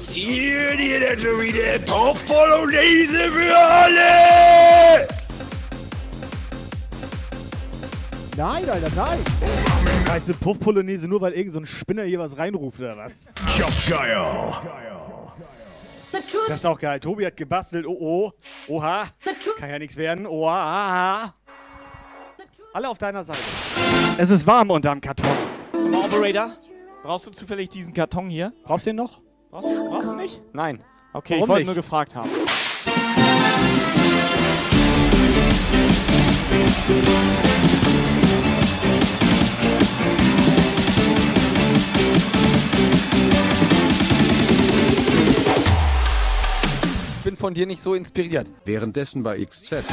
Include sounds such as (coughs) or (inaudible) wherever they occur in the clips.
passiert hier denn schon wieder? Top Bolognese für alle! Nein, Alter, nein. Heißt eine Puff-Polonaise nur, weil irgend so ein Spinner hier was reinruft oder was? Job geil. Das ist auch geil. Tobi hat gebastelt. Oh, oh. Oha. Kann ja nichts werden. Oha. Alle auf deiner Seite. Es ist warm unterm Karton. Operator, brauchst du zufällig diesen Karton hier? Brauchst du den noch? Brauchst du nicht? Nein. Okay, Warum ich wollte nur gefragt haben. Ich bin von dir nicht so inspiriert. Währenddessen bei XZ.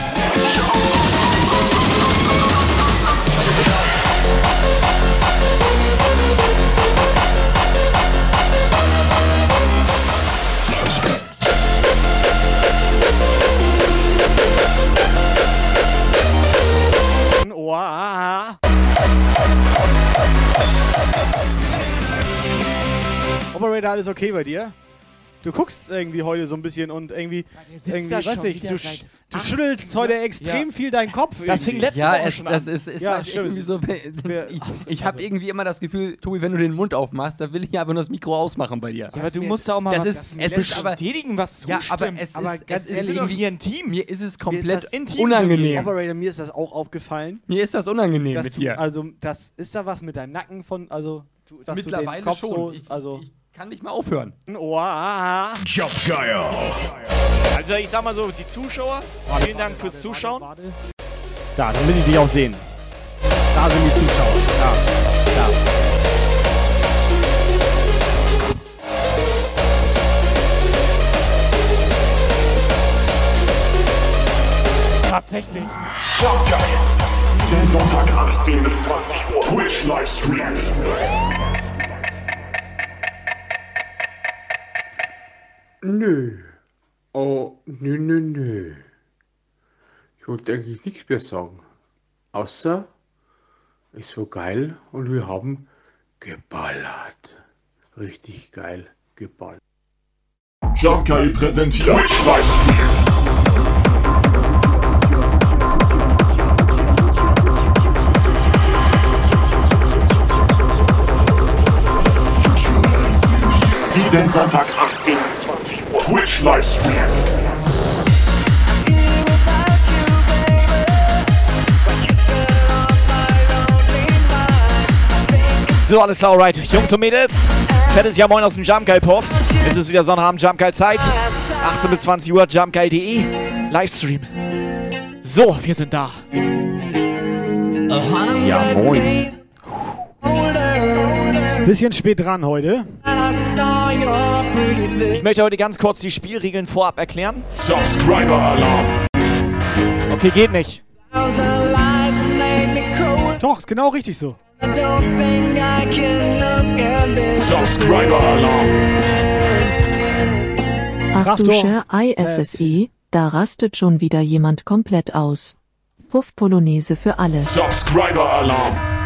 Oha. Operator, alles okay bei dir? Du guckst irgendwie heute so ein bisschen und irgendwie, sitzt irgendwie weiß ich, du, sch- du 18 schüttelst heute Uhr. extrem Ja. viel deinen Kopf. Das fing irgendwie. letzte Ja, Woche es, schon das an. ist, ist Ja, halt irgendwie so. Ich, ich habe irgendwie immer das Gefühl, Tobi, wenn du den Mund aufmachst, da will ich einfach nur das Mikro ausmachen bei dir. Ja, aber du musst da auch mal Das was ist- es ist aber- bestätigen, was Ja, zustimmt. aber es Aber ist, ganz es ist ehrlich, irgendwie ein Team. Mir ist es Mir komplett ist das intim unangenehm. Operator, mir ist das auch aufgefallen. Mir ist das unangenehm mit du, dir. Also, das ist da was mit deinem Nacken von, also, du, dass Mittlerweile du den Kopf schon. so, ich, also, ich kann nicht mehr aufhören. Oha. Job geil. Also ich sag mal so, die Zuschauer, vielen Dank fürs Zuschauen. Da, damit die dich auch sehen. Da sind die Zuschauer. Da, da. Tatsächlich. Job geil. Jeden Sonntag 18 bis 20 Uhr. Twitch Livestream. Nö. Oh, nö, nö, nö. Ich wollte eigentlich nichts mehr sagen. Außer, es war geil und wir haben geballert. Richtig geil geballert. Geil präsentiert. Twitch Jeden Sonntag 18 bis 20 Uhr. Twitch Livestream. So, alles klar, alright. Jungs und Mädels, fettes Jahr moin aus dem Jumpgeil Puff. Es ist wieder Sonnabend, Jumpgeil Zeit. 18 bis 20 Uhr, jumpgeil.de. Livestream. So, wir sind da. Ja, moin. Ist ein bisschen spät dran heute. Ich möchte heute ganz kurz die Spielregeln vorab erklären. Subscriber Alarm. Okay, geht nicht. Doch, ist genau richtig so. Subscriber Alarm. Ach du. Scher ISSE, da rastet schon wieder jemand komplett aus. Puff Polonaise für alle. Subscriber Alarm.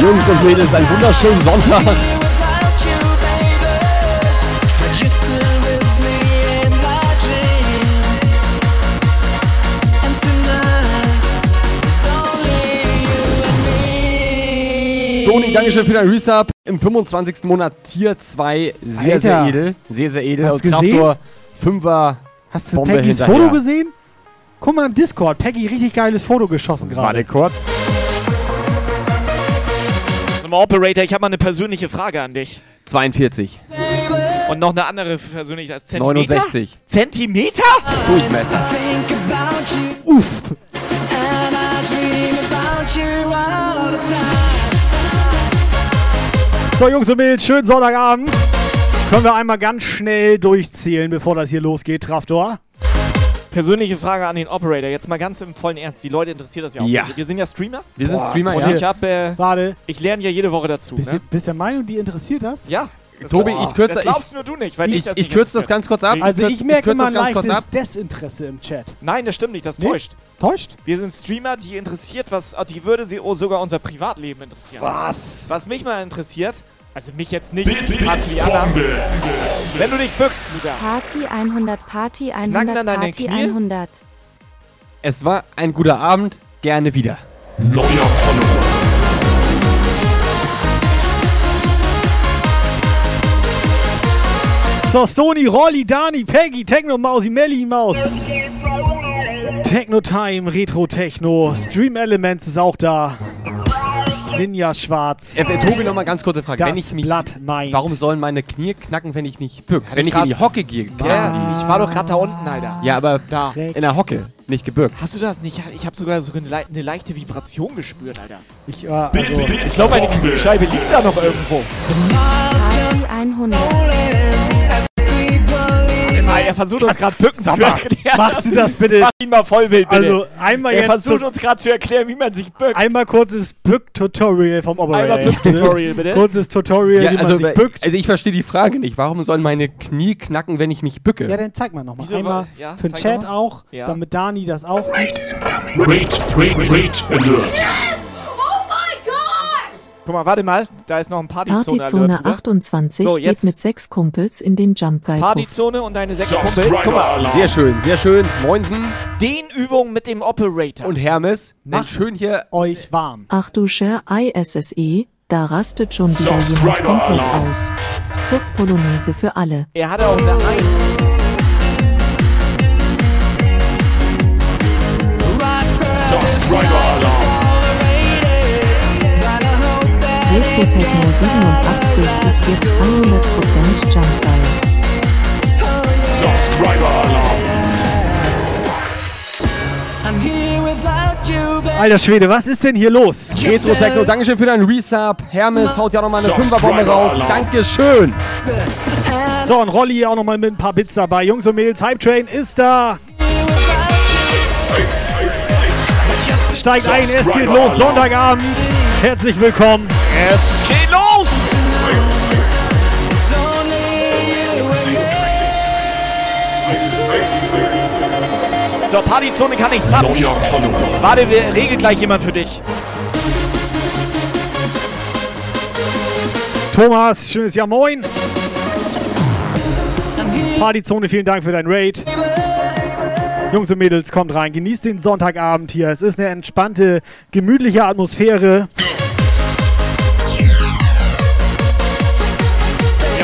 Jungs und Mädels, einen wunderschönen Sonntag. Stoni, Dankeschön für dein Resub. Im 25. Monat Tier 2. Sehr, Alter. sehr edel. Sehr, sehr edel. Hast Aus du gesehen? Kraftor 5er. Hast du Bombe hinterher. Foto gesehen? Guck mal im Discord. Peggy, richtig geiles Foto geschossen gerade. Warte kurz. Mal, Operator, ich habe mal eine persönliche Frage an dich. 42. Und noch eine andere persönliche als Zentimeter. 69. Zentimeter? Durchmesser. Uff. So, Jungs und Mädels, schönen Sonntagabend. Können wir einmal ganz schnell durchzählen, bevor das hier losgeht, Traftor? Persönliche Frage an den Operator. Jetzt mal ganz im vollen Ernst. Die Leute interessiert das ja auch. Ja. Wir sind ja Streamer. Wir sind Streamer, Und ja. ich habe, äh, Warte, ich lerne ja jede Woche dazu. bist, Ne? du, bist der Meinung, die interessiert das? Ja. Das Tobi, ich kürze- Das glaubst ich- nur du nicht, weil Ich, ich das ich kürze das ganz kurz ab. Also ich merke ein ganz kurz leichtes ab. Desinteresse im Chat. Nein, das stimmt nicht. Das Nee. täuscht. Täuscht? Wir sind Streamer, die interessiert, was. Die würde sie oh, sogar unser Privatleben interessieren. Was? Was mich mal interessiert, also mich jetzt nicht. Blitzbombe. Wenn du dich bückst, Lukas. Party 100, Party Knacken 100, dann deine Party Knie? 100. Es war ein guter Abend. Gerne wieder. Neuer Follower. So, Stony, Rolli, Dani, Peggy, Techno, Mausi, Melli, Maus. Techno Time, Retro Techno, Stream Elements ist auch da. Ninja Schwarz. Äh, äh, Tobi, noch mal ganz kurze Frage. Das wenn ich mich, Blatt meint. warum sollen meine Knie knacken, wenn ich mich bück? wenn ich ich in die Hocke gehe. Ja, ich war doch gerade da unten, Alter. Ja, aber Da. in der Hocke, nicht gebückt. Hast du das nicht? Ich habe sogar so eine, eine leichte Vibration gespürt, Alter. Ich, äh, also, Ich glaube, meine Kniescheibe liegt da noch irgendwo. Party 100. Ah, er versucht uns gerade Bücken zu erklären. machst du das bitte? Mach ihn mal Vollbild, bitte. Also einmal er jetzt versucht uns gerade zu erklären, wie man sich bückt. einmal kurzes Bück-Tutorial vom Operator. Einmal Bück-Tutorial, bitte. Kurzes Tutorial, Ja, wie man also, sich bückt. also ich verstehe die Frage nicht. Warum sollen meine Knie knacken, wenn ich mich bücke? Ja, dann zeig mal nochmal. Einmal ja, für den Chat auch, Ja. damit Dani das auch sieht. Wait, wait, wait, alert. Guck mal, warte mal. Da ist noch ein Partyzone. Partyzone Alert, oder? 28 So, geht jetzt. mit sechs Kumpels in den Jump Guide. Partyzone und deine sechs Kumpels. Guck mal. Sehr schön, sehr schön. Moinsen Den Übung mit dem Operator. und Hermes. Mach schön hier. Euch warm. Ach du Scher ISSE, da rastet schon wieder jemand komplett aus. Puff Polonaise für alle. er hatte auch eine Eins. Retro Techno 87 ist jetzt 100% Jump Guide. Subscriber Alarm. Alter Schwede, was ist denn hier los? Retro Techno, Dankeschön für deinen Resub. Hermes haut ja nochmal eine Fünferbombe raus. Dankeschön. So, und Rolli hier auch nochmal mit ein paar Bits dabei. Jungs und Mädels, Hype Train ist da. Steigt ein, es geht los. Sonntagabend. Herzlich willkommen. Es geht los! So, Partyzone kann ich Follower. Warte, wir regelt gleich jemand für dich. Thomas, schönes Jahr, moin. Partyzone, vielen Dank für dein Raid. Jungs und Mädels, kommt rein, genießt den Sonntagabend hier. Es ist eine entspannte, gemütliche Atmosphäre.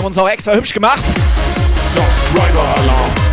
Uns auch extra hübsch gemacht. Subscriber Alarm.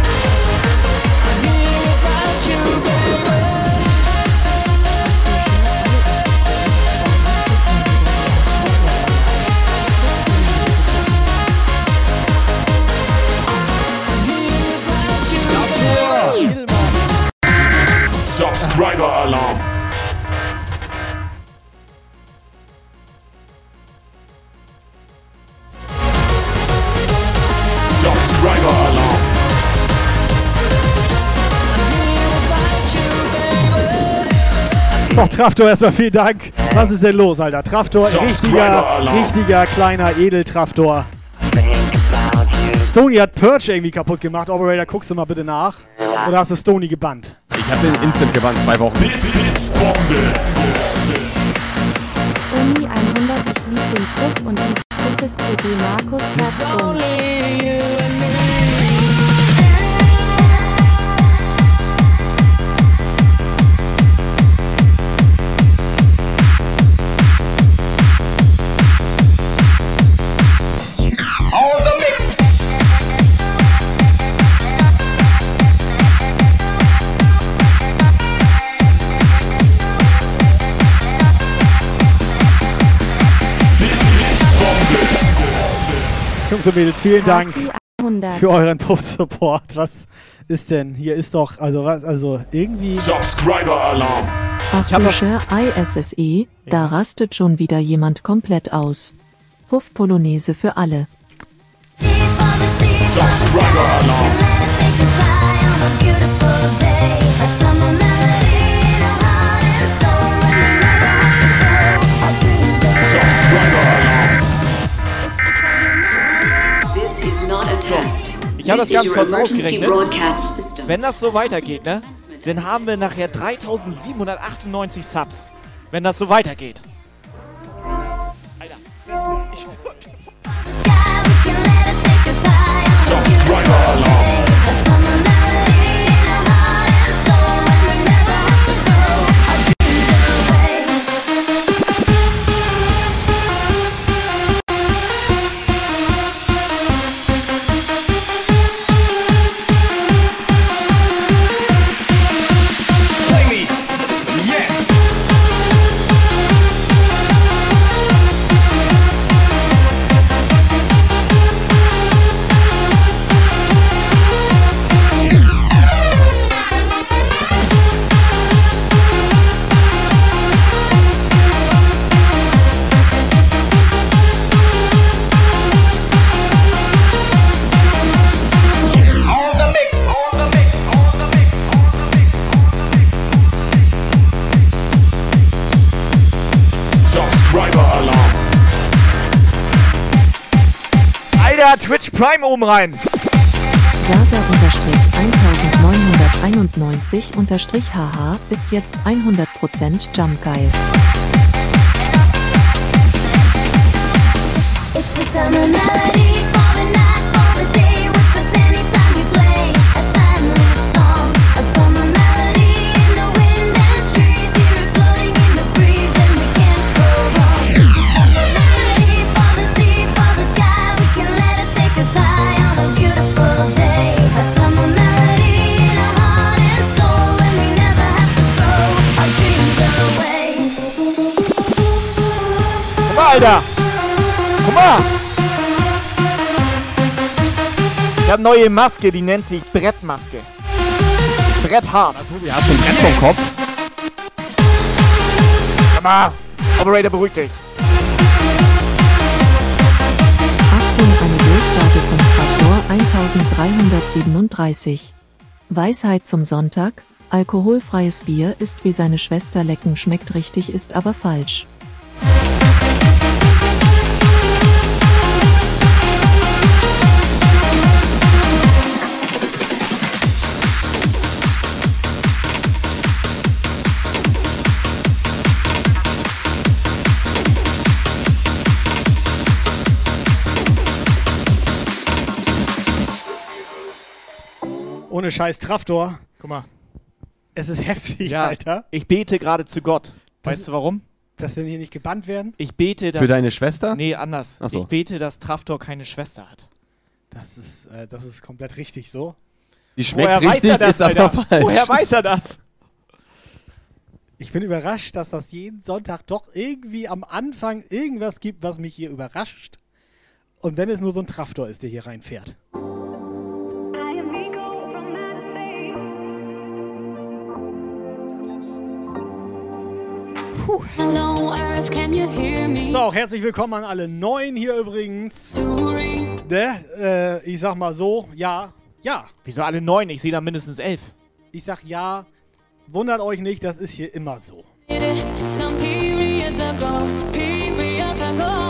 Doch, Traftor, erstmal vielen Dank. Was ist denn los, Alter? Traftor, richtiger, richtiger kleiner Edeltraftor. Stony hat Purge irgendwie kaputt gemacht. Operator, guckst du mal bitte nach. Oder hast du Stony gebannt? Ich habe den Instant gewandt, zwei Wochen. Uni 100, ich lieb den Puff und dies drittes PD Markus Gaston. Jungs und Mädels, vielen Dank Party 100. für euren Puff-Support. Was ist denn? Hier ist doch, also was, also irgendwie. Subscriber Alarm. Ach hab du das- ISSE, da rastet schon wieder jemand komplett aus. Puff Polonaise für alle. Subscriber test. Ich habe das ganz kurz ausgerechnet. Wenn das so weitergeht, ne? Dann haben wir nachher 3798 Subs. Wenn das so weitergeht. Prime oben rein. Sasa-1991-hh ist jetzt 100% Jumpgeil. Guck mal, Alter. Guck mal. Ich habe neue Maske, die nennt sich Brettmaske. Brett hart. Tobi, hast du ein Brett vom Kopf? Komm mal. Operator, beruhig dich. Achtung, eine Durchsage von Traktor 1337. Weisheit zum Sonntag. Alkoholfreies Bier ist wie seine Schwester lecken schmeckt richtig ist aber falsch. Ohne scheiß Traftor. Guck mal. Es ist heftig, Ja, Alter. ich bete gerade zu Gott. Das Weißt du warum? Dass wir hier nicht gebannt werden. Ich bete, dass... Für deine Schwester? Nee, anders. So. Ich bete, dass Traftor keine Schwester hat. Das ist, äh, das ist komplett richtig so. Die schmeckt Woher weiß richtig, er das, ist aber Alter? falsch. Woher weiß er das? Ich bin überrascht, dass das jeden Sonntag doch irgendwie am Anfang irgendwas gibt, was mich hier überrascht. Und wenn es nur so ein Traftor ist, der hier reinfährt. Hello Earth, can you hear me? So, herzlich willkommen an alle Neuen hier übrigens. Ne, äh, ich sag mal so, ja, ja. Wieso alle neun? Ich sehe da mindestens elf. Ich sag ja, wundert euch nicht, das ist hier immer so. Some periods ago, periods ago.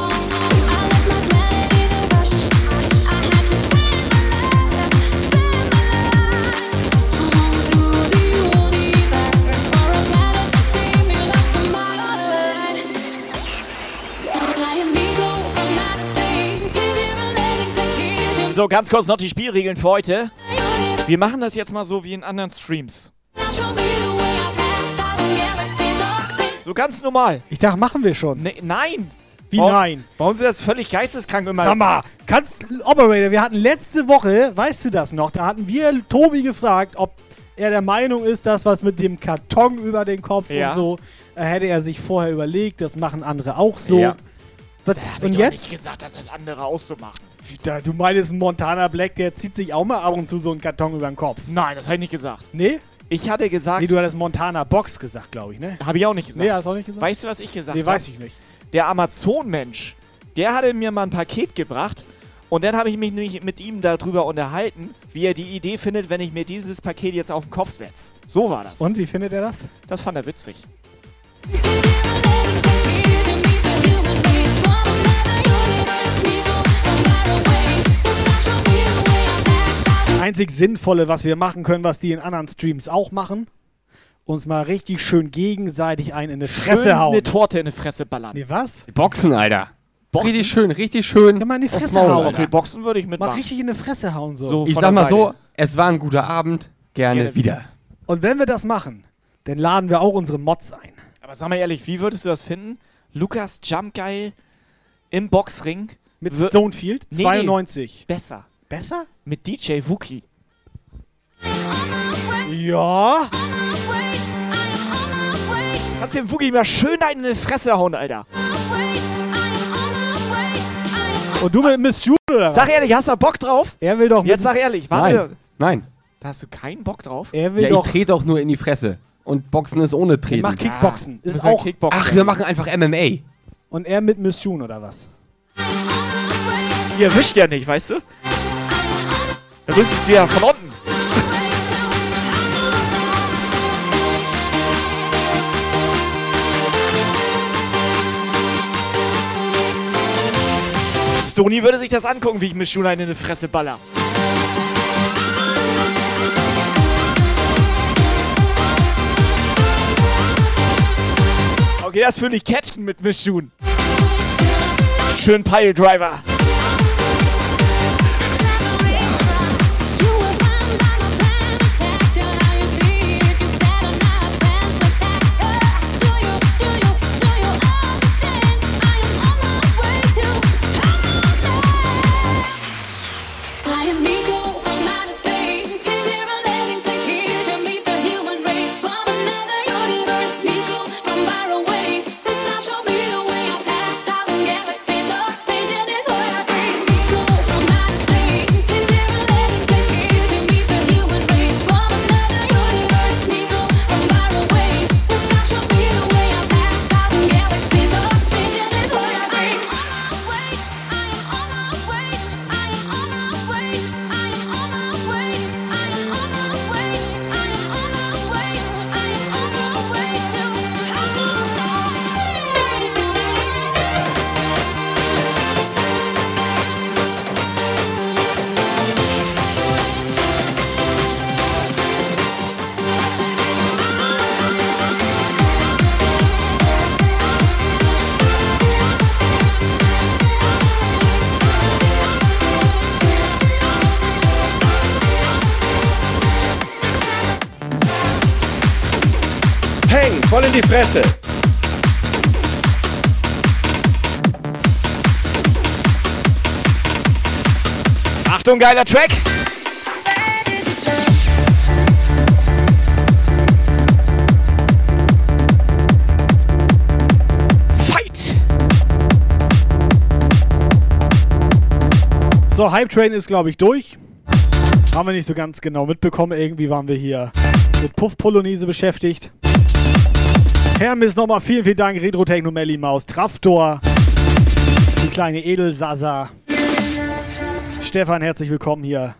So, ganz kurz noch die Spielregeln für heute. Wir machen das jetzt mal so wie in anderen Streams. So ganz normal. Ich dachte, machen wir schon. Ne, nein! Wie Warum- nein? Warum sind das völlig geisteskrank immer? Sag mal, kannst, Operator, wir hatten letzte Woche, weißt du das noch, da hatten wir Tobi gefragt, ob er der Meinung ist, dass was mit dem Karton über den Kopf Ja. und so, äh, hätte er sich vorher überlegt, das machen andere auch so. Ja. Was, Hab ich und doch jetzt? nicht gesagt, dass das andere auszumachen. Da, du meinst, ein Montana Black, der zieht sich auch mal ab und zu so einen Karton über den Kopf. Nein, das habe ich nicht gesagt. Nee? Ich hatte gesagt, Nee, du hattest Montana Box gesagt, glaube ich, ne? habe ich auch nicht gesagt. Nee, hast du auch nicht gesagt? Weißt du, was ich gesagt nee, habe? weiß ich nicht. Der Amazon-Mensch, der hatte mir mal ein Paket gebracht Und dann habe ich mich nämlich mit ihm darüber unterhalten, wie er die Idee findet, wenn ich mir dieses Paket jetzt auf den Kopf setze. So war das. Und wie findet er das? Das fand er witzig. Einzig Sinnvolle, was wir machen können, was die in anderen Streams auch machen, uns mal richtig schön gegenseitig einen in die Fresse Schön hauen. eine Torte in die Fresse ballern. Nee, was? Boxen, Alter. Boxen? Richtig schön, richtig schön. Ja, mal in die Fresse Maul, hauen. Okay, Boxen würde ich Mal mitmachen. richtig in die Fresse hauen so. So. Ich sag mal so, es war ein guter Abend. Gerne, Gerne wieder. Und wenn wir das machen, dann laden wir auch unsere Mods ein. Aber sag mal ehrlich, wie würdest du das finden? Lukas Jumpgeil im Boxring Mit Stonefield, Nee, 92. besser. Besser? Mit DJ Wookie. Ja. Kannst dem Wookie mal schön in die Fresse hauen, Alter. Und du mit Miss June oder was? Sag ehrlich, hast du Bock drauf? Er will doch Jetzt sag ehrlich, warte. Nein, nein. Da hast du keinen Bock drauf? er will Ja, ich doch trete auch nur in die Fresse. Und Boxen ist ohne Treten. macht Kickboxen. Wir Ist müssen auch Kickboxen. Ach, wir machen einfach MMA. und er mit Miss June oder was? Ihr wischt ja nicht, weißt du? Da müsstest du ja von unten. Stony würde sich das angucken, wie ich mir schon eine in die Fresse baller. Okay, das würde ich catchen mit Miss June. Schön Pile Driver. Voll in die Fresse. Achtung, geiler Track. Fight! So, Hype Train ist, glaube ich, durch. Haben wir nicht so ganz genau mitbekommen. Irgendwie waren wir hier mit Puff Polonaise beschäftigt. Hermes, nochmal vielen, vielen Dank. Retro Techno Melly Maus, Traftor, die kleine Edelsasa. Stefan, herzlich willkommen hier.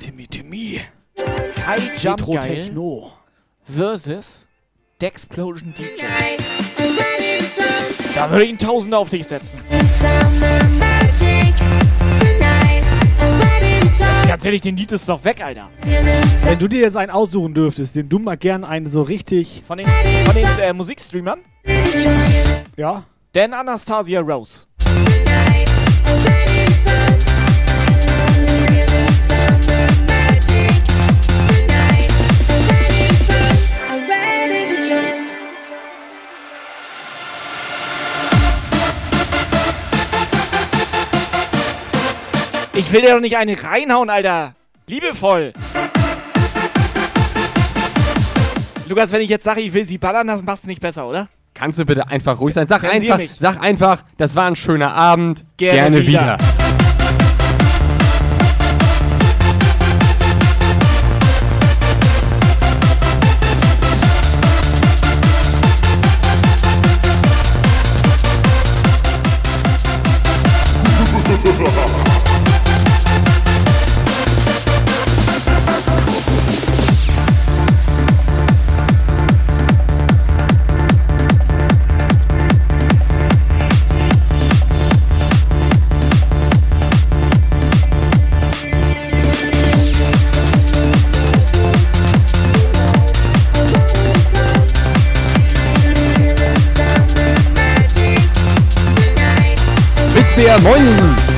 Timmy, Timmy. Kai Retro Jumpgeil Techno. versus Dexplosion DJ. Da würde ich einen Tausender auf dich setzen. Jetzt ganz ehrlich, den Lied ist doch weg, Alter. Wenn du dir jetzt einen aussuchen dürftest, den du mal gern einen so richtig. Von den, von den äh, Musikstreamern. Ja? Dan Anastasia Rose. Ich will dir doch nicht eine reinhauen, Alter. Liebevoll. Lukas, wenn ich jetzt sage, ich will sie ballern, das macht's nicht besser, oder? Kannst du bitte einfach ruhig sein? Sag einfach, mich. sag einfach, das war ein schöner Abend. Gerne Gerne, wieder. wieder. Церемонии.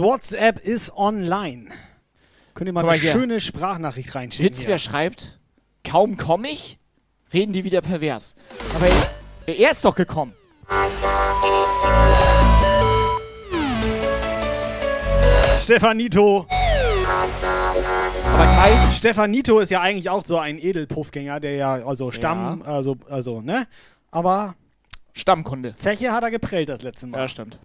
WhatsApp ist online. Könnt ihr mal mal eine hier. schöne Sprachnachricht reinschicken? Witz, wer schreibt, kaum komm ich, reden die wieder pervers. Aber er, er ist doch gekommen. Stefanito. Aber Kai, Stefanito ist ja eigentlich auch so ein Edelpuffgänger, der ja, also Stamm, also, also, ne? Aber Stammkunde. Zeche hat er geprellt das letzte Mal. Ja, stimmt.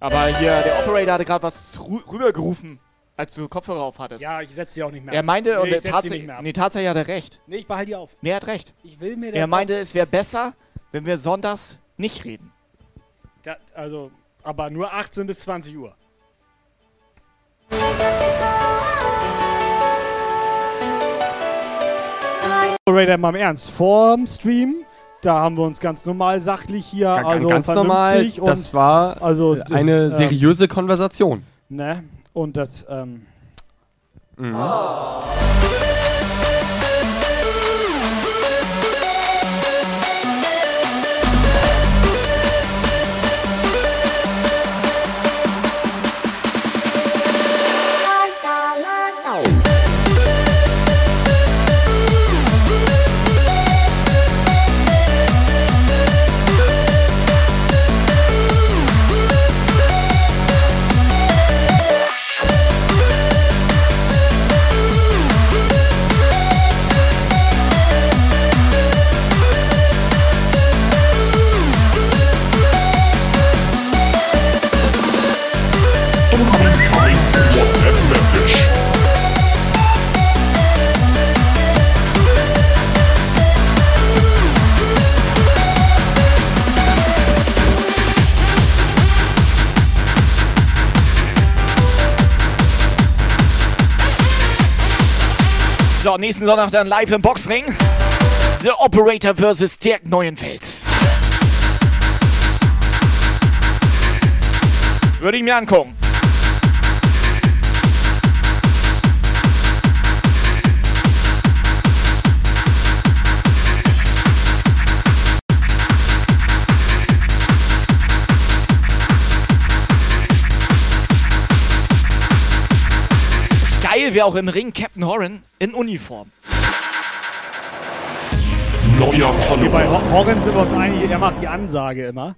Aber hier, der Operator hatte gerade was rü rübergerufen, als du Kopfhörer auf hattest. Ja, ich setze sie auch nicht mehr Er ab. meinte, nee, und sie tatsächlich, nee, tatsächlich hat er recht. Nee, ich behalte die auf. Nee, er hat recht. Ich will mir das Er meinte, es wäre besser, wenn wir sonntags nicht reden. Da, also, aber nur 18 bis 20 Uhr. Operator, mal im Ernst. Vorm Stream, da haben wir uns ganz normal sachlich hier, Ga- also ganz normal, vernünftig und das war also äh, das, eine ähm, seriöse Konversation. Ne? Und das, ähm, Mhm. Incoming So, nächsten Sonntag dann live im Boxring. The Operator vs. Dirk Neuenfels. Würde ich mir angucken. Wäre auch im Ring Captain Horan in Uniform. Neuer hier bei Follower. Ho- Horren sind wir uns einig, er macht die Ansage immer.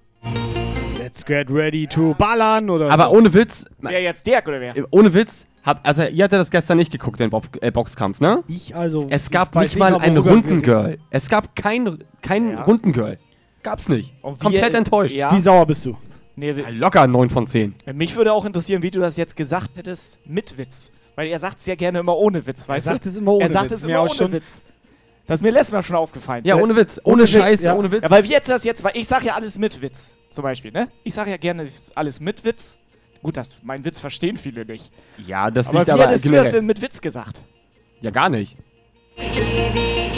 Let's get ready to ballern oder Aber so. ohne Witz, Wer jetzt Dirk oder wer? ohne Witz, hab, also ihr hattet das gestern nicht geguckt, den Bob, äh, Boxkampf, ne? Ich also. Es gab nicht mal ein worüber wir Rundengirl. Es gab kein, kein Ja. Rundengirl. Gab's nicht. Und Komplett enttäuscht. Ja. Wie sauer bist du? Nee, wir- Locker 9 von 10. mich würde auch interessieren, wie du das jetzt gesagt hättest mit Witz. Weil er sagt es ja gerne immer ohne Witz, weißt sagt du? es immer ohne er sagt Witz. es immer ohne schon- Witz. Das ist mir letztes Mal schon aufgefallen. Ja, Äh, ohne Witz. Ohne, ohne Witz, Scheiß, ja. ohne Witz. Ja, weil wir jetzt das jetzt, weil ich sag ja alles mit Witz, zum Beispiel, ne? Ich sag ja gerne alles mit Witz. Gut, das, mein Witz verstehen viele nicht. ja, das Aber liegt wie aber hättest du das denn mit Witz gesagt? Ja, gar nicht.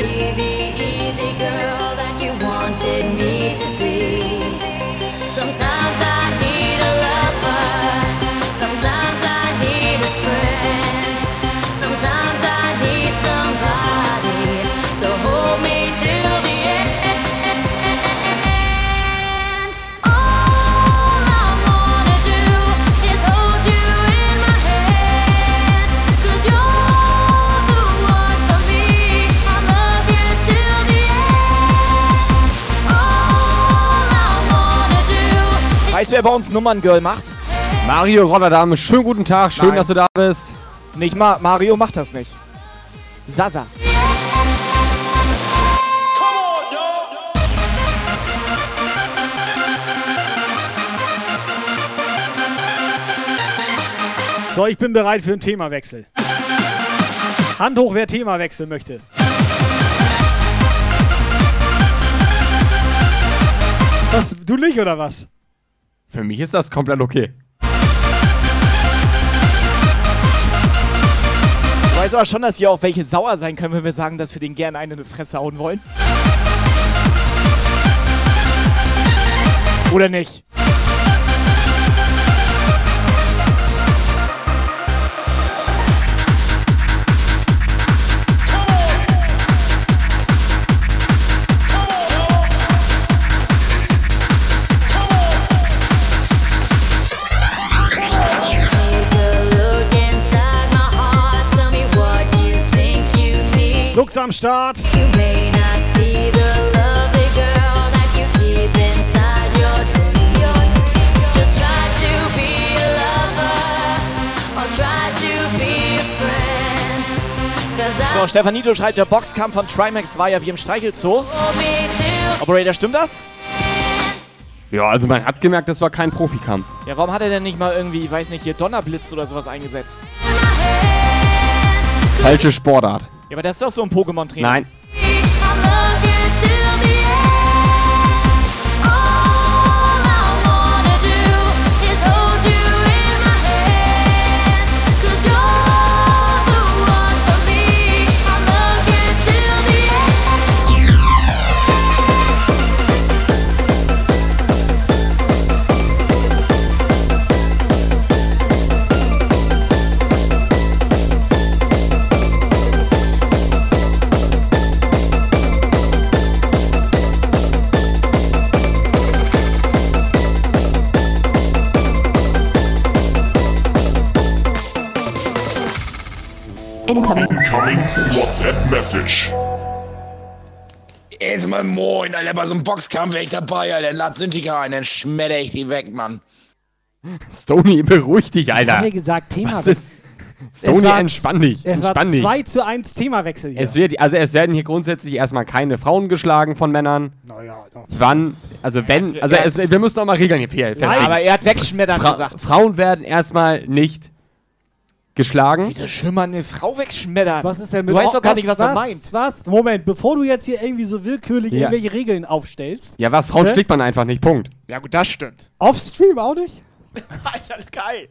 easy girl that you wanted me to be. Du, wer bei uns Nummerngirl macht? Mario Rotterdam, schönen guten Tag. Schön, Nein. dass du da bist. Nicht mal, Mario macht das nicht. Sasa. So, ich bin bereit für einen Themawechsel. Hand hoch, wer Thema wechseln möchte. Was, du nicht oder was? Für mich ist das komplett okay. Ich weiß aber schon, dass ihr auf welche sauer sein können, wenn wir sagen, dass wir den gerne eine in die Fresse hauen wollen. Oder nicht? Lux am Start. So, Stefanito schreibt, der Boxkampf von Trimax war ja wie im Streichelzoo. Operator, stimmt das? Ja, also man hat gemerkt, das war kein Profikampf. Ja, warum hat er denn nicht mal irgendwie, ich weiß nicht, hier Donnerblitz oder sowas eingesetzt? Falsche Sportart. Ja, aber das ist doch so ein Pokémon-Trainer. Nein. Incoming WhatsApp Message. Jetzt mal moin, Alter, bei so einem Boxkampf wäre ich dabei, Alter. Lad Synthika ein, dann schmetter ich die weg, Mann. Stony, beruhig dich, Alter. Ich hab ja gesagt, Thema Was ist? Stony, Es war- entspann dich. Es war entspann dich. 2 zu 1 Themawechsel hier. Es wird, also es werden hier grundsätzlich erstmal keine Frauen geschlagen von Männern. Naja, doch. Wann, also wenn, also es, wir müssen auch mal Regeln hier festhalten. Aber er hat wegschmettern Fra gesagt. Frauen werden erstmal nicht geschlagen. Wieso schön mal eine Frau wegschmettern? Was ist denn mit Du weißt doch gar was, nicht, was, er meint. Was? Moment, bevor du jetzt hier irgendwie so willkürlich Ja. irgendwelche Regeln aufstellst. Ja, was, Frauen Hä? schlägt man einfach nicht, Punkt. Ja gut, das stimmt. (laughs) Offstream auch nicht? (laughs) Alter, geil.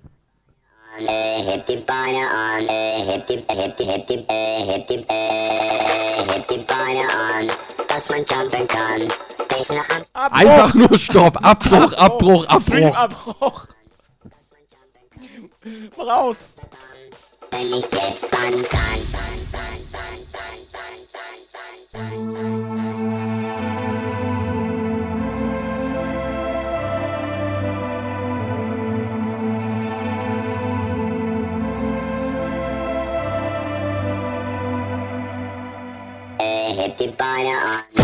Heb die Beine an, heb die, heb die, heb die, heb die, heb die Beine an, dass man jumpen kann. Bis nach Amsterdam. Einfach nur Stopp, Abbruch, Abbruch, Abbruch. Abbruch. Raus. Wenn nicht jetzt, dann, dann, dann, dann, dann, dann, dann, dann, dann. Heb die Beine an.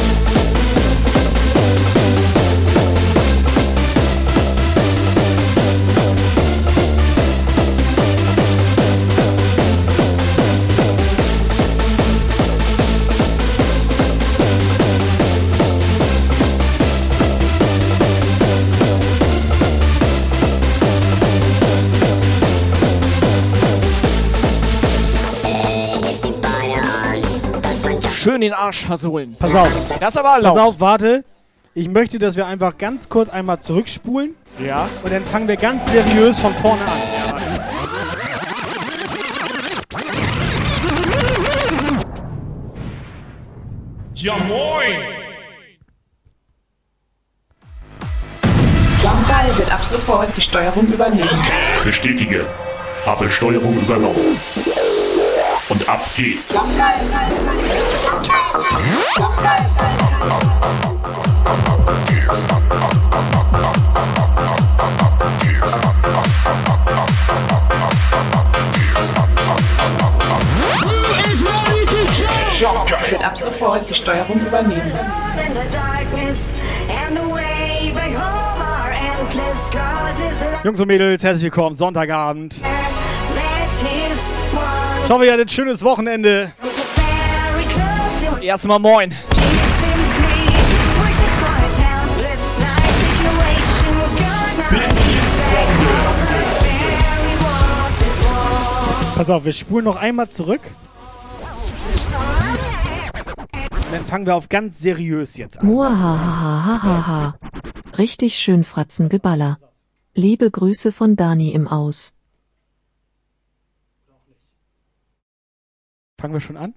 Schön den Arsch versohlen. Pass auf. Das ist aber erlaubt. Pass auf, warte. Ich möchte, dass wir einfach ganz kurz einmal zurückspulen Ja. und dann fangen wir ganz seriös von vorne an. Ja moin! Jumpgeil wird ab sofort die Steuerung übernehmen. Bestätige. Habe Steuerung übernommen und ab geht's. Ich werde ab sofort die Steuerung übernehmen. Jungs und Mädels, herzlich willkommen, Sonntagabend. Ich hoffe, ihr hattet ein schönes Wochenende. Erstmal moin. Pass auf, wir spulen noch einmal zurück. Dann fangen wir auf ganz seriös jetzt an. Richtig schön Fratzen Geballer. Liebe Grüße von Dani im Aus. Fangen wir schon an?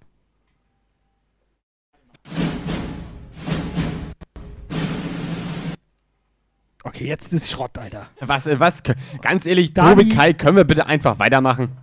Okay, jetzt ist Schrott, Alter. Was, äh, was? Ganz ehrlich, Tobi Kai, können wir bitte einfach weitermachen?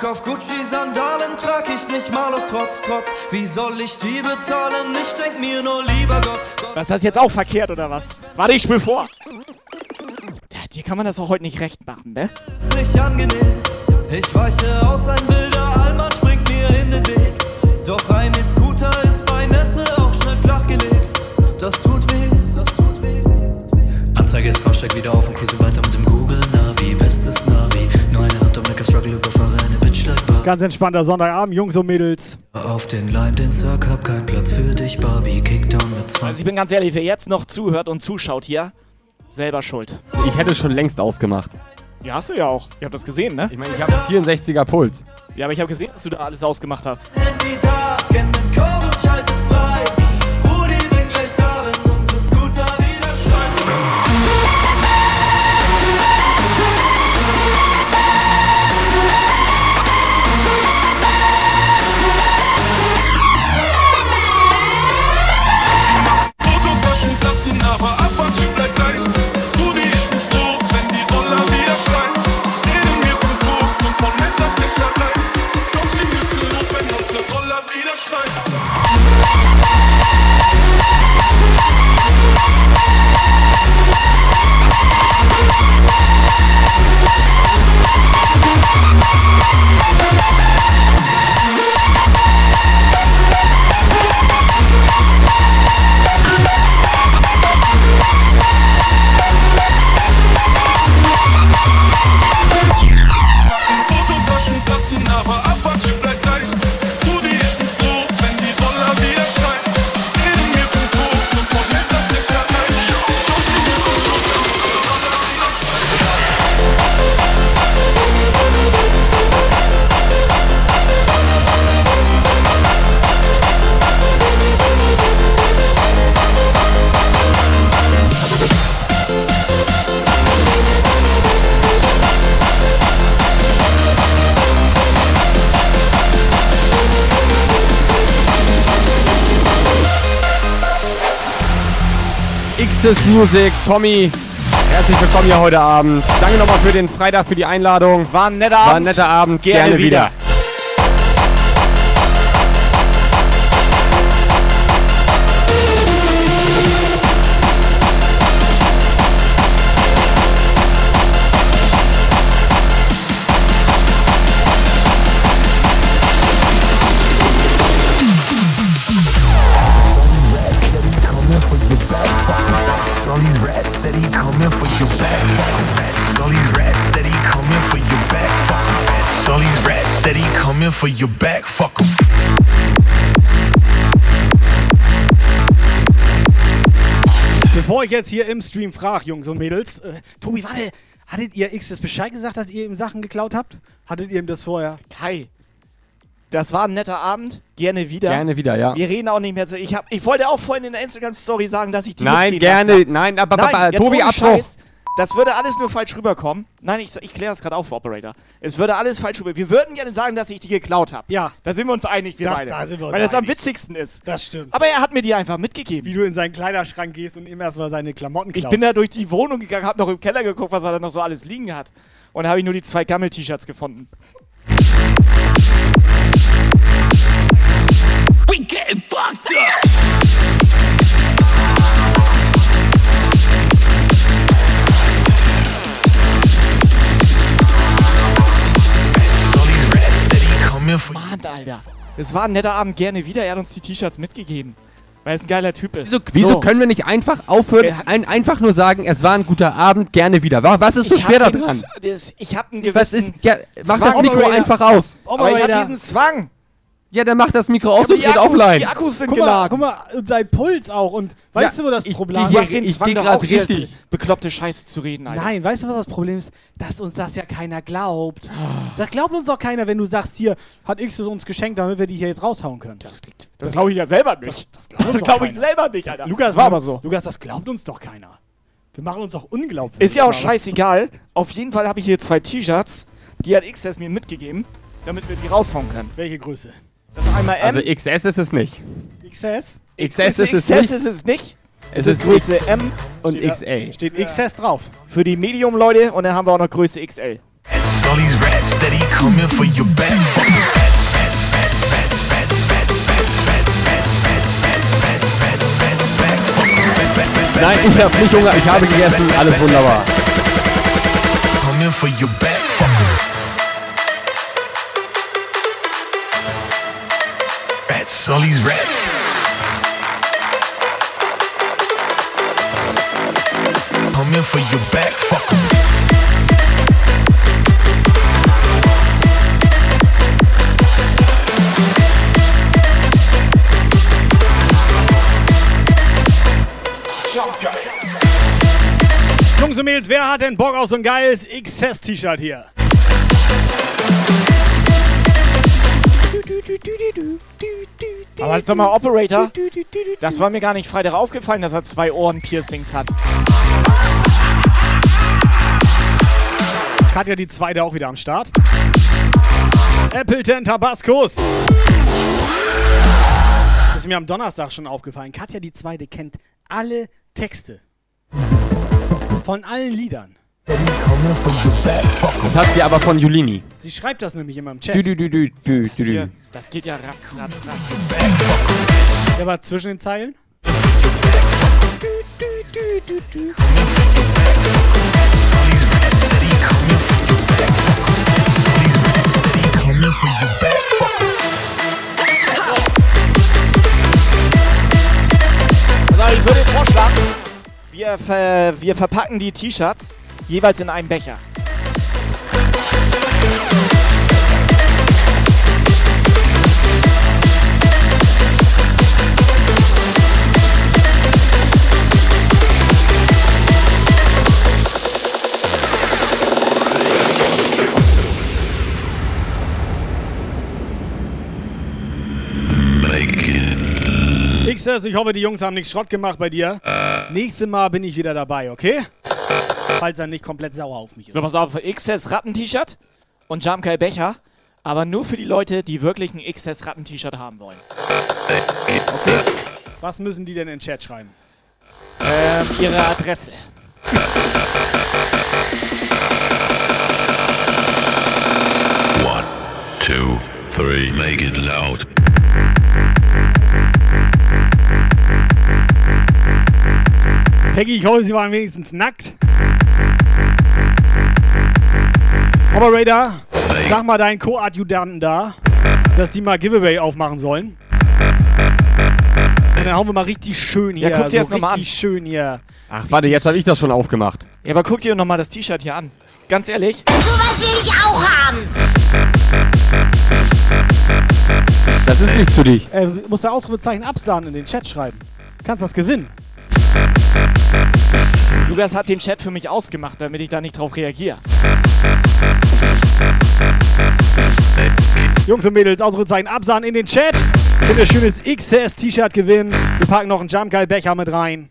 Bock auf Gucci-Sandalen, trag ich nicht mal aus Trotz, Trotz. Wie soll ich die bezahlen? Ich denk mir nur lieber Gott. Was ist das jetzt auch verkehrt oder was? Warte, ich spiel vor. Ja, Dir kann man das auch heute nicht recht machen, ne? Ist nicht angenehm. Ich weiche aus, ein wilder Allmann springt mir in den Weg. Doch ein E-Scooter ist bei Nässe auch schnell flachgelegt. Das tut weh, das tut weh. Anzeige ist raus, steig wieder auf und cruise weiter mit dem Google Navi. Bestes Navi. Nur eine Hand am Lecker Struggle, überfahre Ganz entspannter Sonntagabend, Jungs und Mädels. Auf den Leim, den Cirque, hab keinen Platz für dich, Barbie. Kickdown mit 20. Also ich bin ganz ehrlich, wer jetzt noch zuhört und zuschaut hier, selber schuld. Ich hätte schon längst ausgemacht. Ja, hast du ja auch. Ihr habt das gesehen, ne? Ich meine, ich habe 64er Puls. Ja, aber ich habe gesehen, dass du da alles ausgemacht hast. Handy da, scan den Code und schalte frei. Platzen, aber Apache bleibt gleich. Rudi, ich muss los, wenn die Roller wieder schreien. Reden mir von Koks und von Messerstecherei. Doch sie müssen los, wenn unsere Roller wieder schreien. XS Music, Tommy. Herzlich willkommen hier heute Abend. Danke nochmal für den Freitag, für die Einladung. War ein netter War ein Abend. netter Abend. Gerne Gerne, wieder. wieder. For your back. Fuck 'em. Bevor ich jetzt hier im Stream frage, Jungs und Mädels, äh, Tobi, warte, hattet ihr X das Bescheid gesagt, dass ihr ihm Sachen geklaut habt? Hattet ihr ihm das vorher? Kai, das war ein netter Abend. Gerne wieder. Gerne wieder, ja. Wir reden auch nicht mehr so. Ich, hab, ich wollte auch vorhin in der Instagram-Story sagen, dass ich die Nein, gerne. hab. Nein, aber, Nein, aber jetzt Tobi, Abbruch. Scheiß, Das würde alles nur falsch rüberkommen. Nein, ich, ich kläre das gerade auf, Operator. Es würde alles falsch rüber. Wir würden gerne sagen, dass ich die geklaut habe. Ja. Da sind wir uns einig, wir Da- beide. da sind wir uns Weil das am einig. witzigsten ist. Das stimmt. Aber er hat mir die einfach mitgegeben. Wie du in seinen Kleiderschrank gehst und ihm erstmal seine Klamotten klaust. Ich bin da durch die Wohnung gegangen, habe noch im Keller geguckt, was er da noch so alles liegen hat. Und da habe ich nur die zwei Gammel-T-Shirts gefunden. We getting fucked up. Mann, Alter. Es war ein netter Abend, gerne wieder. Er hat uns die T-Shirts mitgegeben. Weil es ein geiler Typ ist. Wieso, wieso So. können wir nicht einfach aufhören, ein, einfach nur sagen, es war ein guter Abend, gerne wieder? Wa- Was ist so Ich schwer daran? Ich hab einen Was gewissen ist, ja, mach Zwang. das Mikro einfach aus. Aber ich hab diesen Zwang. Ja, dann mach das Mikro aus aber und Akkus- offline. die Akkus sind Guck mal, geladen. guck mal, und sein Puls auch. Und weißt Ja, du, wo das ich Problem geh Du hier- hast den ich Zwang doch auch richtig. bekloppte Scheiße zu reden, Alter. Nein, weißt du, was das Problem ist? Dass uns das ja keiner glaubt. Das glaubt uns doch keiner, wenn du sagst, hier hat X es uns geschenkt, damit wir die hier jetzt raushauen können. Das, das glaube ich ja selber nicht. Das, Das doch glaube ich selber nicht, Alter. Lukas, das war aber so. Lukas, das glaubt uns doch keiner. Wir machen uns doch unglaubwürdig. Ist ja auch scheißegal. Auf jeden Fall habe ich hier zwei T-Shirts. Die hat XS mir mitgegeben, damit wir die raushauen können. Welche Größe? Also einmal M. Also XS ist es nicht. XS? XS, ist, XS es ist es nicht. Es ist Größe M und steht XL. Steht ja. XS drauf. Für die Medium-Leute und dann haben wir auch noch Größe XL. Nein, ich hab nicht Hunger, ich habe gegessen, alles wunderbar. Coming for your back, rats, these rats. Coming for your back. Fucking. Jungs und Mädels, wer hat denn Bock auf so ein geiles XS-T-Shirt hier? Aber jetzt sag mal, Operator, das war mir gar nicht Freitag aufgefallen, dass er zwei Ohren-Piercings hat. Katja die zweite auch wieder am Start. Appleton Tabascos. Das ist mir am Donnerstag schon aufgefallen. Katja die zweite kennt alle Texte. Von allen Liedern. Das hat sie aber von Julini. Sie schreibt das nämlich immer im Chat. Dü, dü, dü, Das, hier, das geht ja ratz, ratz, ratz. Der war zwischen den Zeilen. Also ich würde vorschlagen, wir, ver wir verpacken die T-Shirts jeweils in einen Becher. Ich hoffe, die Jungs haben nichts Schrott gemacht bei dir. Nächstes Mal bin ich wieder dabei, okay? Falls er nicht komplett sauer auf mich ist. So, pass auf, XS Ratten-T-Shirt und Jamkai Becher. Aber nur für die Leute, die wirklich ein XS Ratten-T-Shirt haben wollen. Was müssen die denn in den Chat schreiben? Ähm, ihre Adresse. One, two, three, make it loud. Peggy, ich hoffe, sie waren wenigstens nackt. Operator, sag mal deinen Co-Adjutanten da, dass die mal Giveaway aufmachen sollen. Und dann hauen wir mal richtig schön hier. Ja, guck dir das so noch mal an. richtig schön hier. Ach, warte, jetzt habe ich das schon aufgemacht. Ja, aber guck dir doch mal das T-Shirt hier an. Ganz ehrlich. Sowas will ich auch haben. Das ist nichts für dich. Äh, musst du Ausrufezeichen Absahn in den Chat schreiben. Kannst das gewinnen. Lukas hat den Chat für mich ausgemacht, damit ich da nicht drauf reagiere. Jungs und Mädels, Ausrufezeichen Absahn in den Chat. Könnt ihr schönes XS-T-Shirt gewinnen. Wir packen noch einen Jump Guy Becher mit rein.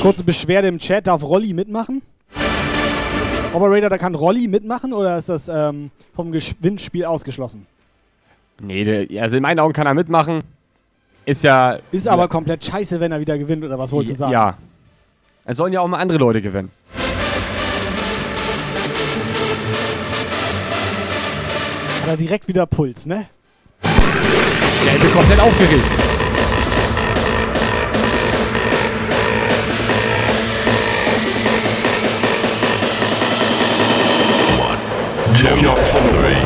Kurze Beschwerde im Chat, darf Rolli mitmachen? Operator, da kann Rolli mitmachen oder ist das ähm, vom Gewinnspiel ausgeschlossen? Nee, der, also in meinen Augen kann er mitmachen. Ist ja. Ist aber komplett scheiße, wenn er wieder gewinnt oder was wolltest du sagen? Ja. Es sollen ja auch mal andere Leute gewinnen. Hat er direkt wieder Puls, ne? Ich bin komplett aufgeregt. Two, three, make it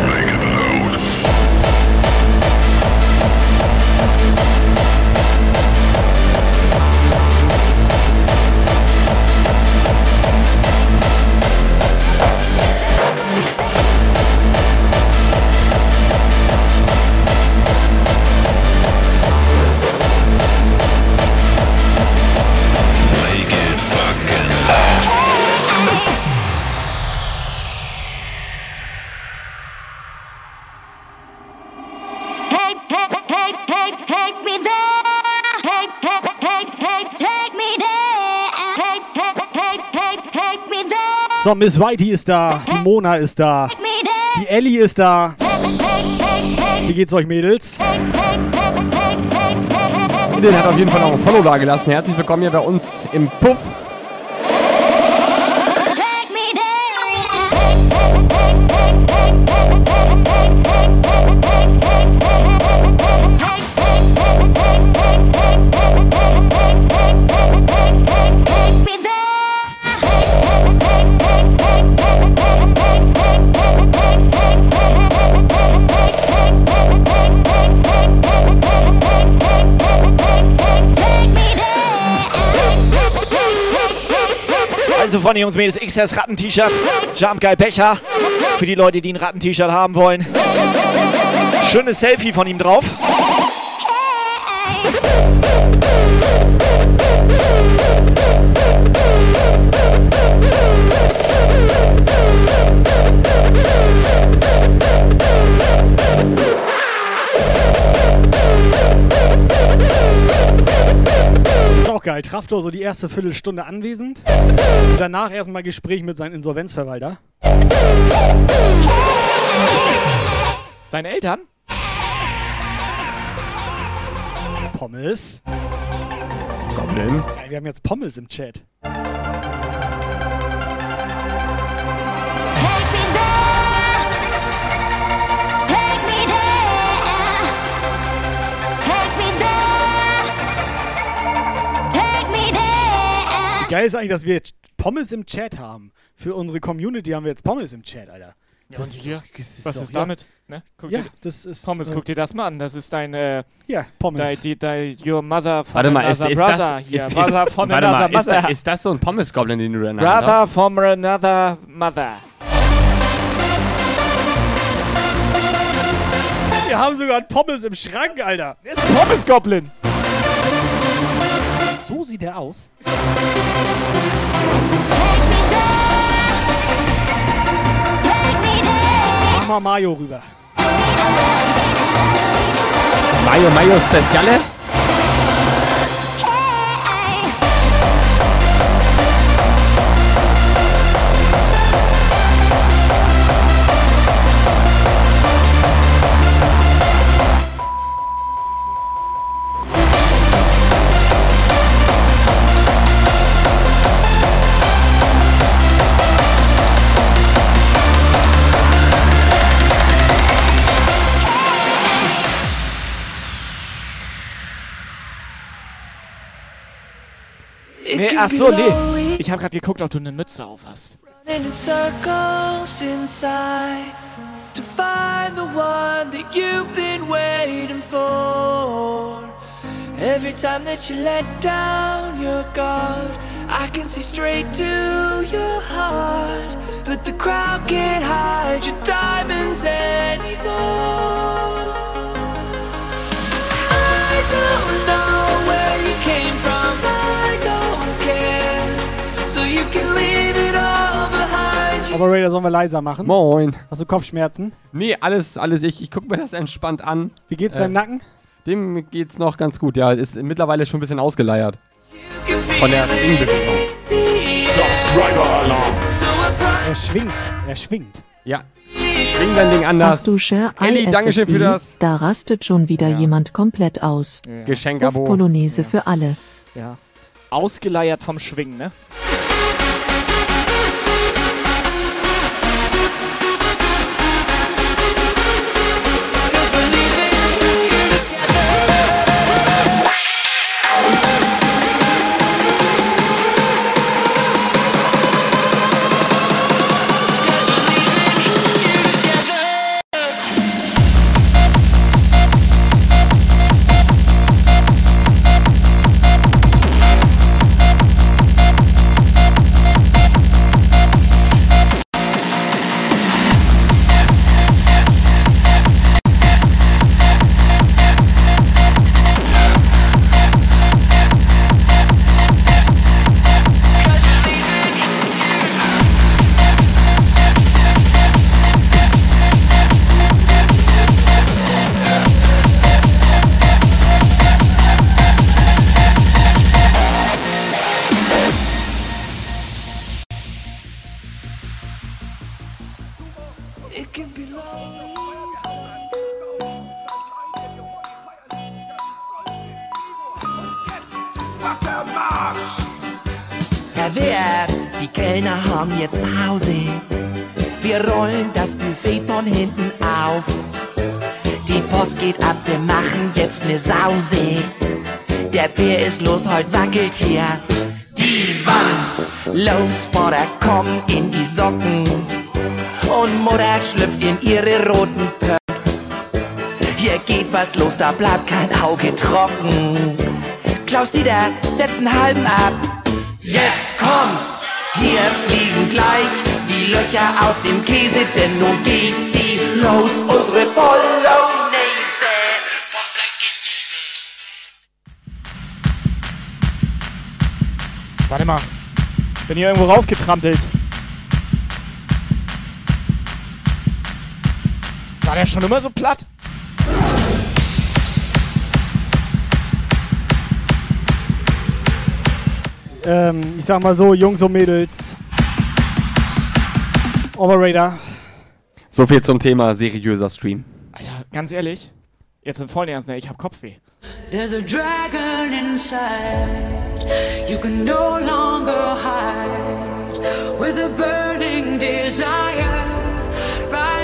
So, Miss Whitey ist da, die Mona ist da, die Ellie ist da. Wie geht's euch, Mädels? Den hat auf jeden Fall auch ein Follow da gelassen. Herzlich willkommen hier bei uns im Puff. Von Jungs Mädels XS Ratten-T-Shirt, Jump Guy Becher. Für die Leute, die ein Ratten-T-Shirt haben wollen. Schönes Selfie von ihm drauf. Geil. Traftor so die erste Viertelstunde anwesend. Und danach erstmal Gespräch mit seinem Insolvenzverwalter. Seine Eltern? Pommes. Goblin. Geil, wir haben jetzt Pommes im Chat. Wie geil ist eigentlich, dass wir jetzt Pommes im Chat haben. Für unsere Community haben wir jetzt Pommes im Chat, Alter. Ja, Das und ist hier? doch- das ist Was doch- ist ja. damit? Ne? Guck Ja, dir, das ist, Pommes, äh, guck dir das mal an. Das ist dein. Äh, Ja, Pommes. Dein, die, dein, your mother from Warte mal, ist, another ist brother das, hier. ist, ist, brother warte another mal, ist, mother. da, ist das so ein Pommes-Goblin, den du da der brother hast? from another mother. Wir haben sogar einen Pommes im Schrank, Alter. Das ist ein Pommes-Goblin. So sieht er aus. Mach mal Mayo rüber. Mayo Mayo Speziale? Nee, ach so, nee. Ich habe gerade geguckt, ob du eine Mütze auf hast. Running in circles inside to find the one that you've been waiting for. Every time that you let down your guard, I can see straight to your heart. But the crowd can't hide your diamonds anymore. You. Operator, sollen wir leiser machen? Moin. Hast du Kopfschmerzen? Nee, alles, alles ich. Ich gucke mir das entspannt an. Wie geht's Äh, deinem Nacken? Dem geht's noch ganz gut, ja. Ist mittlerweile schon ein bisschen ausgeleiert. Von der Schwingbewegung. Subscriber-Alarm. Er schwingt. Er schwingt. Ja. Schwing dein Ding anders. Ach du Share Elli, Dankeschön für das Da rastet schon wieder jemand komplett aus. Geschenkabo. Polonaise für alle. Ja. Ausgeleiert vom Schwingen, ne? Los, Vater, komm in die Socken. Und Mutter schlüpft in ihre roten Pumps. Hier geht was los, da bleibt kein Auge trocken. Klaus Dieter, setz einen halben ab. Jetzt kommt's, hier fliegen gleich die Löcher aus dem Käse, denn nun geht sie los, unsere Bolognese. Warte mal. Bin hier irgendwo raufgetrampelt. War der schon immer so platt? Ähm, ich sag mal so, Jungs und Mädels. Operator. So viel zum Thema seriöser Stream. Alter, ganz ehrlich. Jetzt im vollen Ernst, ne, ich hab Kopfweh. There's a dragon inside. You can no longer hide with a burning desire.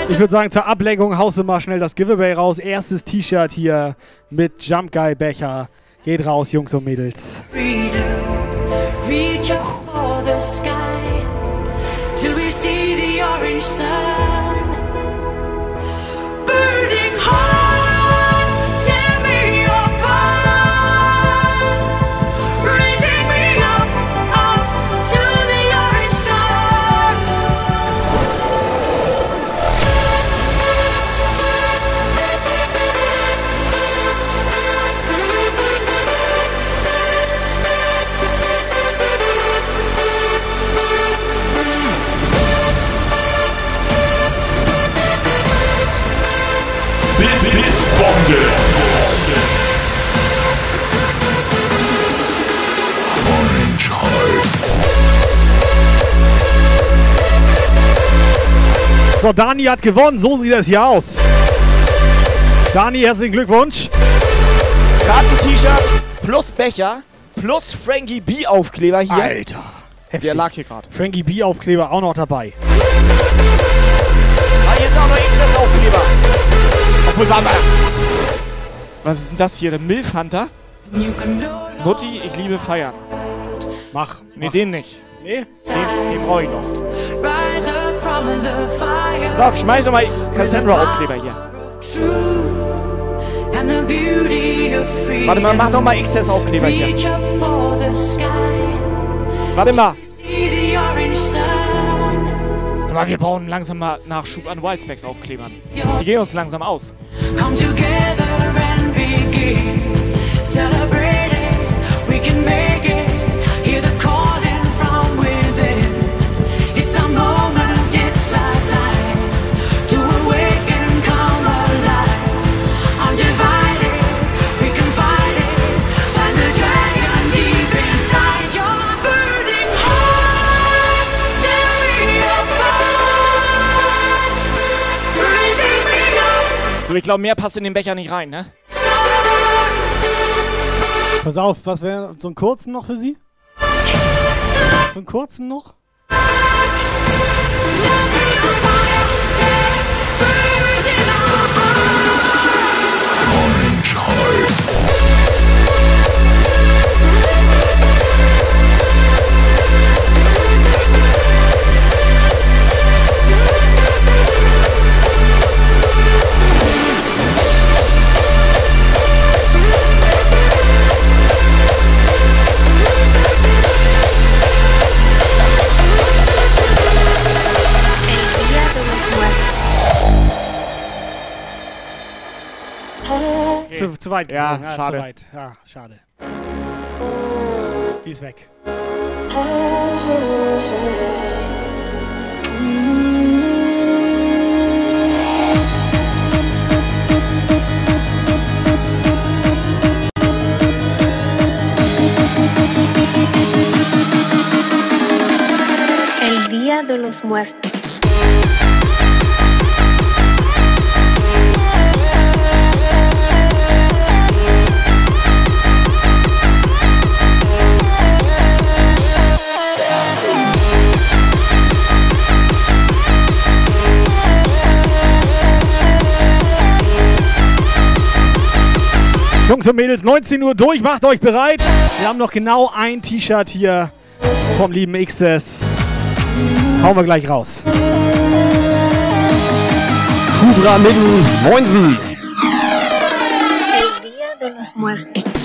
Ich würde sagen, zur Ablenkung haust du mal schnell das Giveaway raus. Erstes T-Shirt hier mit Jump Guy Becher. Geht raus, Jungs und Mädels. freedom. So, Dani hat gewonnen. So sieht das hier aus. Dani, herzlichen Glückwunsch. Karten-T-Shirt plus Becher plus Frankie B Aufkleber hier. Alter. Heftig. Der lag hier gerade. Frankie B Aufkleber auch noch dabei. Ah, jetzt auch noch XS Aufkleber. Obwohl, warte mal. Was ist denn das hier? Der Milf Hunter? Mutti, ich liebe feiern. Mach. Nee, den nicht. Nee? Den brauche ich noch. So, schmeiß mal Cassandra Aufkleber hier. Warte mal, mach noch mal XS Aufkleber hier. Warte mal. Sag mal, wir brauchen langsam mal Nachschub an Wildspecs Aufklebern. Die gehen uns langsam aus. Come together and begin celebrating. We can make it. So, ich glaube, mehr passt in den Becher nicht rein, ne? Pass auf, was wäre so einen kurzen noch für Sie? So einen kurzen noch? Zu, zu weit. Ja, gegangen. schade. Zu weit. Ja, schade. Die ist weg. El Día de los Muertos. Jungs und Mädels, 19 Uhr durch, macht euch bereit. Wir haben noch genau ein T-Shirt hier vom lieben XS. Hauen wir gleich raus. Kubra Mitten, Moinsen. El Día de los Muertos.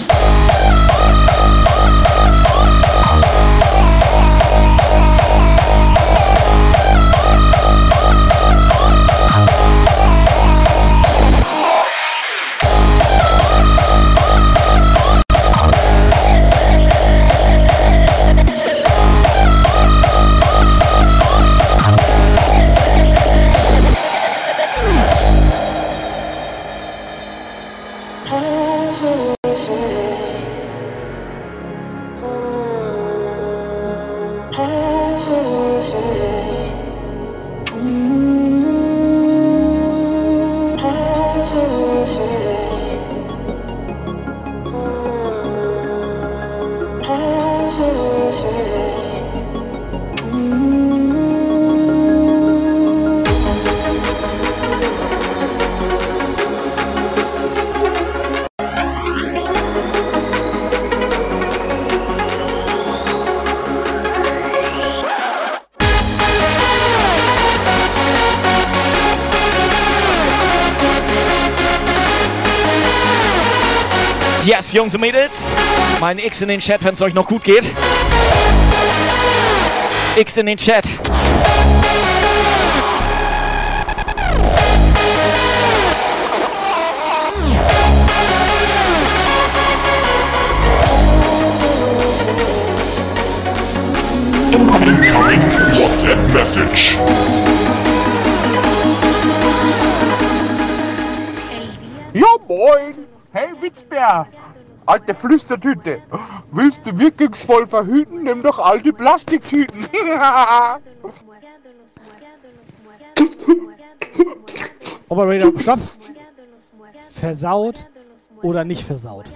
Jungs und Mädels. Mein X in den Chat, wenn es euch noch gut geht. X in den Chat. Alte Flüstertüte! Willst du wirkungsvoll verhüten? Nimm doch alte Plastiktüten! (laughs) Operator, stopp. Versaut oder nicht versaut?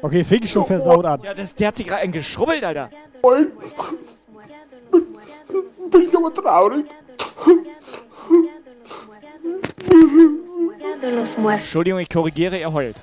Okay, fing schon versaut an. Ja, das, der hat sich gerade geschrubbelt, Alter. Moin! Bin ich aber traurig. Entschuldigung, ich korrigiere, er heult.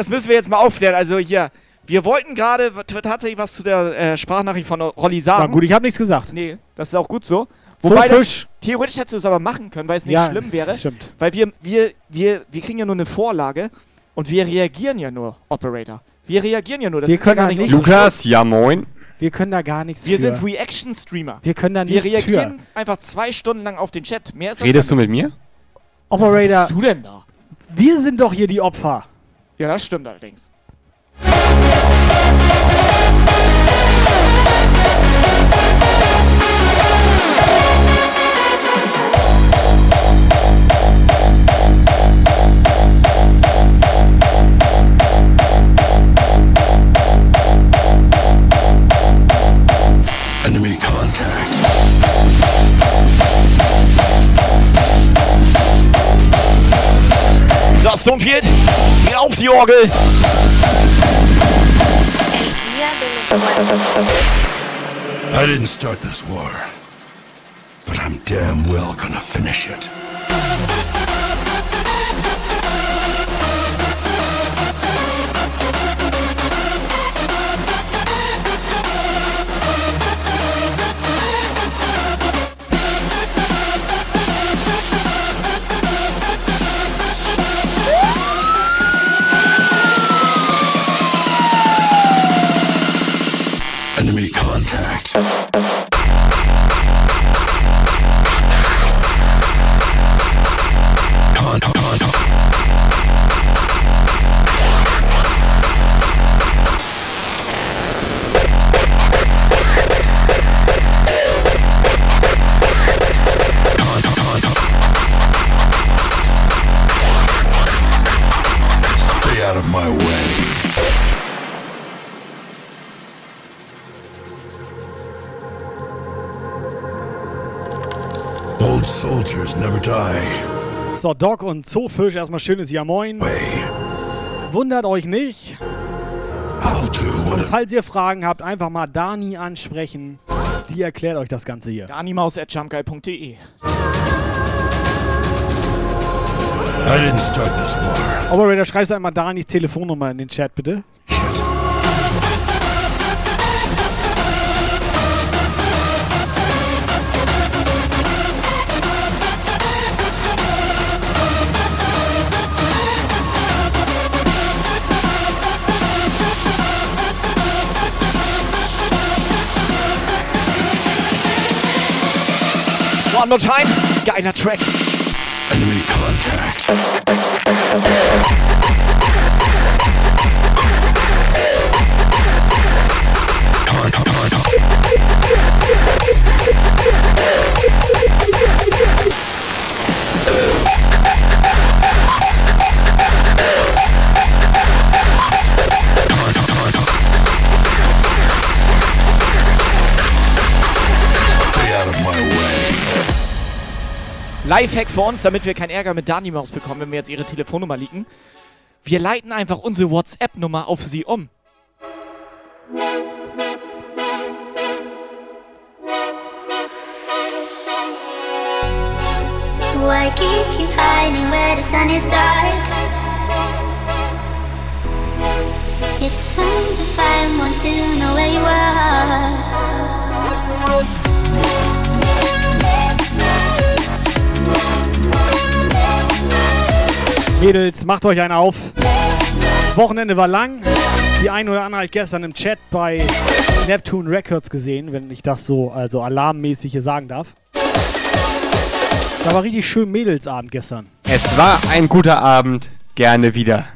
Das müssen wir jetzt mal aufklären. Also hier, wir wollten gerade tatsächlich was zu der äh, Sprachnachricht von Rolli sagen. Na gut, ich habe nichts gesagt. Nee, das ist auch gut so. So Wobei das, Fisch. theoretisch hättest du es aber machen können, weil es nicht Ja, schlimm das wäre. stimmt. Weil wir, wir, wir, wir kriegen ja nur eine Vorlage und wir reagieren ja nur, Operator. Wir reagieren ja nur. Das Wir ist ja können gar da nicht Lukas, ja moin. Wir können da gar nichts Wir für. sind Reaction-Streamer. Wir können da Wir nichts reagieren für. einfach zwei Stunden lang auf den Chat. Mehr ist das Redest ja du mit mir? Operator, wer bist du denn da? wir sind doch hier die Opfer. Ja, das stimmt allerdings. Enemy contact. So, Stonefield, geh auf die Orgel. I didn't start this war, but I'm damn well gonna finish it. Soldiers never die. So, Doc und Zoofisch, erstmal schönes Ja Moin. Wundert euch nicht. Und falls ihr Fragen habt, einfach mal Dani ansprechen. Die erklärt euch das Ganze hier. Danimaus.jumpguy.de I didn't start this war. Operator, schreibst du einmal Danis Telefonnummer in den Chat, bitte. One more time. Geiler Track. Enemy contact. Lifehack für uns, damit wir keinen Ärger mit Danimaus bekommen, wenn wir jetzt ihre Telefonnummer liegen. Wir leiten einfach unsere WhatsApp-Nummer auf sie um. Why keep you hiding where the sun is dark? It's time to find one to know where you are. Mädels, macht euch einen auf. Das Wochenende war lang. Die ein oder andere habe ich gestern im Chat bei Neptune Records gesehen, wenn ich das so also alarmmäßig hier sagen darf. Da war richtig schön Mädelsabend gestern. Es war ein guter Abend. Gerne wieder.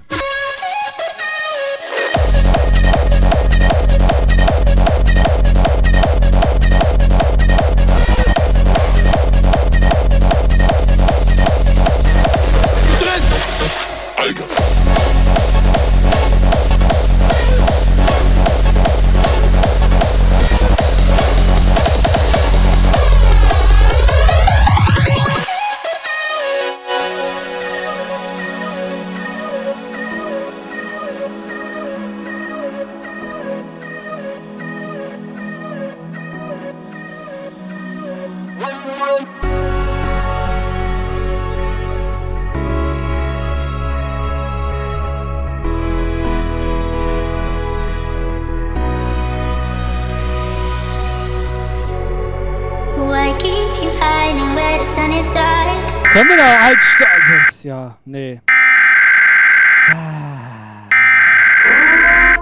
Ja, nee. (sighs)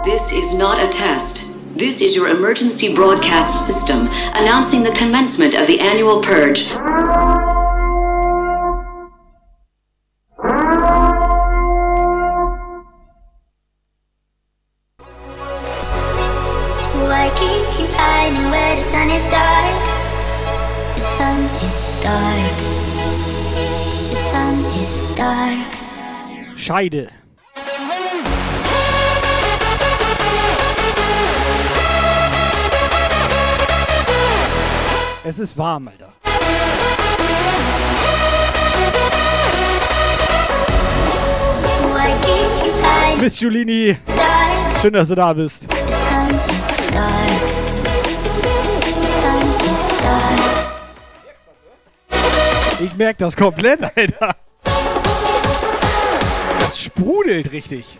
This is not a test. This is your emergency broadcast system announcing the commencement of the annual purge. Scheide. Es ist warm, Alter. Miss Dark. schön, dass du da bist. Ich merke das komplett, Alter. Sprudelt richtig.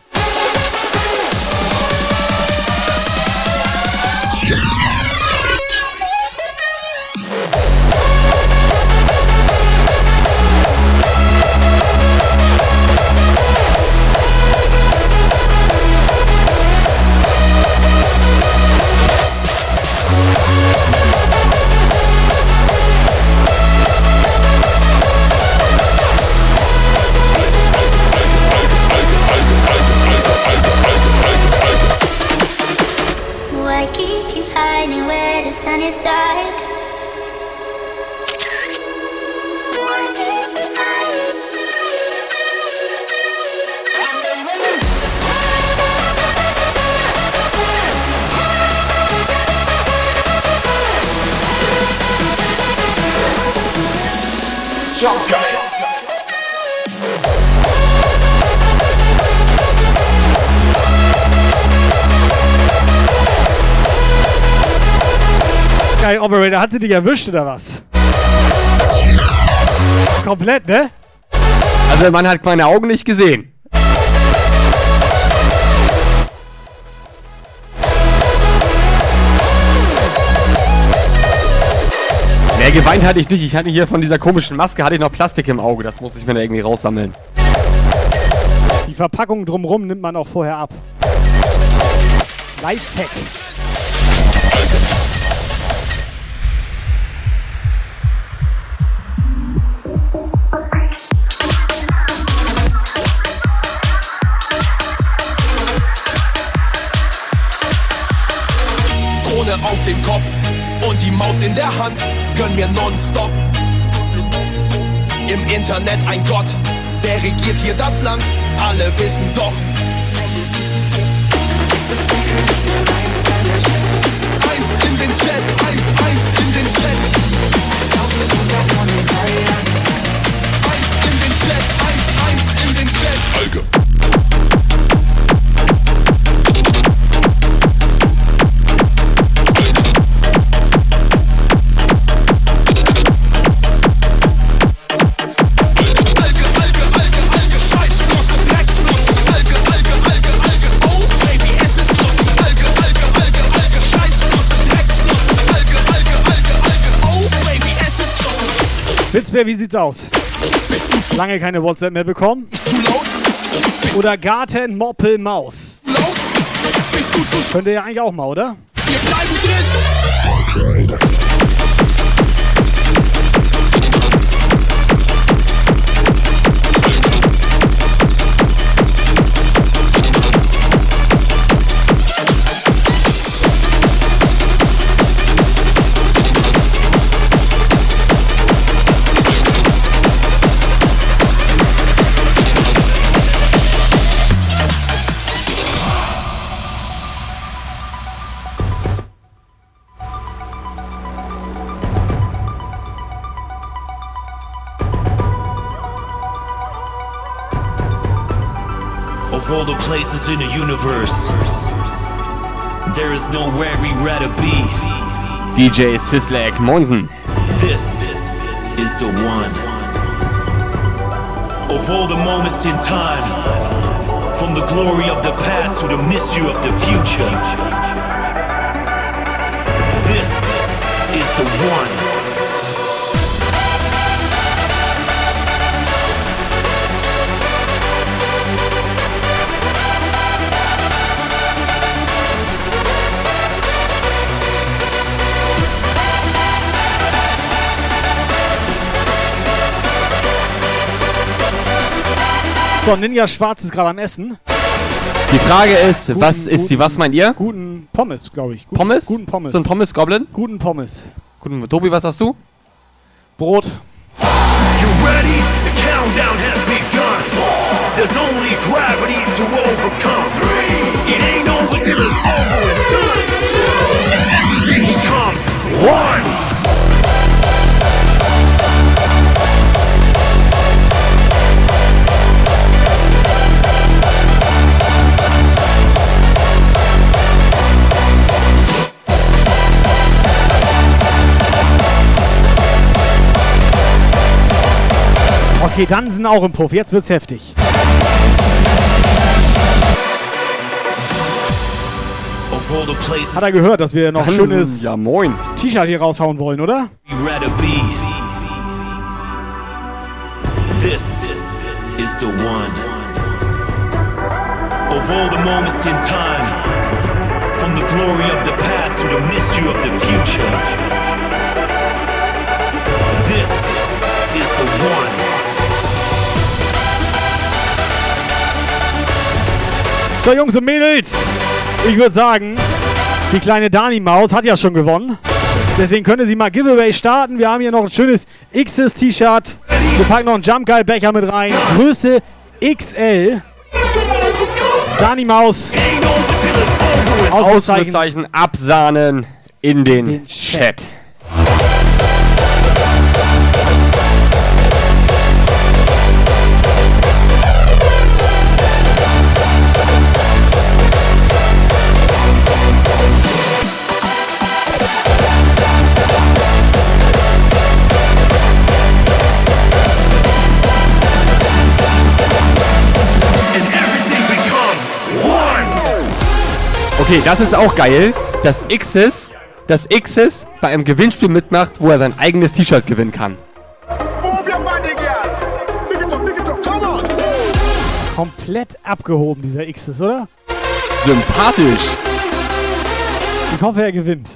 Operator, hat sie dich erwischt oder was? Komplett, ne? Also man hat meine Augen nicht gesehen. Nee, geweint hatte ich nicht. Ich hatte hier von dieser komischen Maske hatte ich noch Plastik im Auge. Das muss ich mir da irgendwie raussammeln. Die Verpackung drumrum nimmt man auch vorher ab. Lifehack. Dem Kopf und die Maus in der Hand, gönn mir nonstop. Im Internet ein Gott, wer regiert hier das Land? Alle wissen doch. Eins in den Chat, eins, eins in den Chat. Eins in den Chat, eins, eins in den Chat. Alge. Witzbär, wie sieht's aus? Lange keine WhatsApp mehr bekommen? Oder Garten Moppel Maus? Könnt ihr ja eigentlich auch mal, oder? Of all the places in the universe, there is nowhere we'd rather be. DJ Sislak Monsen. This is the one. Of all the moments in time, from the glory of the past to the mystery of the future, this is the one. So, Ninja Schwarz ist gerade am Essen. Die Frage ist, was ist sie? Was meint ihr? Guten Pommes, glaube ich. Guten, Pommes? Guten Pommes. So ein Pommes-Goblin? Guten Pommes. Guten, Tobi, was hast du? Brot. You Okay, Dansen auch im Puff. Jetzt wird's heftig. Hat er gehört, dass wir noch ein schönes ja, moin. T-Shirt hier raushauen wollen, oder? we'd rather be. This is the one. Of all the moments in time, from the glory of the past to the mystery of the future, So, Jungs und Mädels, ich würde sagen, die kleine Dani-Maus hat ja schon gewonnen. Deswegen könnte sie mal Giveaway starten. Wir haben hier noch ein schönes XS-T-Shirt. Wir packen noch einen Jump Guy Becher mit rein. Größe XL. Dani-Maus. Ausrufezeichen. Ausrufezeichen absahnen in den Chat. Okay, das ist auch geil, dass Xs, dass Xs bei einem Gewinnspiel mitmacht, wo er sein eigenes T-Shirt gewinnen kann. Komplett abgehoben, dieser Xs, oder? Sympathisch. Ich hoffe, er gewinnt.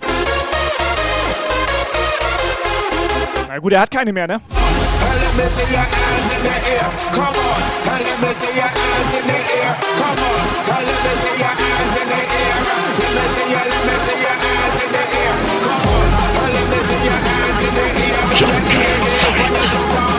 Na gut, er hat keine mehr, ne? Let me Let me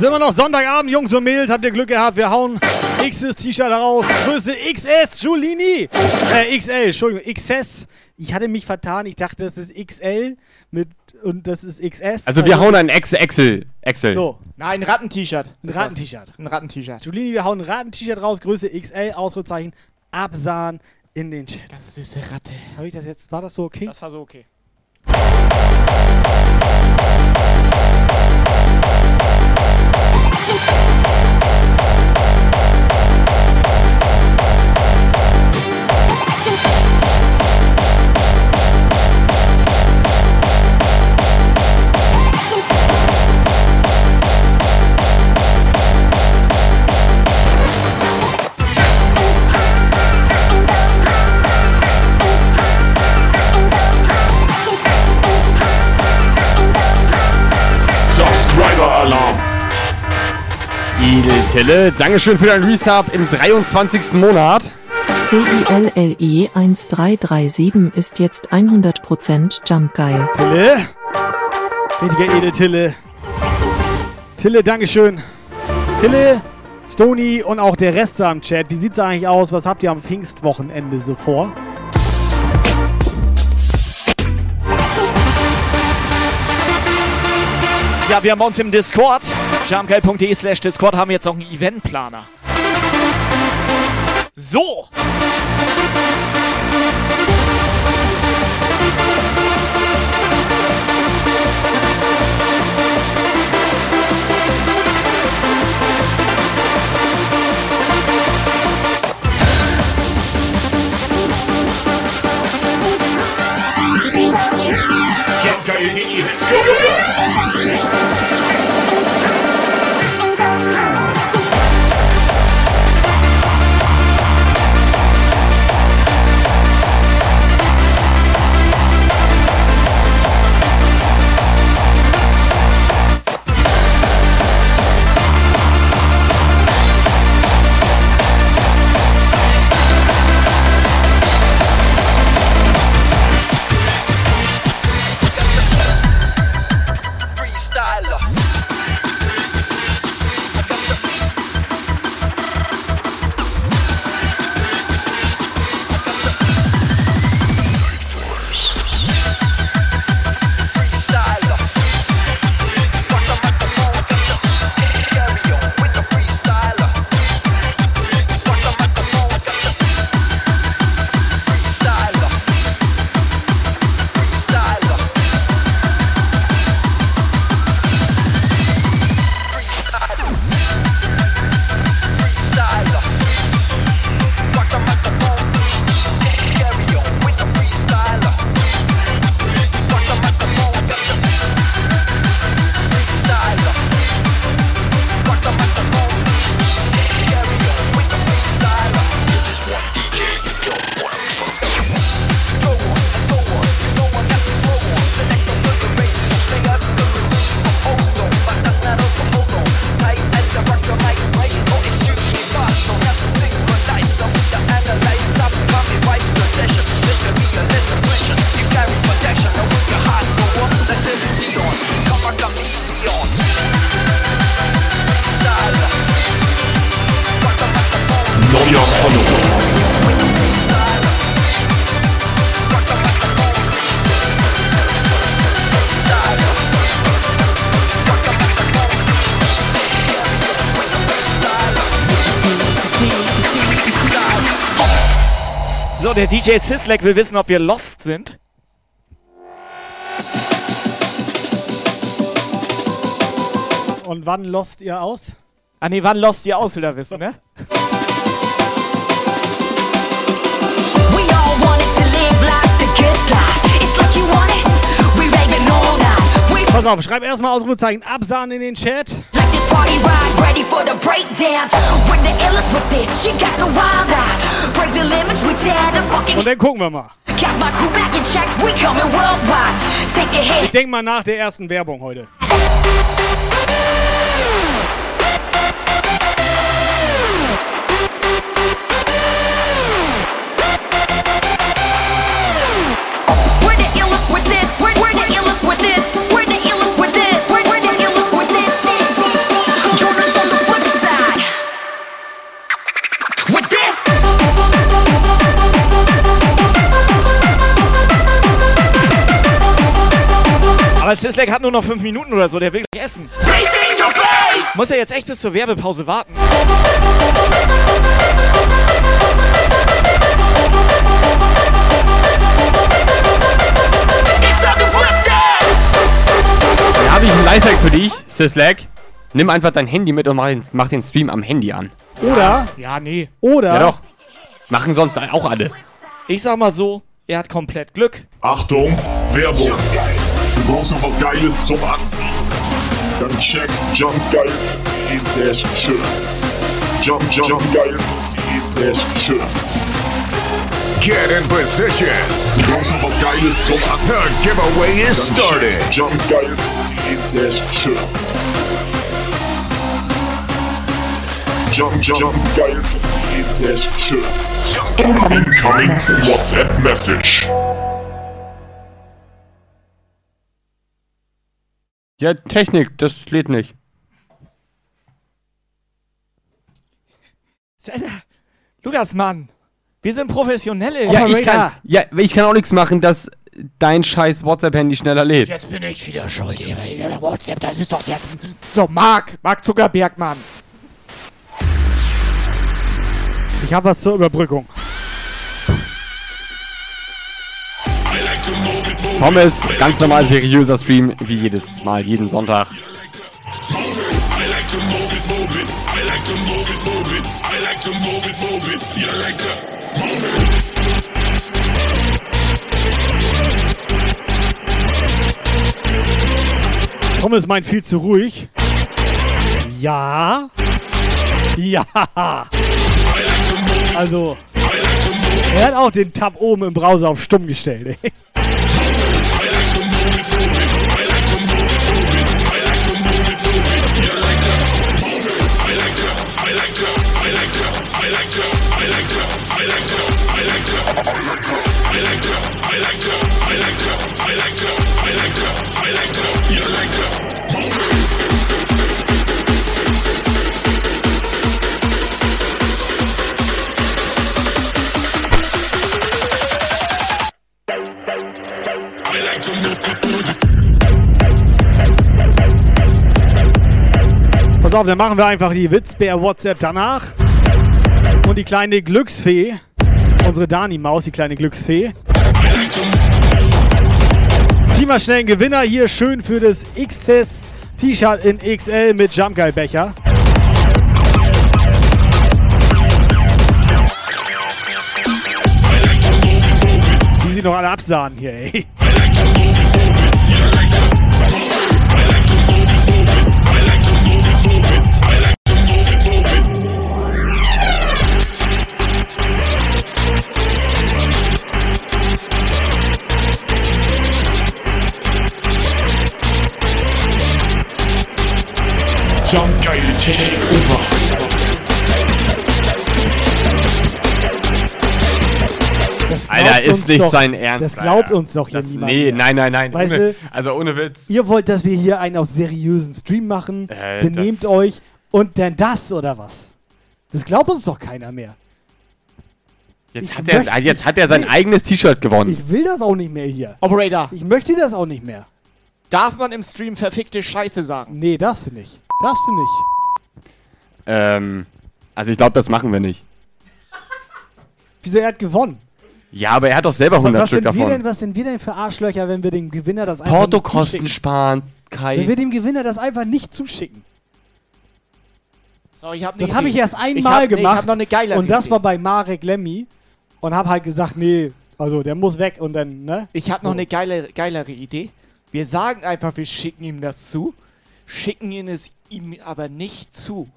Also immer noch Sonntagabend, Jungs und Mädels, habt ihr Glück gehabt. Wir hauen XS T-Shirt raus. Größe XS, Giulini. Äh, XL, Entschuldigung, XS. Ich hatte mich vertan, ich dachte, das ist XL mit und das ist XS. Also wir hauen ein Ex Excel. Excel. So, Nein, ein Ratten-T-Shirt. ein ist. Ratten-T-Shirt. Ein Ratten-T-Shirt. Giulini, wir hauen ein Ratten-T-Shirt raus, Größe XL, Ausrufezeichen, Absahn in den Chat. Ganz süße Ratte. Habe ich das jetzt, war das so okay? Das war so okay. Subscriber Tille, Dankeschön für deinen Resub im 23. Monat. TILLE 1337 ist jetzt 100% Jumpgeil. Tille. Richtiger Edel Tille. Tille, Dankeschön. Tille, Stony und auch der Rest da im Chat. Wie sieht's eigentlich aus? Was habt ihr am Pfingstwochenende so vor? Ja, wir haben uns im Discord, jamgeil.de slash Discord, haben wir jetzt auch einen Eventplaner. So. Jumpgeil.de. der DJ Sislek will wissen, ob wir lost sind. Und wann lost ihr aus? Ah nee, wann lost ihr aus, will er wissen, ne? Pass auf, schreib erstmal Ausrufezeichen Absahn in den Chat. like this party ride, ready for the breakdown. When the illest with this, she got the wild out. Break the limits, we fucking. Und dann gucken wir mal. Ich denk mal nach der ersten Werbung heute. Aber Sislek hat nur noch fünf Minuten oder so, der will gleich essen. Muss er jetzt echt bis zur Werbepause warten? Da habe ich einen Lifehack für dich, Sislek. Nimm einfach dein Handy mit und mach den, mach den Stream am Handy an. Oder? Ja, nee. Oder? Ja doch. Machen sonst auch alle. Ich sag mal so, er hat komplett Glück. Achtung, Werbung. Du brauchst noch was Geiles zum Anziehen. Dann check jumpgeil.de slash shirts. Jump, jump, jumpgeil.de slash shirts. Get in position. Du brauchst noch was Geiles zum Anziehen. The giveaway is Dann started. check jumpgeil.de slash shirts. Jump, jump, jumpgeil.de slash shirts. Incoming WhatsApp message. Ja, Technik, das lädt nicht. Lukas, Mann. Wir sind Professionelle. Ja ich, kann, ja, ich kann auch nichts machen, dass dein scheiß WhatsApp-Handy schneller lädt. Jetzt bin ich wieder schuld. WhatsApp, das ist doch der... So, Mark. Mark Zuckerberg, Mann. Ich habe was zur Überbrückung. Thomas, ganz normal seriöser Stream, wie jedes Mal, jeden Sonntag. Thomas meint viel zu ruhig. Ja. Ja. Also, er hat auch den Tab oben im Browser auf stumm gestellt. Ey. Pass auf, dann machen wir einfach die Witzbär WhatsApp danach. Und die kleine Glücksfee, unsere Dani-Maus, die kleine Glücksfee. Zieh mal schnell einen Gewinner hier, schön für das XS T-Shirt in XL mit Jumpgeil-Becher. Die sie noch alle absahen hier, ey. Jump Geil Take Over. Alter, ist nicht doch- sein Ernst. Das glaubt Alter. uns doch hier das, niemand. Nee, mehr. nein, nein, nein. Weißt ohne, du, also ohne Witz. Ihr wollt, dass wir hier einen auf seriösen Stream machen. Äh, Benehmt das- euch und dann das oder was? Das glaubt uns doch keiner mehr. Jetzt Ich hat, er, möchte- jetzt hat er sein Nee. eigenes T-Shirt gewonnen. Ich will das auch nicht mehr hier. Operator. Ich möchte das auch nicht mehr. Darf man im Stream verfickte Scheiße sagen? Nee, darfst du nicht. Darfst du nicht. Ähm, also ich glaube, das machen wir nicht. Wieso, er hat gewonnen. Ja, aber er hat doch selber 100 was Stück sind wir davon. denn, was sind wir denn für Arschlöcher, wenn wir dem Gewinner das einfach Portokosten nicht zuschicken? sparen, Kai. Wenn wir dem Gewinner das einfach nicht zuschicken. So, ich hab Das habe ich erst Ich einmal hab- nee, gemacht. Ich hab noch eine geile und das Idee. war bei Marek Lemmy. Und habe halt gesagt, nee, also der muss weg und dann, ne? Ich habe noch So. eine geile, geilere Idee. Wir sagen einfach, wir schicken ihm das zu, schicken ihn es ihm aber nicht zu.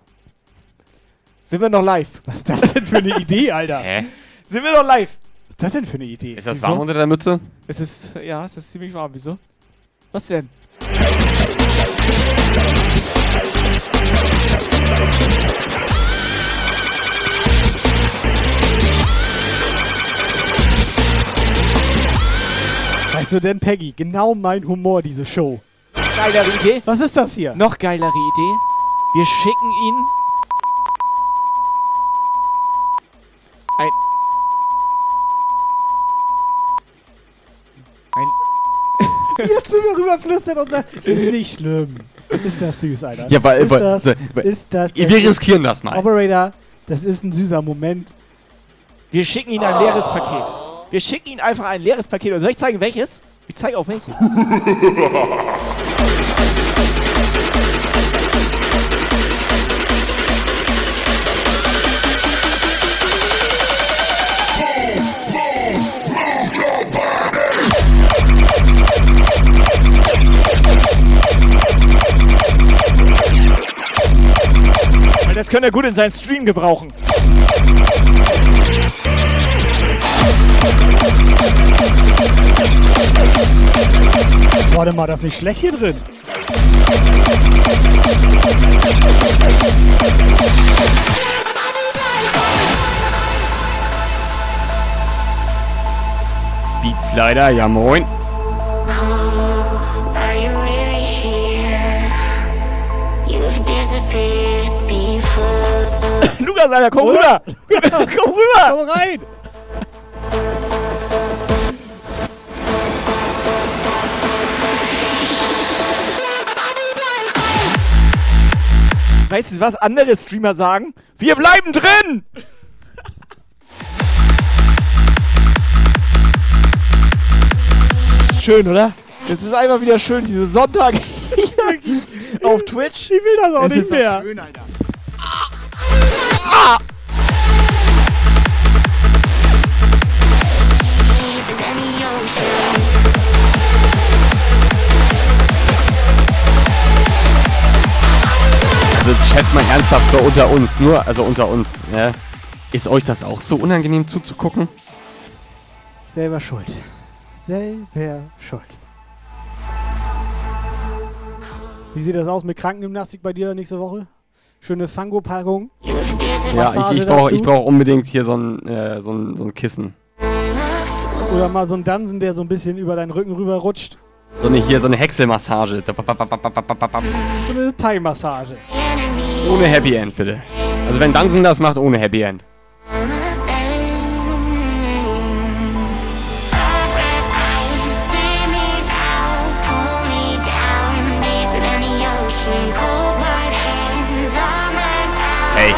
Sind wir noch live? Was ist das denn für eine Idee, Alter? Hä? Sind wir noch live? Was ist das denn für eine Idee? Ist das Wieso? warm unter der Mütze? Es ist, ja, es ist ziemlich warm. Wieso? Was denn? Weißt du denn, Peggy, genau mein Humor, diese Show. Geilere Idee? Was ist das hier? Noch geilere Idee. Wir schicken ihn ein ein (laughs) Jetzt zu mir rüberflüstert und sagt, ist nicht schlimm. Ist das süß, Alter. Ja, weil- ist weil- das, weil- ist das wir riskieren das mal. Operator, das ist ein süßer Moment. Wir schicken ihn ein leeres Paket. Wir schicken ihn einfach ein leeres Paket. Und soll ich zeigen, welches? Ich zeige auf welches. (laughs) Weil das könnte er gut in seinen Stream gebrauchen. Warte mal, das ist nicht schlecht hier drin. Beatslider, ja moin. Lukas, Alter, komm rüber! (laughs) komm rüber! Komm rein! Weißt du, was andere Streamer sagen? Wir bleiben drin! Schön, oder? Es ist einfach wieder schön, diese Sonntag auf Twitch. Ich will das auch Es nicht mehr. schön, Alter. Ah! Also Chat mal ernsthaft so unter uns, nur, also unter uns, ja. Ist euch das auch so unangenehm zuzugucken? Selber schuld. Selber schuld. Wie sieht das aus mit Krankengymnastik bei dir nächste Woche? Schöne Fango-Packung. Ja, ich, ich brauche brauch unbedingt hier so ein, äh, so, ein, so ein Kissen. Oder mal so ein Dansen, der so ein bisschen über deinen Rücken rüber rutscht. So eine hier, so eine Häckselmassage. So eine Thai-Massage. Ohne Happy End, bitte. Also wenn Dansen das macht, ohne Happy End.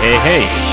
Hey, hey.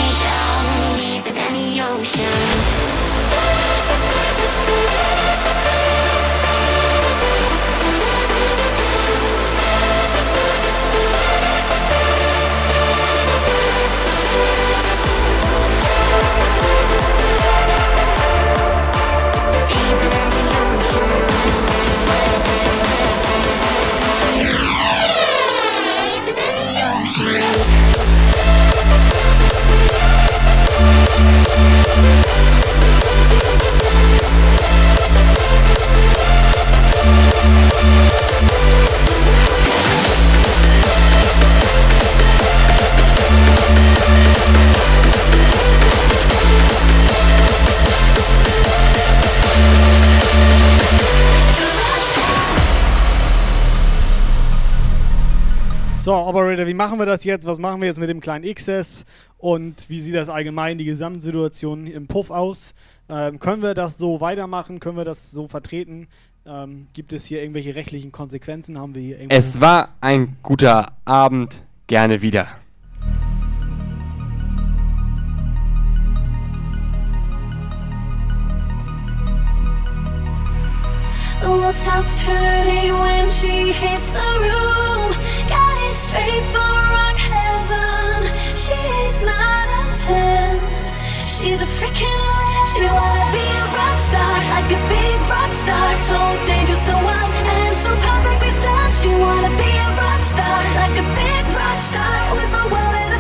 So, Operator, wie machen wir das jetzt? Was machen wir jetzt mit dem kleinen XS? Und wie sieht das allgemein, die Gesamtsituation im Puff aus? Ähm, können wir das so weitermachen? Können wir das so vertreten? Ähm, gibt es hier irgendwelche rechtlichen Konsequenzen? Haben wir hier Es war ein guter Abend. Gerne wieder. The world stops turning when she hits the room. Straight from rock heaven. She's not a 10. She's a freaking She wanna be a rock star, like a big rock star. So dangerous, so wild, and so perfectly styled. She wanna be a rock star, like a big rock star. With the world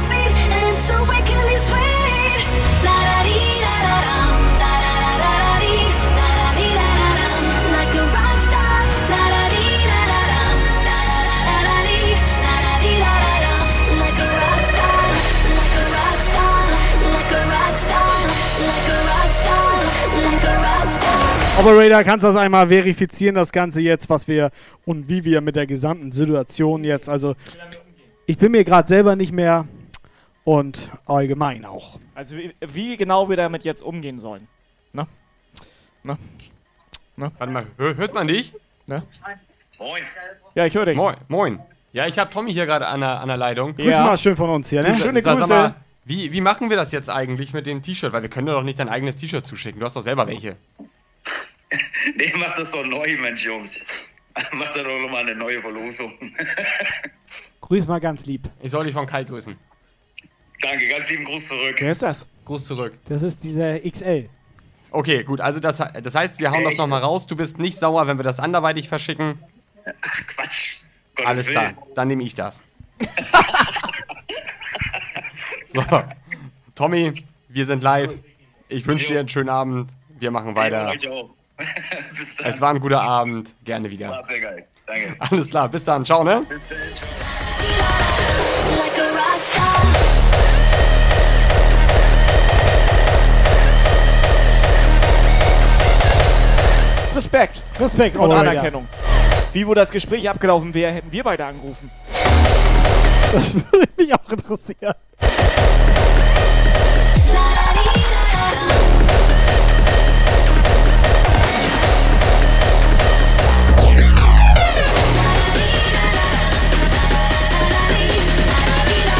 Operator, kannst du das einmal verifizieren, das Ganze jetzt, was wir und wie wir mit der gesamten Situation jetzt, also ich bin mir gerade selber nicht mehr und allgemein auch. Also wie, wie genau wir damit jetzt umgehen sollen. Ne? Ne? Ne? Warte mal, hör, hört man dich? Ne? Moin. Ja, ich höre dich. Moin, moin. Ja, ich habe Tommy hier gerade an der, an der Leitung. Grüß mal schön von uns hier, ne? Schöne sag- sag Grüße. Mal, wie, wie machen wir das jetzt eigentlich mit dem T-Shirt? Weil wir können dir doch nicht dein eigenes T-Shirt zuschicken. Du hast doch selber welche. (laughs) Nee, macht das doch neu, Mensch, Jungs. (laughs) Macht doch noch mal eine neue Verlosung. (laughs) Grüß mal ganz lieb. Ich soll dich von Kai grüßen. Danke, ganz lieben Gruß zurück. Wer ist das? Gruß zurück. Das ist dieser XL. Okay, gut. Also das, das heißt, wir hauen das Echt? nochmal raus. Du bist nicht sauer, wenn wir das anderweitig verschicken. Quatsch. Gottes Alles klar, Willen. dann nehme ich das. so, Tommy, wir sind live. Ich wünsche dir einen schönen Abend. Wir machen weiter. (laughs) Bis. Es war ein guter Abend. Gerne wieder. War sehr geil. Danke. (laughs) Alles klar, bis dann. Ciao, ne? Star. Respekt. Respekt, Und. Anerkennung. Wie wurde das Gespräch abgelaufen wäre, hätten wir beide angerufen. Das würde mich auch interessieren.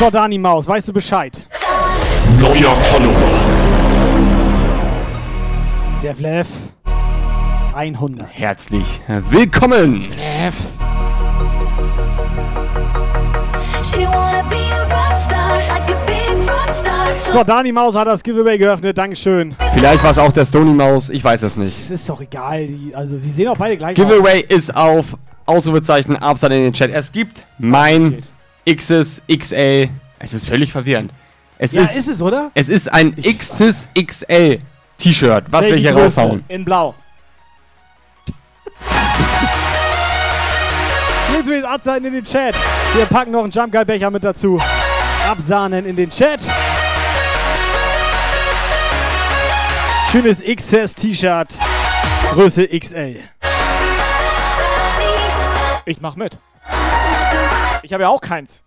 So, Dani Maus, weißt du Bescheid? Neuer Follower. Der Flev 100. Herzlich willkommen. Star. So, Dani Maus hat das Giveaway geöffnet. Dankeschön. Vielleicht war es auch der Stony Maus. Ich weiß es nicht. Es ist doch egal. Die, also, sie sehen auch beide gleich Giveaway ist auf Ausrufezeichen Absat in den Chat. Es gibt mein XS XL. Es ist völlig verwirrend. Es Ja, ist, ist es, oder? Es ist ein XS XL T-Shirt, was wir Welche hier Größe? raushauen. In Blau. Jetzt will absahnen in den Chat. Wir packen noch einen Jump Guy Becher mit dazu. Absahnen in den Chat. Schönes XS T-Shirt. Größe XL. Ich mach mit. Ich habe ja auch keins.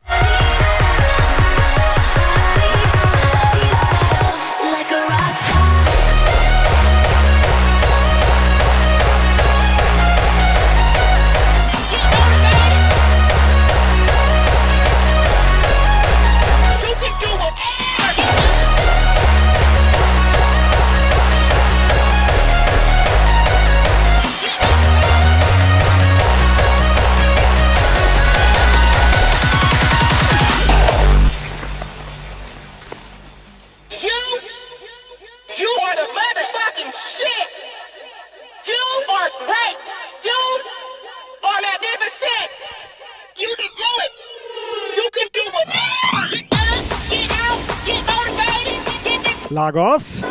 Lagos.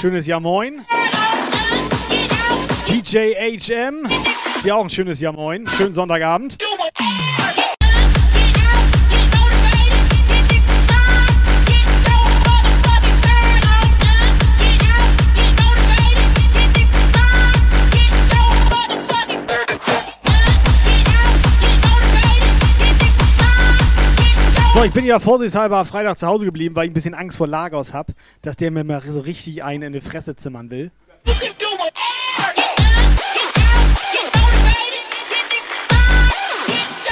Schönes Jahr Moin. DJ HM. Dir auch ein schönes Jahr Moin. Schönen Sonntagabend. So, ich bin ja vorsichtshalber Freitag zu Hause geblieben, weil ich ein bisschen Angst vor Lagos habe, dass der mir mal so richtig einen in die Fresse zimmern will.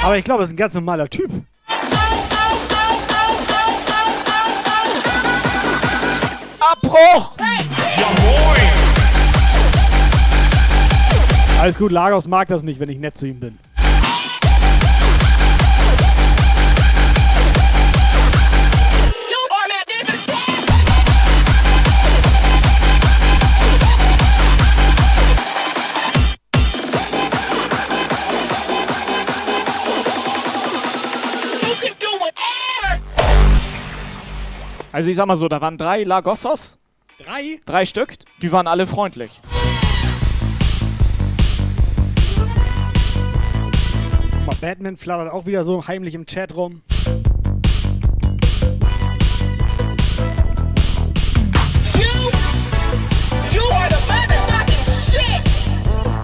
Aber ich glaube, das ist ein ganz normaler Typ. Abbruch! Ja moin! Alles gut, Lagos mag das nicht, wenn ich nett zu ihm bin. Also ich sag mal so, da waren drei Lagossos. Drei? Drei Stück. Die waren alle freundlich. Guck mal, Batman flattert auch wieder so heimlich im Chat rum.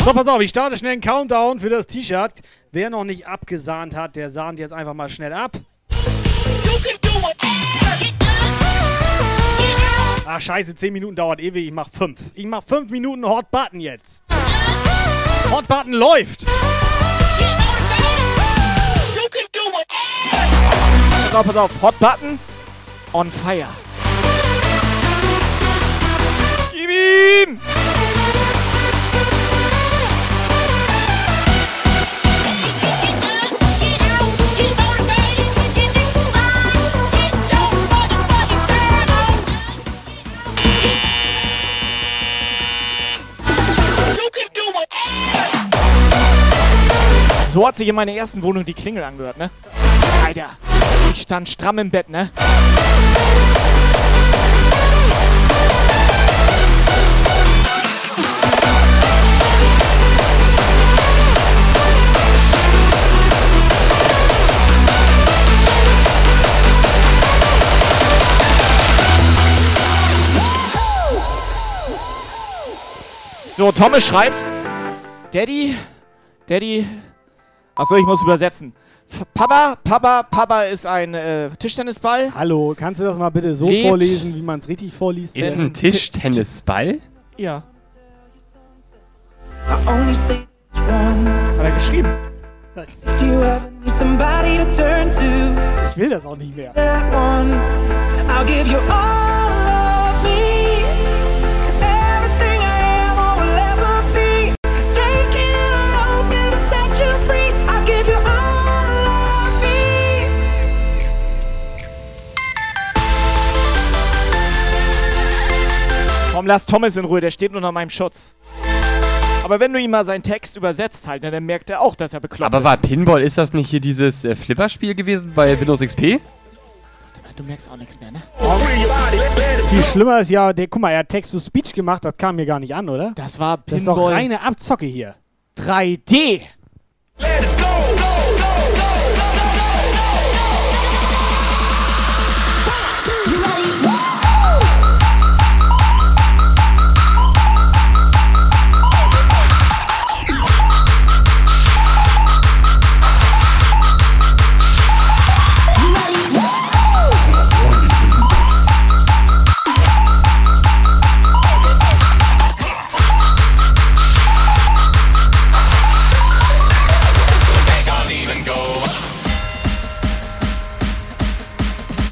So, pass auf, ich starte schnell einen Countdown für das T-Shirt. Wer noch nicht abgesahnt hat, der sahnt jetzt einfach mal schnell ab. Ach scheiße, 10 Minuten dauert ewig, ich mach 5. Ich mach 5 Minuten Hot Button jetzt. Hot Button läuft. Pass auf, pass auf. Hot Button on fire. Gib ihm! So hat sich in meiner ersten Wohnung die Klingel angehört, ne? Alter, ich stand stramm im Bett, ne? So, Thomas schreibt, Daddy, Daddy, achso, ich muss übersetzen. Papa, Papa, Papa ist ein äh, Tischtennisball. Hallo, kannst du das mal bitte so Lebt- vorlesen, wie man es richtig vorliest? Ist ein Tischtennisball? Ja. I only say this once. Hat er geschrieben? If you ever need somebody to turn to, Ich will das auch nicht mehr. Komm, lass Thomas in Ruhe, der steht unter meinem Schutz. Aber wenn du ihm mal seinen Text übersetzt halt, ne, dann merkt er auch, dass er bekloppt Aber ist. war Pinball, ist das nicht hier dieses äh, Flipperspiel gewesen bei Windows XP? Du merkst auch nichts mehr, ne? Viel schlimmer ist ja, der, guck mal, er hat Text-to-Speech gemacht, das kam mir gar nicht an, oder? Das war Das ist doch Pinball. reine Abzocke hier. 3D.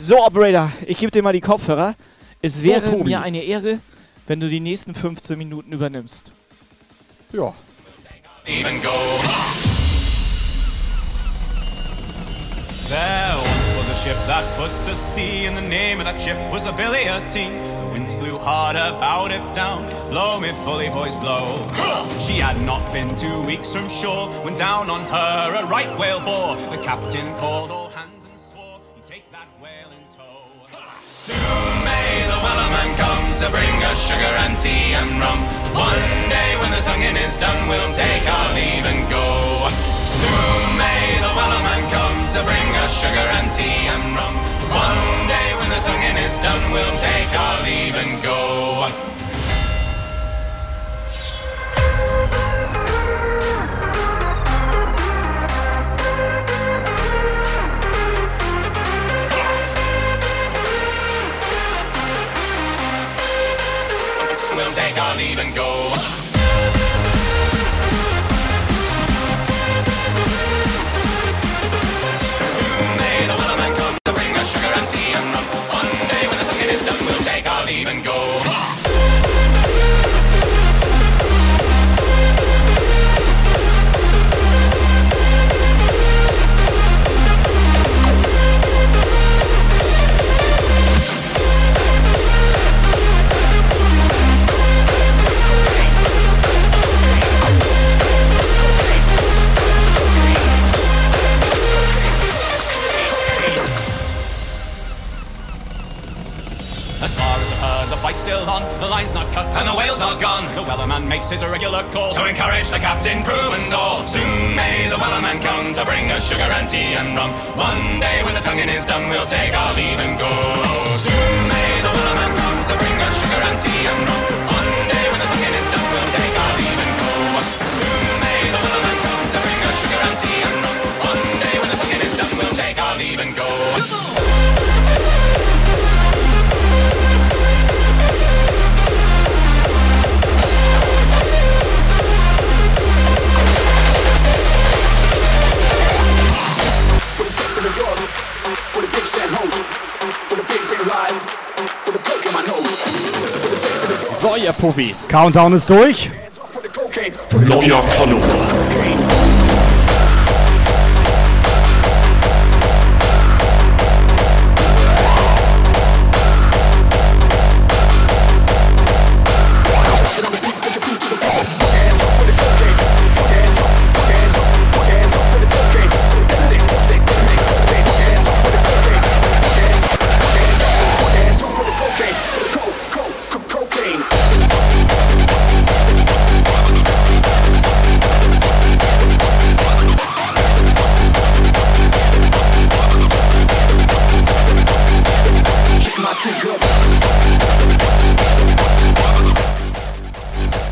So, Operator, ich gebe dir mal die Kopfhörer. Es So, wäre Tobi. mir eine Ehre, wenn du die nächsten 15 Minuten übernimmst. Ja. There once was a ship that put to sea, and the name of that ship was the Billy T. The winds blew hard about it down, blow me bully boys blow. (laughs) She had not been two weeks from shore when down on her a right whale bore. The captain called all Soon may the wellerman come to bring us sugar and tea and rum. One day when the tonguing is done, we'll take our leave and go. Soon may the wellerman come to bring us sugar and tea and rum. One day when the tonguing is done, we'll take our leave and go. We'll take our go. Soon may the wellerman come to bring us sugar and tea and. One day when the tonguing is done, we'll take our leave and go. Still on, the line's not cut, and the whale's not gone. The Wellerman makes his irregular call to encourage the captain, crew, and all. Soon may the Wellerman come to bring us sugar and tea and rum. One day when the tonguing is done, we'll take our leave and go. Soon may the Wellerman come to bring us sugar and tea and rum. One day when the tonguing is done, we'll take our leave and go. Soon may the Wellerman come to bring us sugar and tea and rum. One day when the tonguing is done, we'll take our leave and go. For the bitch and hoes, for the big big ride, for the coke in my nose, for the sex and the drug, So, ihr Puffis. Countdown ist durch. for the cocaine, for the Neuer Follower.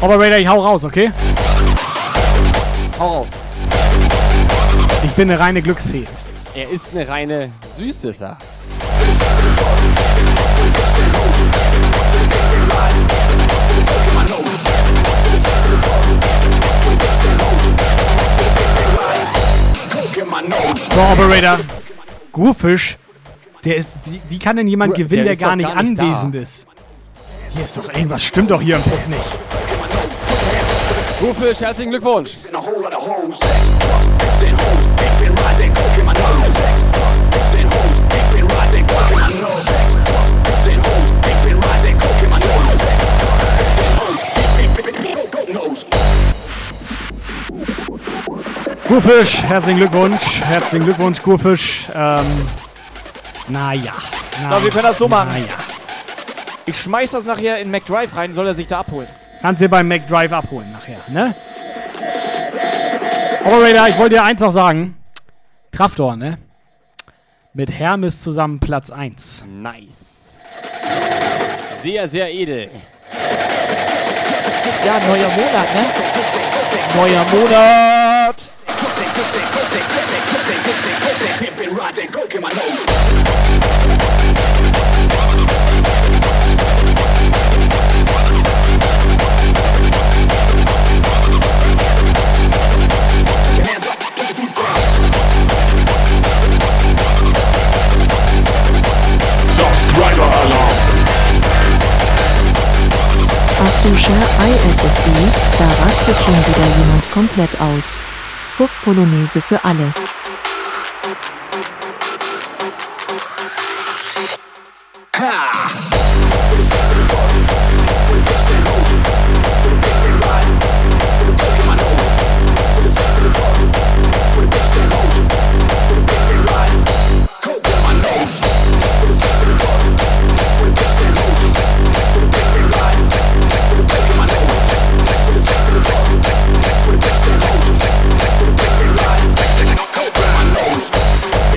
Operator, ich hau raus, okay? Hau raus. Ich bin eine reine Glücksfee. Er ist eine reine Süßesser. So, Operator. Gurfisch. Der ist. Wie, wie kann denn jemand gewinnen, der der, gar nicht gar nicht da. anwesend ist? Hier ist doch irgendwas, stimmt doch hier im Puff nicht. Rufisch, herzlichen Glückwunsch. Gurfisch, herzlichen Glückwunsch. Herzlichen Glückwunsch, Gurfisch. Ähm, naja. So, wir können das so machen. Naja. Ich schmeiß das nachher in McDrive rein, soll er sich da abholen. Kannst du beim McDrive abholen nachher, ne? Operator, ich wollte dir eins noch sagen. Traftor, ne? Mit Hermes zusammen Platz 1. Nice. Sehr, sehr edel. Ja, neuer Monat, ne? Neuer Monat. Ach du Scher ISSI, da rastet schon wieder jemand komplett aus. Puff Polonaise für alle. Ich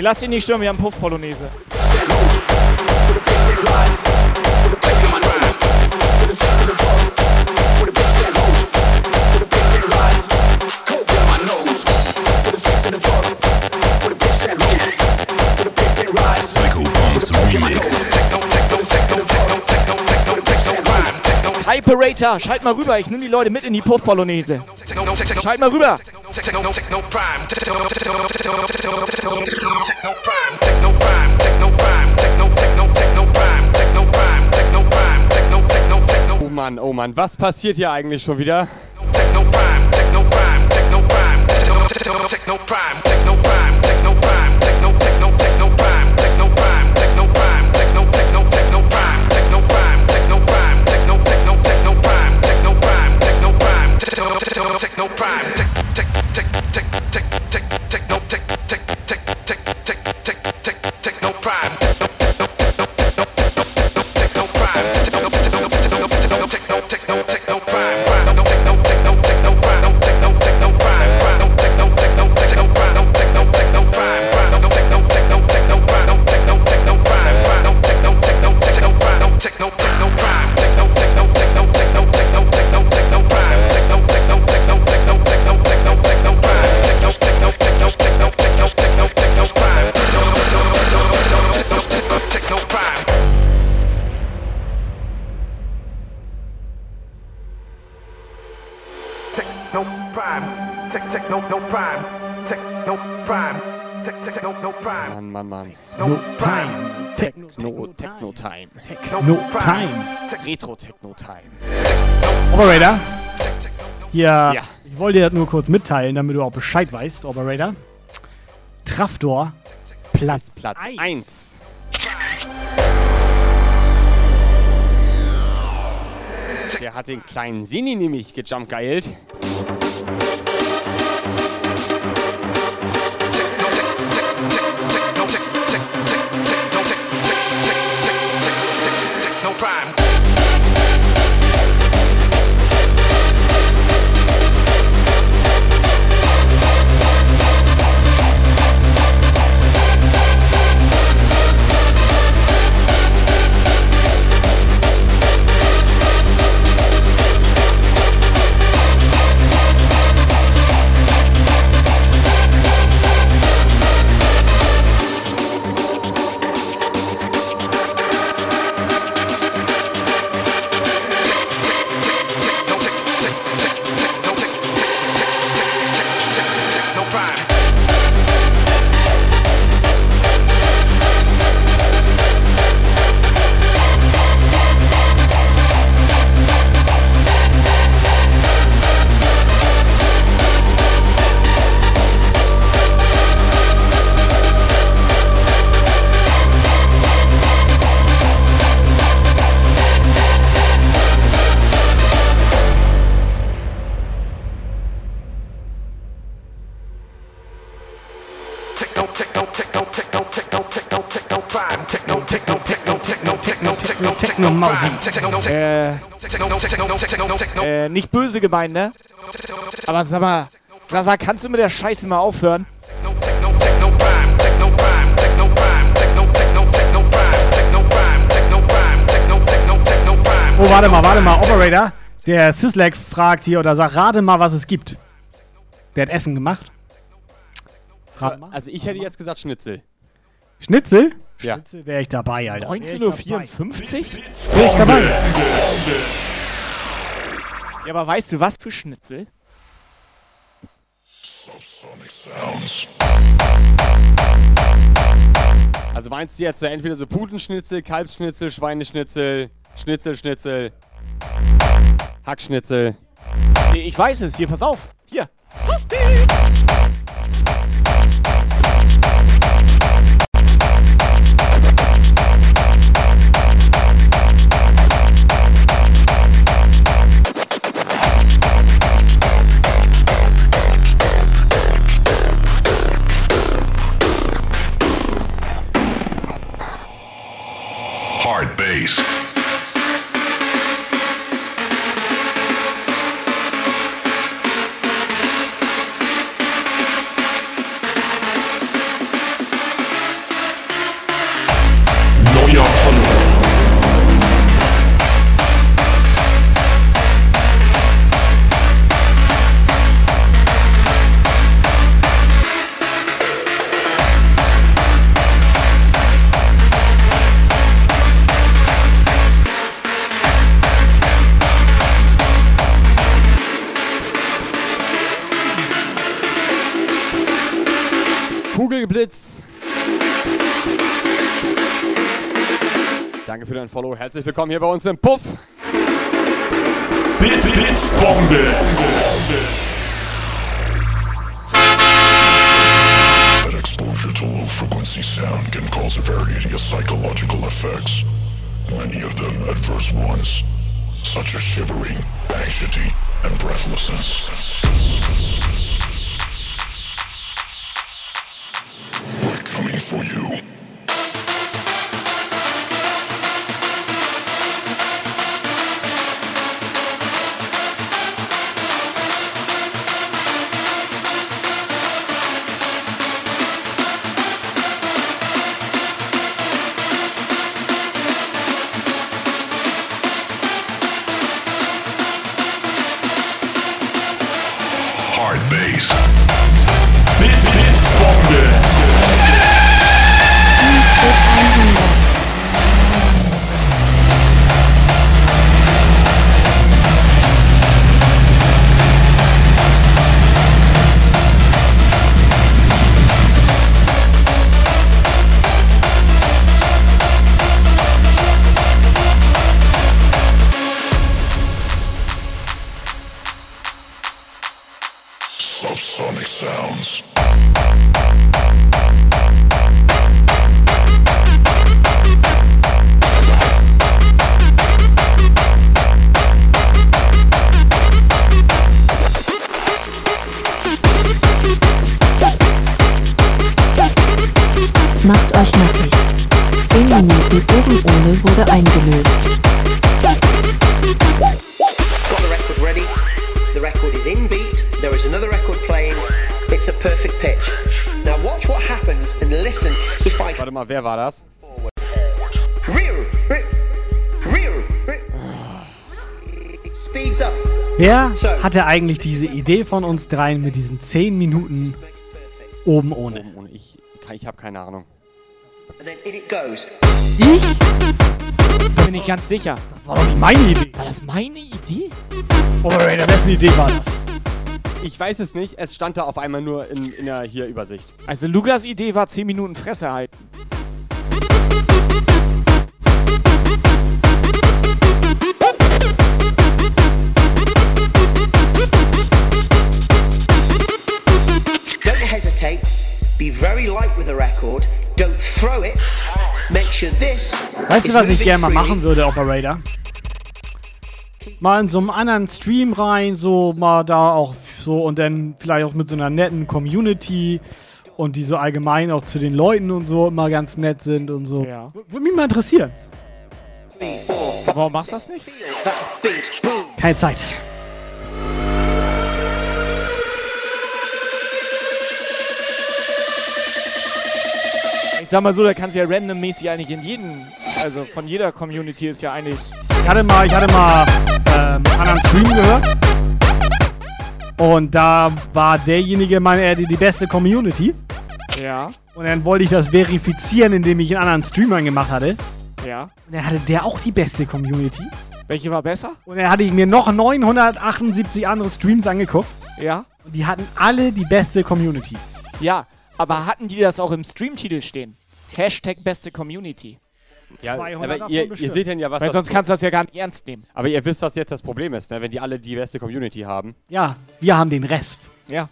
lass ihn nicht stürmen, wir haben Puff-Polonaise. Hyperator, schalt mal rüber, ich nehme die Leute mit in die Puff-Polonaise. Schalt mal rüber techno, techno prime, techno, techno, techno, techno, techno, techno prime, techno prime, techno prime, techno, techno, techno prime, techno prime, techno prime, techno, techno, techno. Oh Mann, oh Mann, was passiert hier eigentlich schon wieder? Techno prime, techno prime, techno prime, techno, techno, techno prime, techno prime. Tech, techno, no prime. Techno, prime. Tech, techno, no prime. Mann, Mann, Mann. No time. Techno, Techno, Techno Time. No time. Retro Techno Time. Operator. Ja, Ja. ich wollte dir das nur kurz mitteilen, damit du auch Bescheid weißt, Operator. Traftor, Platz, Platz 1. Der hat den kleinen Sini nämlich gejumpgeilt. Böse gemeint, ne? Aber sag mal, Sasa, kannst du mit der Scheiße mal aufhören? Oh, warte mal, warte mal, Operator. Der Sislek fragt hier oder sagt, rate mal, was es gibt. Der hat Essen gemacht. Rat mal. Also ich hätte jetzt gesagt Schnitzel. Schnitzel? Ja. Schnitzel wäre ich dabei, Alter. 19.54 Uhr? Wäre ich dabei. Ja, aber weißt du, was für Schnitzel? Also meinst du jetzt so entweder so Putenschnitzel, Kalbsschnitzel, Schweineschnitzel, Schnitzelschnitzel, Hackschnitzel? Nee, ich weiß es. Hier, pass auf. Hier. Hard Follow. Herzlich willkommen hier bei uns im Puff. Blitz, Blitzbombe. That exposure to low frequency sound can cause a variety of psychological effects. Many of them adverse ones, such as shivering, anxiety, and breathlessness. We're coming for you. Bass. Blitzbombe. Wer hatte eigentlich diese Idee von uns dreien mit diesem 10 Minuten oben ohne? Oben ohne. Ich, ich habe keine Ahnung. Ich? Bin ich ganz sicher. Das war doch nicht meine Idee. War das meine Idee? Operator, wessen Idee war das? Ich weiß es nicht. Es stand da auf einmal nur in, in der hier Übersicht. Also Lukas Idee war 10 Minuten Fresse halten. Weißt du, was ich gerne mal machen würde, Operator? Mal in so einem anderen Stream rein, so mal da auch so und dann vielleicht auch mit so einer netten Community und die so allgemein auch zu den Leuten und so immer ganz nett sind und so. Ja. Würde mich mal interessieren. Warum machst du das nicht? Keine Zeit. Ich sag mal so, da kannst du ja randommäßig eigentlich in jeden, also von jeder Community ist ja eigentlich. Ich hatte mal, ich hatte mal ähm, einen anderen Stream gehört. Und da war derjenige, meine er, die, die beste Community. Ja. Und dann wollte ich das verifizieren, indem ich einen anderen Stream angemacht hatte. Ja. Und dann hatte der auch die beste Community. Welche war besser? Und dann hatte ich mir noch 978 andere Streams angeguckt. Ja. Und die hatten alle die beste Community. Ja, aber hatten die das auch im Streamtitel stehen? Hashtag beste Community. Ja, 200 aber davon ihr, ihr seht dann ja, was Weil sonst kannst du das ja gar nicht ernst nehmen. Aber ihr wisst, was jetzt das Problem ist, ne? wenn die alle die beste Community haben. Ja, wir haben den Rest. Ja.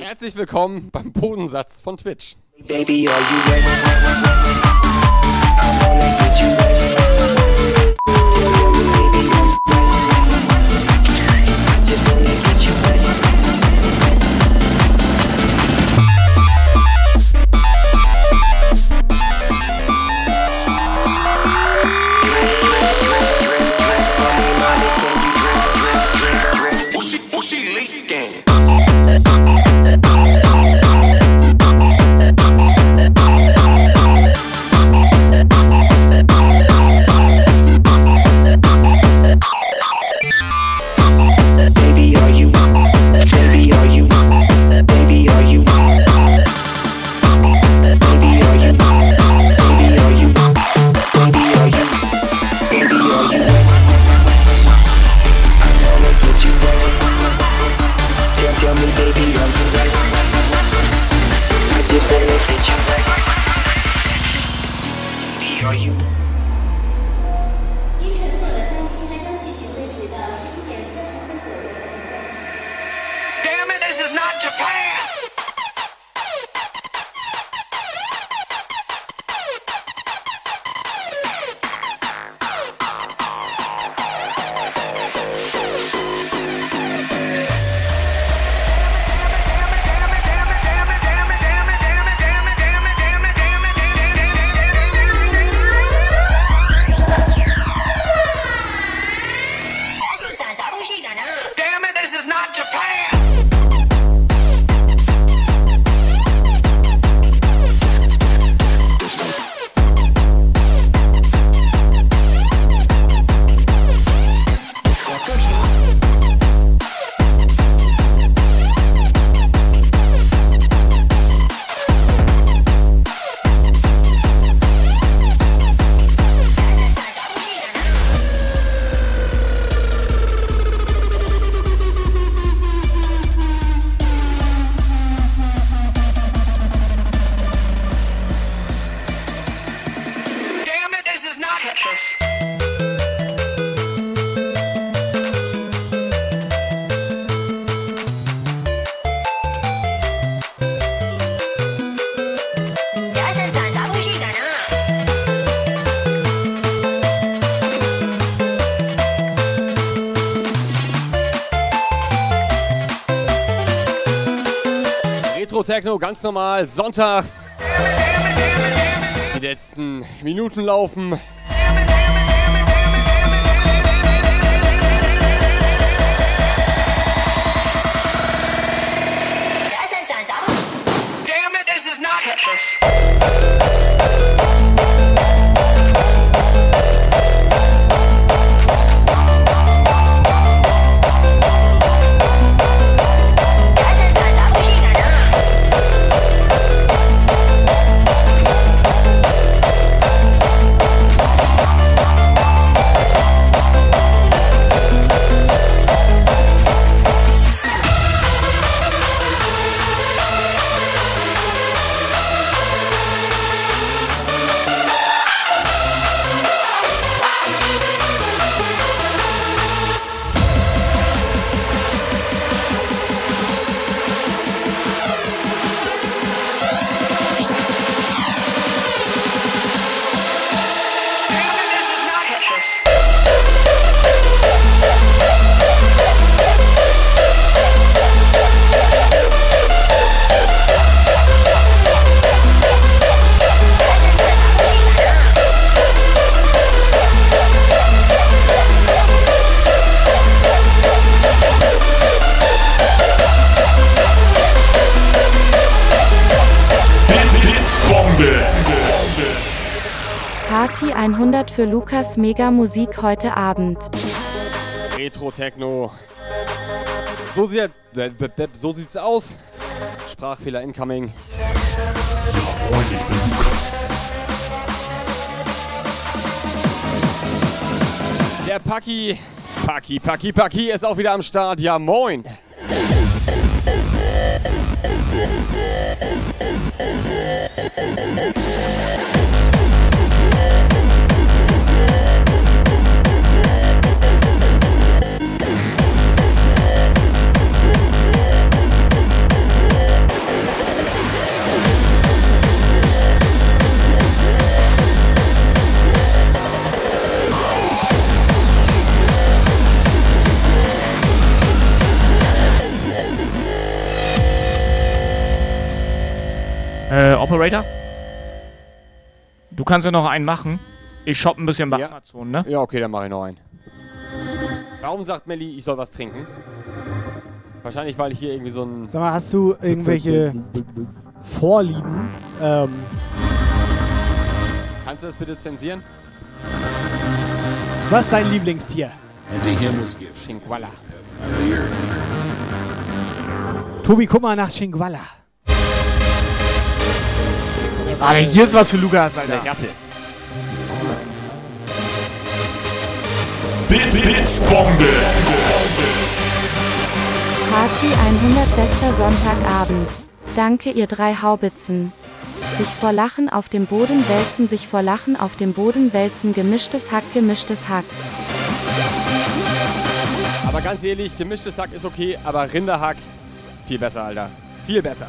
Herzlich willkommen beim Bodensatz von Twitch. Baby, are you ready? I wanna get you ready. Retro-Techno, ganz normal, sonntags. Die letzten Minuten laufen. 100 für Lukas Mega Musik heute Abend. Retro-Techno. So, sieht, äh, so sieht's aus. Sprachfehler incoming. Moin, ich bin Lukas. Der Paki. Paki, Paki, Paki ist auch wieder am Start. Ja, moin. Operator? Du kannst ja noch einen machen. Ich shoppe ein bisschen bei Amazon, ne? Ja, okay, dann mache ich noch einen. Warum sagt Melli, ich soll was trinken? Wahrscheinlich, weil ich hier irgendwie so ein. Sag mal, hast du irgendwelche Vorlieben? Ähm, Kannst du das bitte zensieren? was ist dein Lieblingstier? Shinkwalla. Tobi, guck mal nach Chingwalla. Warte, hier ist was für Lukas, Alter. Eine Ratte. Blitz, Blitzbombe. Party 100 bester Sonntagabend. Danke ihr drei Haubitzen. Sich vor Lachen auf dem Boden wälzen, sich vor Lachen auf dem Boden wälzen, gemischtes Hack, gemischtes Hack. Aber ganz ehrlich, gemischtes Hack ist okay, aber Rinderhack viel besser, Alter. Viel besser.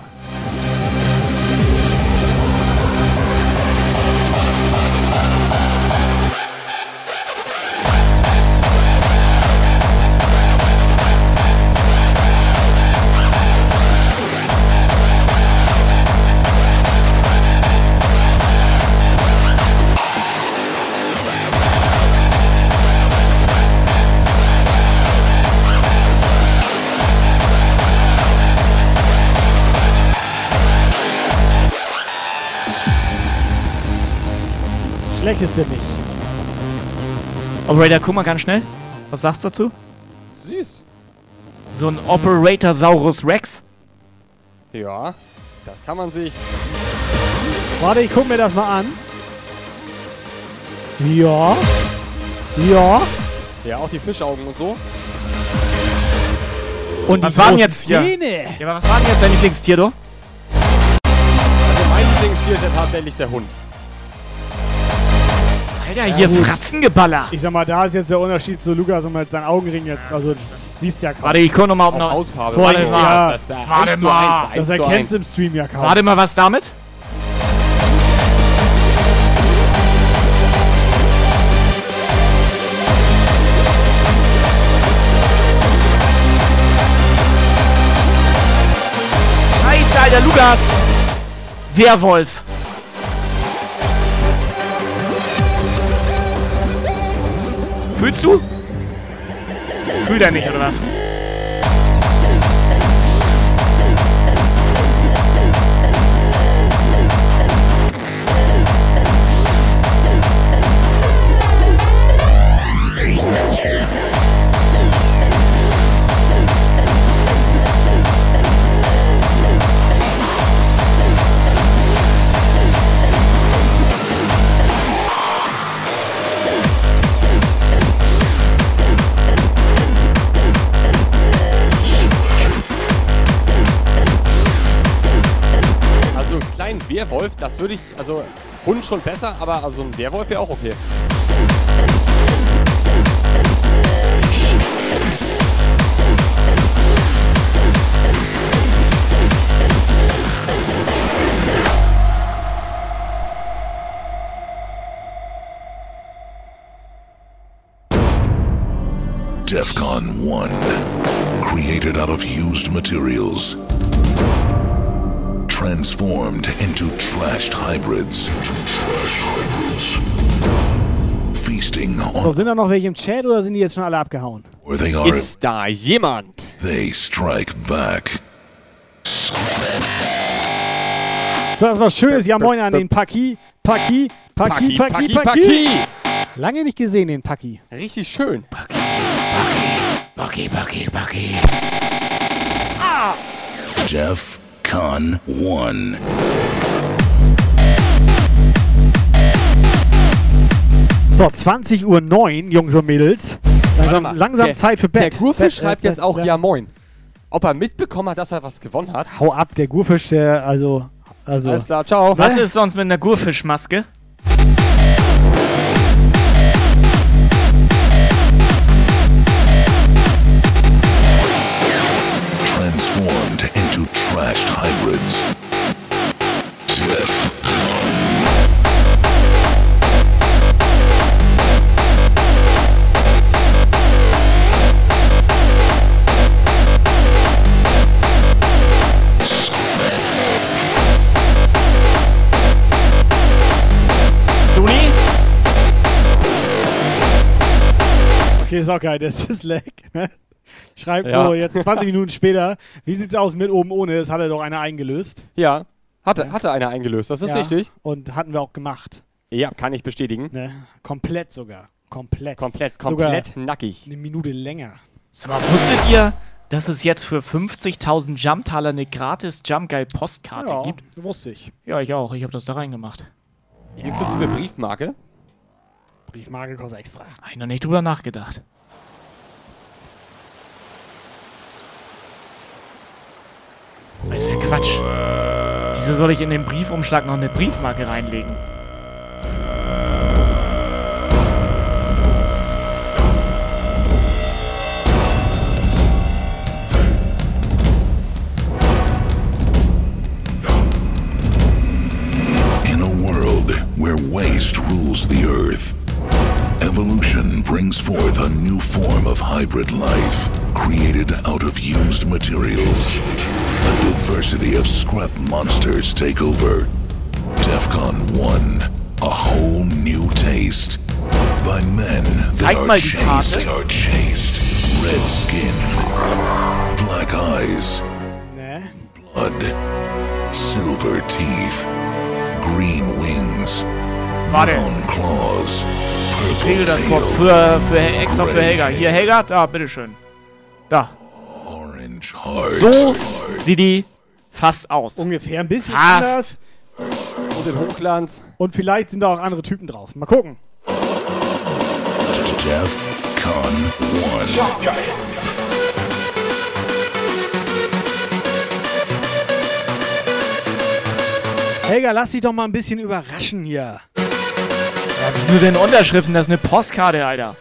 Schlecht ist der nicht. Operator, guck mal ganz schnell. Was sagst du dazu? Süß. So ein Operator-Saurus Rex? Ja, das kann man sich. Warte, ich guck mir das mal an. Ja. Ja. Ja, auch die Fischaugen und so. Und was die war denn großen jetzt hier? Zähne. Ja, aber was war denn jetzt dein Lieblingstier, du? Also mein Lieblingstier ist ja tatsächlich der Hund. Alter, Ja, hier gut. Fratzengeballer. Ich sag mal, da ist jetzt der Unterschied zu Lukas und mit seinen Augenringen jetzt. Also, das siehst du ja kaum. Warte, ich guck noch mal, ob noch. Hautfarbe. Warte Warte mal. mal. Das ist ja Warte mal. Das erkennst du im. Stream ja kaum. Warte mal, was damit? Scheiße, Alter, Lukas! Werwolf. Fühlst du? Fühlt er nicht, oder was? Würde ich, also Hund schon besser, aber also ein Werwolf wäre auch okay. Hybrids. Trashed hybrids. Feasting So, on sind da noch welche im Chat oder sind die jetzt schon alle abgehauen? where they are. Ist da jemand? They strike back. So, das war schönes Ja Moin an den Paki. Paki, Paki, Paki, Paki. Lange nicht gesehen, den Paki. Richtig schön. Bucky, Bucky, Bucky. DEFCON 1. So, 20 Uhr 9, Jungs und Mädels. Langsam, mal, langsam der, Zeit für Bett. Der Gurfisch Bett, schreibt äh, jetzt auch Bett, Ja Moin. Ob er mitbekommen hat, dass er was gewonnen hat? Hau ab, der Gurfisch, der, also, also. Alles klar, ciao. Was ist sonst mit einer Gurfischmaske? Transformed into trashed hybrids. Okay, ist auch geil, das ist Lag. Ne? Schreibt Ja. so, jetzt 20 Minuten später. Wie sieht's aus mit oben ohne? Das hat er doch einer eingelöst. Ja, hatte, hatte einer eingelöst, das ist Ja, richtig. Und hatten wir auch gemacht. Ja, kann ich bestätigen. Ne? Komplett sogar. Komplett. Komplett, Sogar komplett nackig. Eine Minute länger. Sag mal, wusstet ihr, dass es jetzt für 50.000 Jumptaler eine gratis Jumpgeil Postkarte Ja, gibt? wusste ich. Ja, ich auch. Ich habe das da reingemacht. Inklusive Briefmarke. Briefmarke kostet extra. Habe ich noch nicht drüber nachgedacht. Das ist ja Quatsch. Wieso soll ich in den Briefumschlag noch eine Briefmarke reinlegen? Hybrid life created out of used materials. A diversity of scrap monsters take over. DEFCON 1, a whole new taste. By men that are die Karte. chased. Red skin, black eyes, Ne? blood, silver teeth, green wings, Warte. Ich regel das kurz für, für extra für Helga. Hier, Helga, da, bitteschön. Da. So sieht die fast aus. Ungefähr ein bisschen Fast. anders. Und in Hochglanz. Und vielleicht sind da auch andere Typen drauf. Mal gucken. DEFCON 1. Helga, lass dich doch mal ein bisschen überraschen hier. Wieso denn Unterschriften? Das ist eine Postkarte, Alter.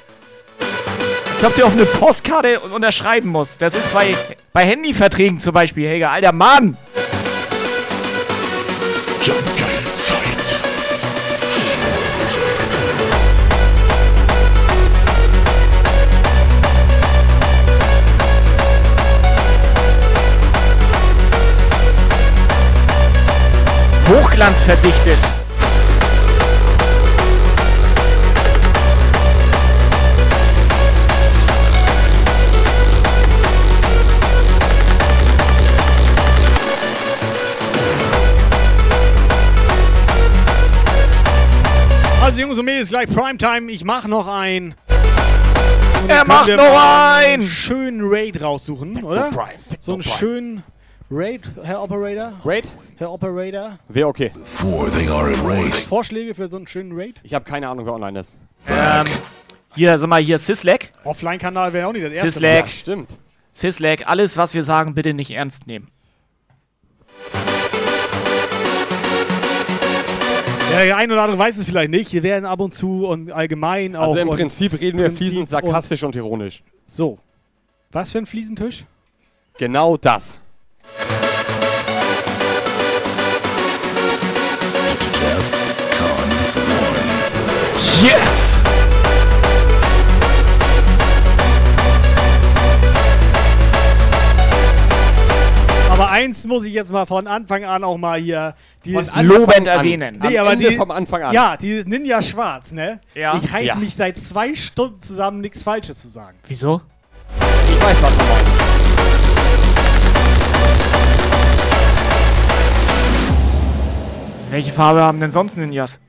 Als ob du auf eine Postkarte un- unterschreiben musst. Das ist bei, bei Handyverträgen zum Beispiel, Helga. Alter Mann! Hochglanz verdichtet. Jungs und Mädels, gleich Primetime. Ich mach noch ein. Und Er macht noch ein. einen schönen Raid raussuchen, oder? Prime, so einen Prime. schönen Raid, Herr Operator. Raid? Herr Operator. Wäre okay. Four, they are in raid. Vorschläge für so einen schönen Raid? Ich habe keine Ahnung, wer online ist. Ähm, hier, sag mal, hier Sislek. Offline-Kanal wäre auch nicht das erste. Sislek. Ja, stimmt. Sislek, alles, was wir sagen, bitte nicht ernst nehmen. Ja, der ein oder andere weiß es vielleicht nicht. Wir werden ab und zu und allgemein auch. Also im und Prinzip reden wir Prinzip fließend und- sarkastisch und ironisch. So. Was für ein Fliesentisch? Genau das. Yes! Eins muss ich jetzt mal von Anfang an auch mal hier dieses Lobend erwähnen. Am Nee, aber Ende die, vom Anfang an. Ja, dieses Ninja Schwarz, ne? Ja. Ich reiß Ja. mich seit zwei Stunden zusammen, nichts Falsches zu sagen. Wieso? Ich weiß, was du meinst. Welche Farbe haben denn sonst Ninjas?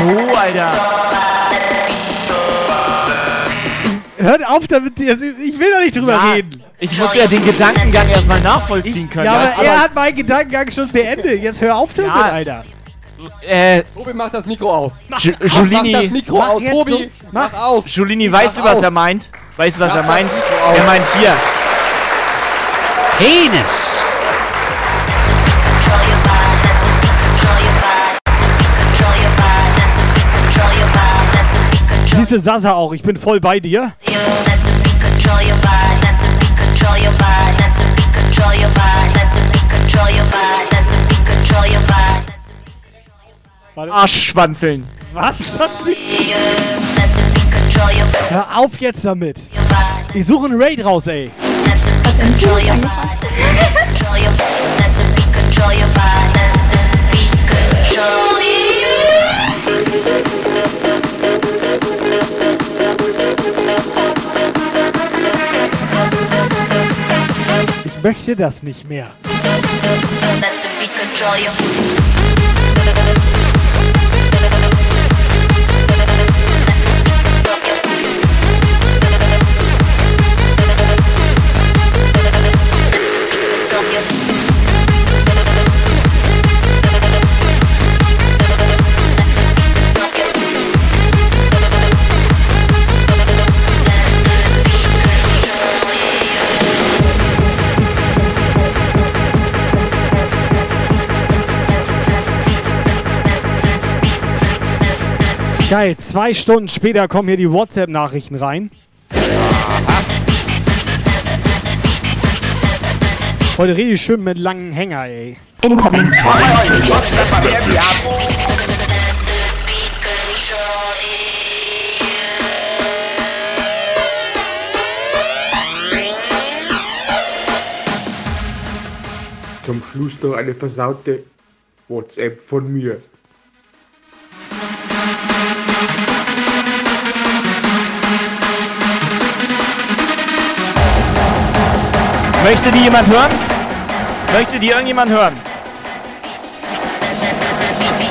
So, Alter. Hört auf damit, ich will doch nicht drüber Ja, reden. Ich muss ja den Gedankengang erstmal nachvollziehen können. Ja, aber Ja, er hat meinen Gedankengang schon beendet. Jetzt hör auf damit, Ja. Alter. Äh, Robi, mach das Mikro aus. Mach Julini, das Mikro Mach aus. Robi, so- mach aus. Julini, weißt du, Mach was aus. er meint? Weißt du, was Mach er meint? Er meint hier. Penis. Du, Sasa auch, ich bin voll bei dir. Arschschwanzeln. was hat (laughs) sie? Hör auf jetzt damit. Ich suche einen Raid raus, ey. Ich (laughs) möchte das nicht mehr. Geil, zwei Stunden später kommen hier die WhatsApp-Nachrichten rein. Heute rede ich schön mit langen Hänger, ey. Incoming. Zum Schluss noch eine versaute WhatsApp von mir. Möchte die jemand hören? Möchte die irgendjemand hören?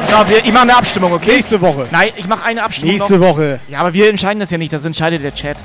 Ja, wir, ich mache eine Abstimmung, okay? Nächste Woche. Nein, ich mache eine Abstimmung Nächste noch. Woche. Ja, aber wir entscheiden das ja nicht, das entscheidet der Chat.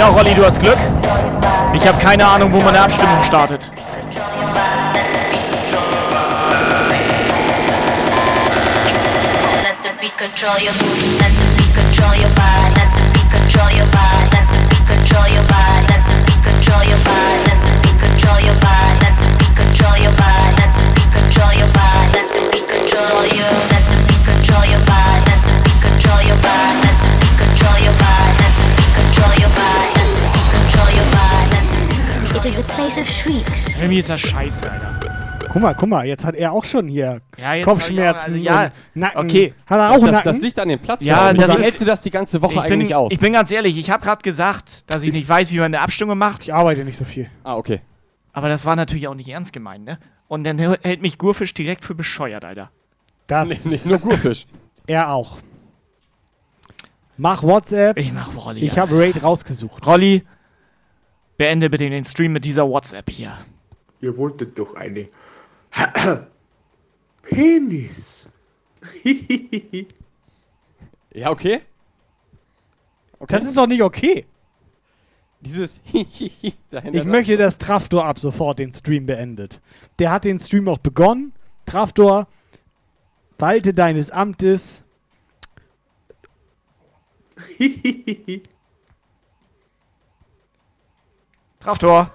Ja, Rolli, du hast Glück. Ich habe keine Ahnung, wo man eine Abstimmung startet. Let the beat control your mood. Of shrieks. Irgendwie ist das scheiße, Alter. Guck mal, guck mal, jetzt hat er auch schon hier Ja, jetzt Kopfschmerzen. auch- also, ja, und Nacken. okay. Hat er auch einen Nacken? Ja, das ist, hältst du das die ganze Woche bin, eigentlich aus? Ich bin ganz ehrlich, ich habe gerade gesagt, dass ich nicht weiß, wie man eine Abstimmung macht. Ich arbeite nicht so viel. Ah, okay. Aber das war natürlich auch nicht ernst gemeint, ne? Und dann hält mich Gurfisch direkt für bescheuert, Alter. Das Nee, nicht nur Gurfisch. (laughs) Er auch. Mach WhatsApp. Ich mach Rolli. Ich habe Raid rausgesucht. Rolli, beende bitte den Stream mit dieser WhatsApp hier. Ihr wolltet doch eine (coughs) Penis. (laughs) Ja, okay. Das ist doch nicht okay. Dieses. (laughs) Ich möchte, dass Traftor ab sofort den Stream beendet. Der hat den Stream auch begonnen. Traftor, walte deines Amtes. (laughs) Traftor.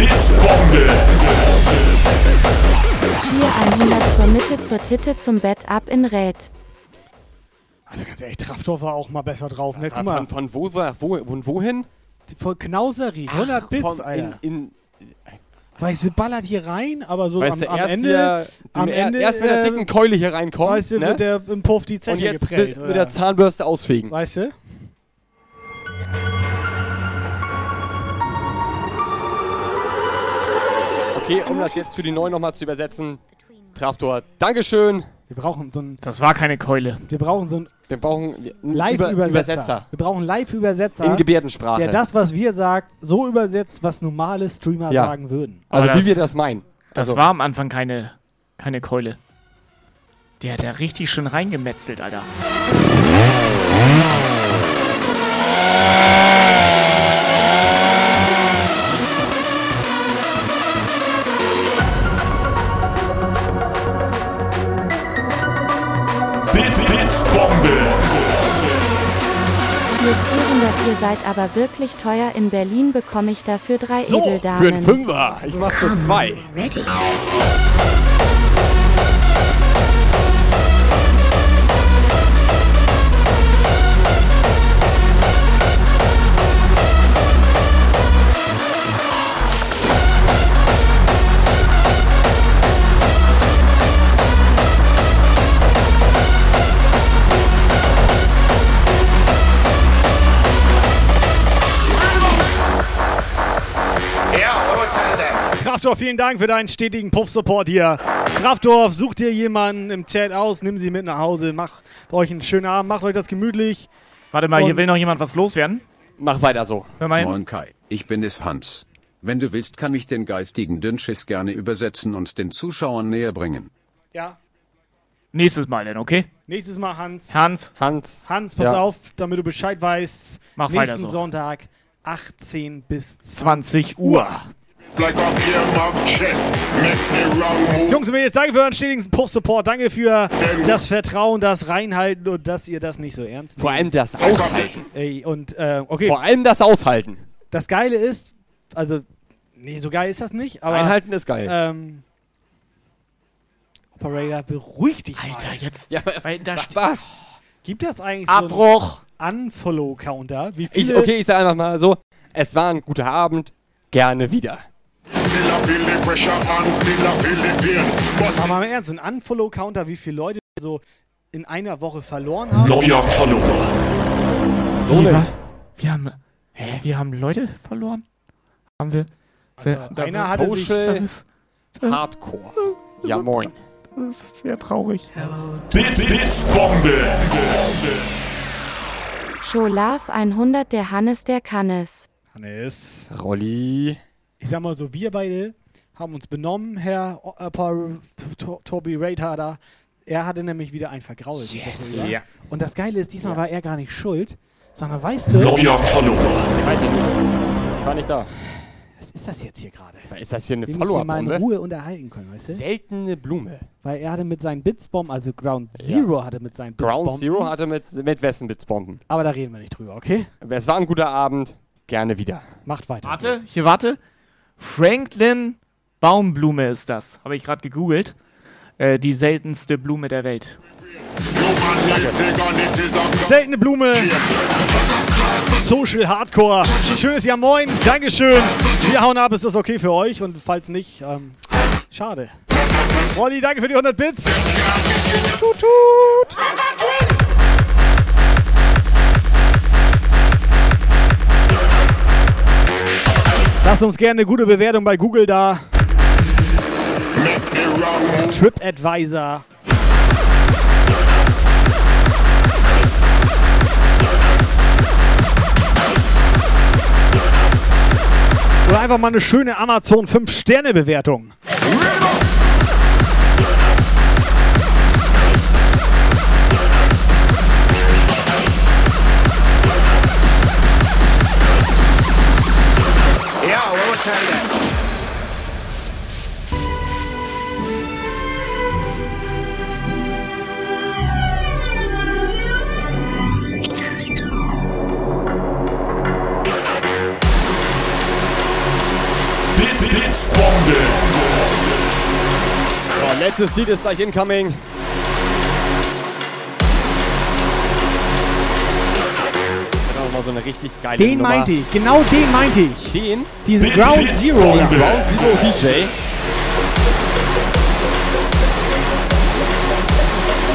Blitzbombe. Tier 100 zur Mitte zur Titte zum Bett ab in Rät. Also ganz ehrlich, Traftor war auch mal besser drauf. Ne? Guck mal, Von, von wo, wo, von wohin? von Knauserie, 100 Bits, vom- Alter. In, in, Weißt du, ballert hier rein, aber so weißt am, du, am erst, Ende. hier, am er- Ende erst mit der äh, dicken Keule hier reinkommt. Weißt du, ne? wird der im Puff die Zeche Und jetzt geprellt. mit, oder? mit der Zahnbürste ausfegen. Weißt du? Okay, um das jetzt für die Neuen nochmal zu übersetzen. Traftor, Dankeschön. Wir brauchen so ein. Das war keine Keule. Wir brauchen so einen Wir brauchen Live-Übersetzer. Übersetzer. Wir brauchen einen Live-Übersetzer. In Gebärdensprache. Der das, was wir sagt, so übersetzt, was normale Streamer Ja. sagen würden. Also Aber wie wir das meinen. Das Also- war am Anfang keine, keine Keule. Der hat da richtig schön reingemetzelt, Alter. Ihr seid aber wirklich teuer. In Berlin bekomme ich dafür drei So, Edeldamen. für einen Fünfer. Ich mach's für zwei. Ready. Kraftdorf, vielen Dank für deinen stetigen Puff-Support hier. Kraftdorf, sucht dir jemanden im Chat aus, nimm sie mit nach Hause, macht euch einen schönen Abend, macht euch das gemütlich. Warte mal, hier Und- will noch jemand was loswerden. Mach weiter so. Hör mal hin. Moin Kai, ich bin es Hans. Wenn du willst, kann ich den geistigen Dünnschiss gerne übersetzen und den Zuschauern näher bringen. Ja. Nächstes Mal denn, okay? Nächstes Mal Hans. Hans. Hans. Hans, pass Ja. auf, damit du Bescheid weißt. Mach Nächsten weiter so. Sonntag, 18 bis 20 Uhr. Like Jungs und Mädels, danke für euren stetigen Puff-Support. Danke für das Vertrauen, das Reinhalten und dass ihr das nicht so ernst nehmt. Vor allem das Aushalten. Ey, und, äh, okay. Vor allem das Aushalten. Das Geile ist, also, nee, so geil ist das nicht, aber. Reinhalten ist geil. Ähm, Operator, beruhig dich Alter, mal. jetzt. Ja, weil da steht- was? Gibt das eigentlich Abbruch. so einen Unfollow-Counter? Wie Ich, viele? okay, ich sage einfach mal so, es war ein guter Abend, gerne wieder. Aber mal im Ernst, so ein Unfollow-Counter, wie viele Leute so in einer Woche verloren haben? Neuer Follower. So Wie, was? Wir haben. Hä? Wir haben Leute verloren? Haben wir. Sehr- das einer ist- hatte sich- das ist, Hardcore. Ja, moin. das ist sehr traurig. Blitz, Blitzbombe. Scholaf 100 der Hannes der Kannes. Hannes. Rolli. Ich sag mal so, wir beide haben uns benommen, Herr äh, Paul T- T- Toby Raidharder. Er hatte nämlich wieder ein vergrault. Yes. Über. Ja. Und das Geile ist, diesmal war er gar nicht schuld, sondern weißt du. Neuer Follower. Ich weiß ich nicht. Ich war nicht da. Was ist das jetzt hier gerade? Da ist das hier eine mich hier mal in. Ruhe unterhalten können, weißt du? Seltene Blume. Weil er hatte mit seinen Bitsbomben, also Ground Zero hatte mit seinen Bitsbomben. Ground Zero hatte mit, mit wessen Blitzbomben. Aber da reden wir nicht drüber, okay? Es war ein guter Abend. Gerne wieder. Macht weiter. Warte, hier warte. Franklin Baumblume ist das. Habe ich gerade gegoogelt. Äh, die seltenste Blume der Welt. Seltene Blume. Social Hardcore. Schönes Jahr moin. Dankeschön. Wir hauen ab. Ist das okay für euch? Und falls nicht, ähm, schade. Rolli, danke für die 100 Bits. Tut, tut. Lasst uns gerne eine gute Bewertung bei Google da. TripAdvisor. Oder einfach mal eine schöne Amazon 5-Sterne-Bewertung. Letztes Lied ist gleich incoming. Mal so eine richtig geile Den Nummer. meinte ich, genau den meinte ich. Den? Diesen Blitz, Ground Blitz, Zero. Ground Zero DJ.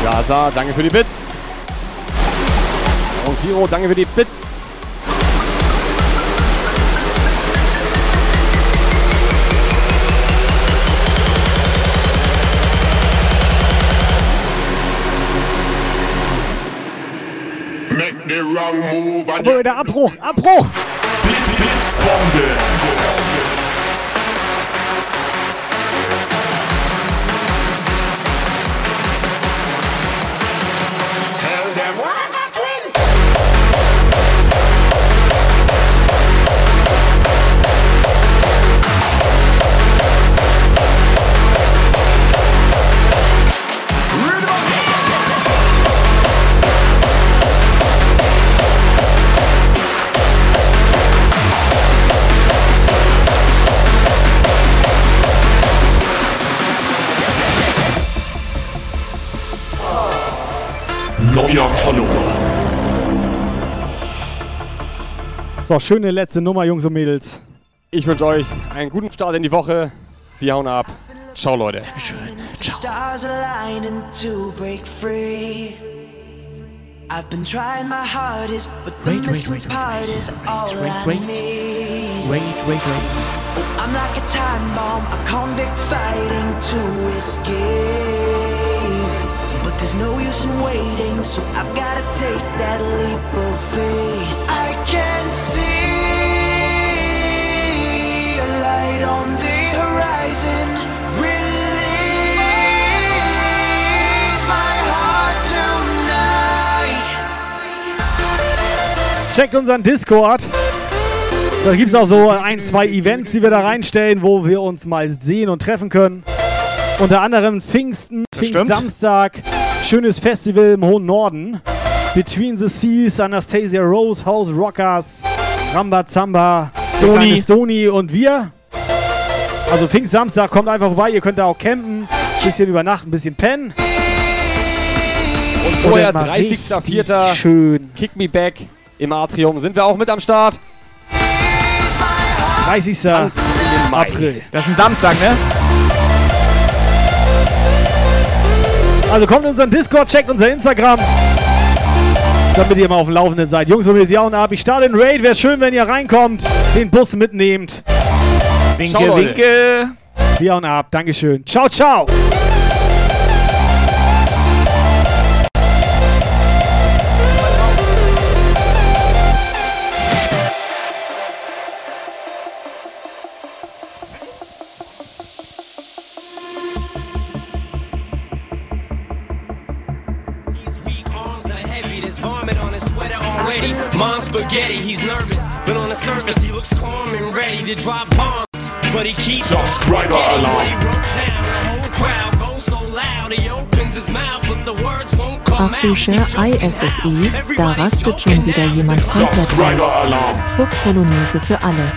Gaza, danke für die Bits. Ground Zero, danke für die Bits. Wieder Abbruch, Abbruch. Blitz, Blitzbombe. So, schöne letzte Nummer, Jungs und Mädels. Ich wünsche euch einen guten Start in die Woche. Wir hauen ab. Ciao, Leute. Break free. I've been trying my hardest, but the Wait, wait, missing wait, wait, part wait. is all wait, I wait. need. Wait, wait, wait. I'm like a time bomb, a convict fighting to escape. But there's no use in waiting, so I've gotta take that leap of faith. I can see Checkt unseren Discord. Da gibt es auch so ein, zwei Events, die wir da reinstellen, wo wir uns mal sehen und treffen können. Unter anderem Pfingsten. Pfingstsamstag, schönes Festival im hohen Norden. Between the Seas, Anastasia Rose, House Rockers, Ramba Zamba, der Stony. kleine Stony und wir. Also Pfingstsamstag, kommt einfach vorbei, ihr könnt da auch campen, bisschen übernachten, bisschen pennen. Und vorher, mal 30.04. Schön. Kick Me Back im Atrium. Sind wir auch mit am Start? 30. Tanz in den Mai. April. Das ist ein Samstag, ne? Also kommt in unseren Discord, checkt unser Instagram. Damit ihr mal auf dem Laufenden seid. Jungs, und wir hauen ab. Ich starte den Raid. Wäre schön, wenn ihr reinkommt, den Bus mitnehmt. Winke, Ciao, Leute. winke. Wir hauen ab. Dankeschön. Ciao, ciao. arms are heavy, on his sweater already. Mom's spaghetti, he's nervous, but on the surface he looks calm and ready to drop bombs. But he keeps on Subscriber forgetting alarm. What he wrote down, the whole crowd goes so loud, he opens his mouth, but the words won't come Ach du out. Scher ISSI, da rastet schon wieder jemand komplett Subscriber aus. alarm. Puff-Polonaise für alle.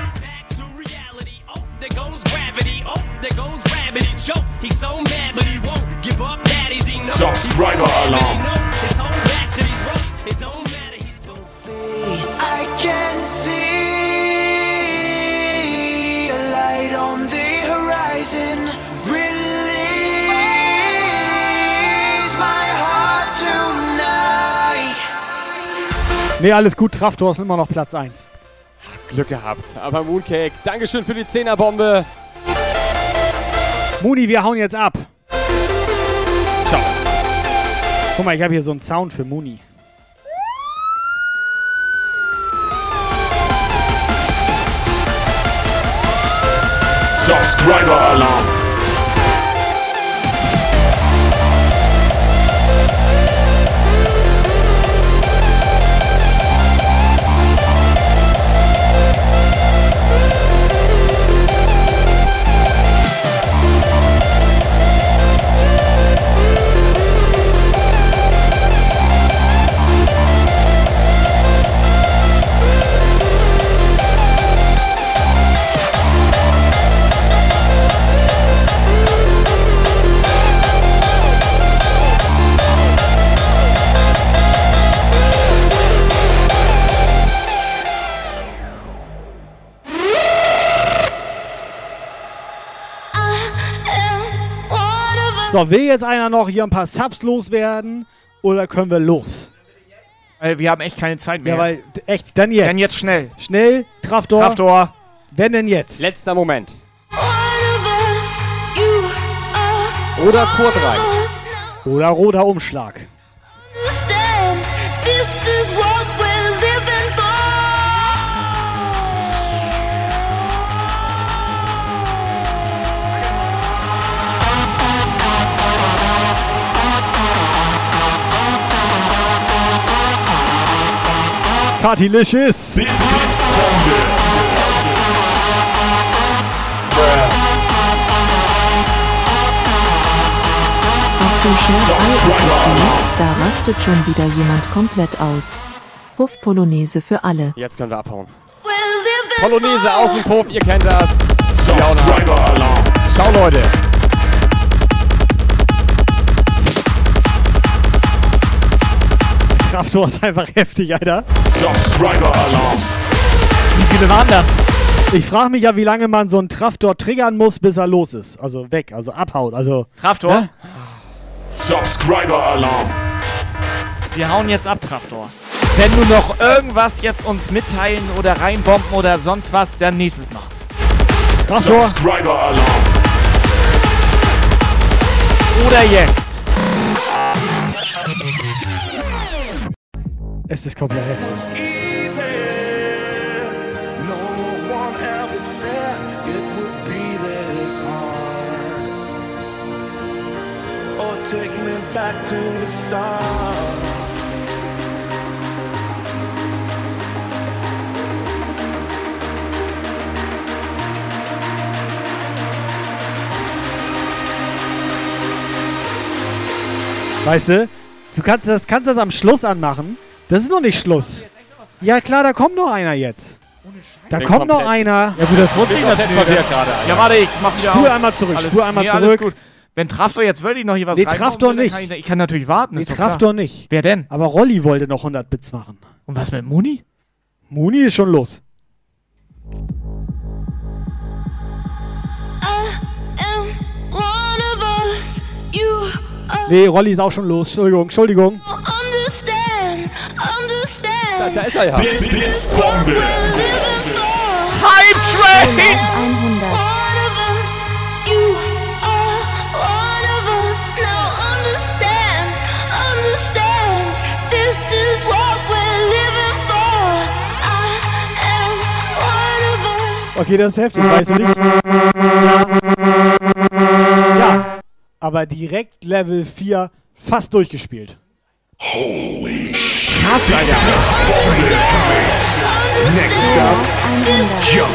There goes gravity, oh, there Nee, alles gut. Traftor ist immer noch Platz 1. Glück gehabt. Aber Mooncake, Dankeschön für die 10er-Bombe. Muni, wir hauen jetzt ab. Ciao. Guck mal, ich habe hier so einen Sound für Muni. Subscriber alarm. So, will jetzt einer noch hier ein paar Subs loswerden? Oder können wir los? Äh, wir haben echt keine Zeit mehr. Ja, weil, echt, dann jetzt. Dann jetzt schnell. Schnell, Traftor. Traftor. Wenn denn jetzt? Letzter Moment. Oder Tor 3. Oder roter Umschlag. understand. This is what we're Partylicious. Ach du Scher ISSI, da rastet schon wieder jemand komplett aus. Puff-Polonaise für alle. Jetzt können wir abhauen. Polonaise, Außenpuff, ihr kennt das. Subscriber alarm. Ciao, Leute. Traftor ist einfach heftig, Alter. Subscriber alarm. Wie viele waren das? Ich frage mich ja, wie lange man so einen Traftor triggern muss, bis er los ist. Also weg, also abhaut. Also. Traftor? Ne? Subscriber alarm. Wir hauen jetzt ab, Traftor. Wenn du noch irgendwas jetzt uns mitteilen oder reinbomben oder sonst was, dann nächstes Mal. Traftor. Subscriber alarm. Oder jetzt. Es ist komplett heftig. Or take me back to the start. Weißt du? Du kannst das, kannst das am Schluss anmachen. Das ist noch nicht Schluss. Ja klar, da kommt noch einer jetzt. Da Bin kommt noch einer. Ja gut, das wusste ich natürlich. verwirrt gerade. Ja, warte, ich mach wieder Spur auf. einmal zurück, Alles- spur einmal nee, alles zurück. gut. Wenn Traftor jetzt wirklich noch hier was Nee, Traftor nicht. Kann ich, ich kann natürlich warten, Nee, ist doch klar. Traftor nicht. Wer denn? Aber Rolli wollte noch 100 Bits machen. Und was mit Muni? Muni ist schon los. Nee, Rolli ist auch schon los. Entschuldigung, Entschuldigung. understand. Da, da ist er ja. Blitzbombe. Hype Train! 100. One of us, you are one of us. Now understand, understand. This is what we're living for. Of us. Okay, das ist heftig, weißt du nicht? Ja. ja. Aber direkt Level 4 fast durchgespielt. Holy Krass, Alter. Next up, Jump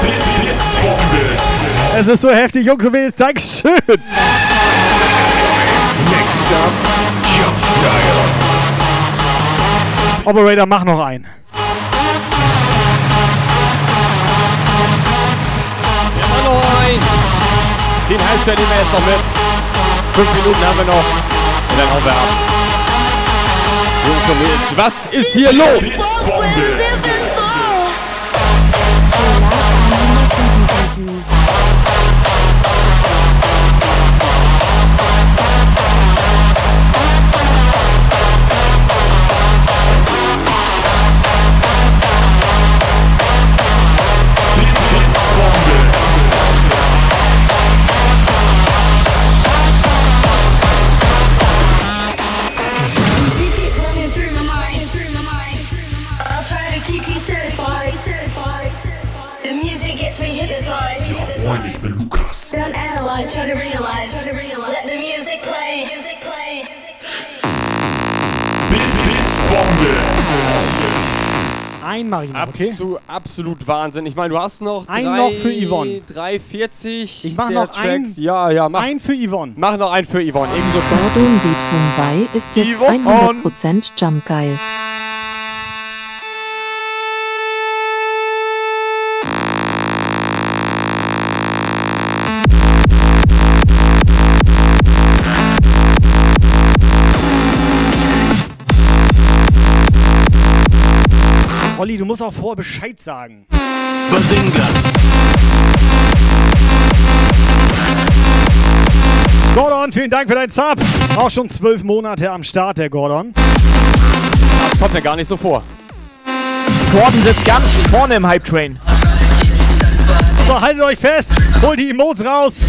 Blitzbombe. Es ist so heftig, Jungs und Mädels. Dankeschön. Next up, Jump. Operator, mach noch einen. Ja, Mann, noch ein. Den Halbzeit nehmen wir jetzt noch mit. Fünf Minuten haben wir noch. Und dann hauen wir ab. Was ist hier los? Realize, try to realize. Let the music play, music play. Blitz, Blitzbombe. Ein noch, okay? Absolut, absolut Wahnsinn. Ich meine, du hast noch Ein drei, noch für Yvonne. 3,40. Ich mach noch ein- Tracks. Ja, ja, mach. Ein für Yvonne. Mach noch einen für Yvonne. Ebenso. Gordon Bei ist jetzt Yvonne. 100% Jumpgeil. Olli, du musst auch vorher Bescheid sagen. Bazinga. Gordon, vielen Dank für deinen Sub. Auch schon zwölf Monate am Start, der Gordon. Das kommt mir gar nicht so vor. Gordon sitzt ganz vorne im Hype Train. So, haltet euch fest. Holt die Emotes raus.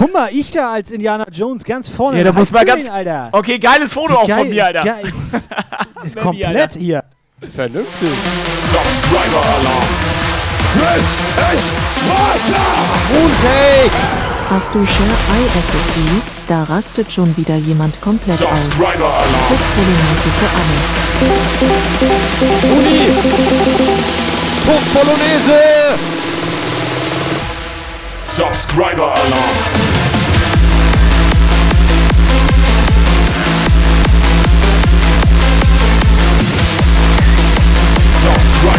Guck mal, ich da als Indiana Jones ganz vorne. Ja, da muss man ganz. Alter. Okay, geiles Foto auch von mir, Alter. geil ist, (laughs) ist komplett hier. Vernünftig. Subscriber Alarm. Chris, ich warte. Mooncake. Ach du Share ISSI, da rastet schon wieder jemand komplett aus. Subscriber Alarm. Puff-Polonaise für alle. Uni. Puff Polonaise. Subscriber Alarm.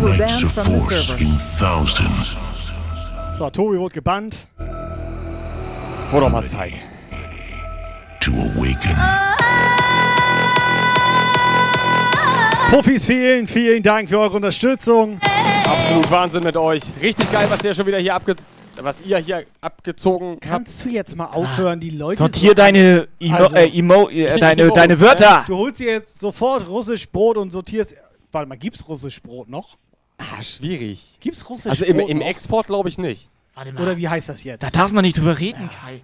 The ignites a force in thousands. So, Tobi wurde gebannt. Wurde doch mal Zeit. To awaken. Puffis, vielen, vielen Dank für eure Unterstützung. Absolut Wahnsinn mit euch. Richtig geil, was ihr schon wieder hier abge was ihr hier abgezogen habt. Kannst du jetzt mal aufhören, die Leute Sortier so deine Emo Also- äh, Emo äh, deine, deine Wörter. Du holst dir jetzt sofort russisch Brot und sortierst. Warte mal, gibt's russisch Brot noch? Ah, schwierig. Gibt's russisch Also im, Brot im noch? Export glaube ich nicht. Warte Oder wie heißt das jetzt? Da darf man nicht drüber reden, Kai.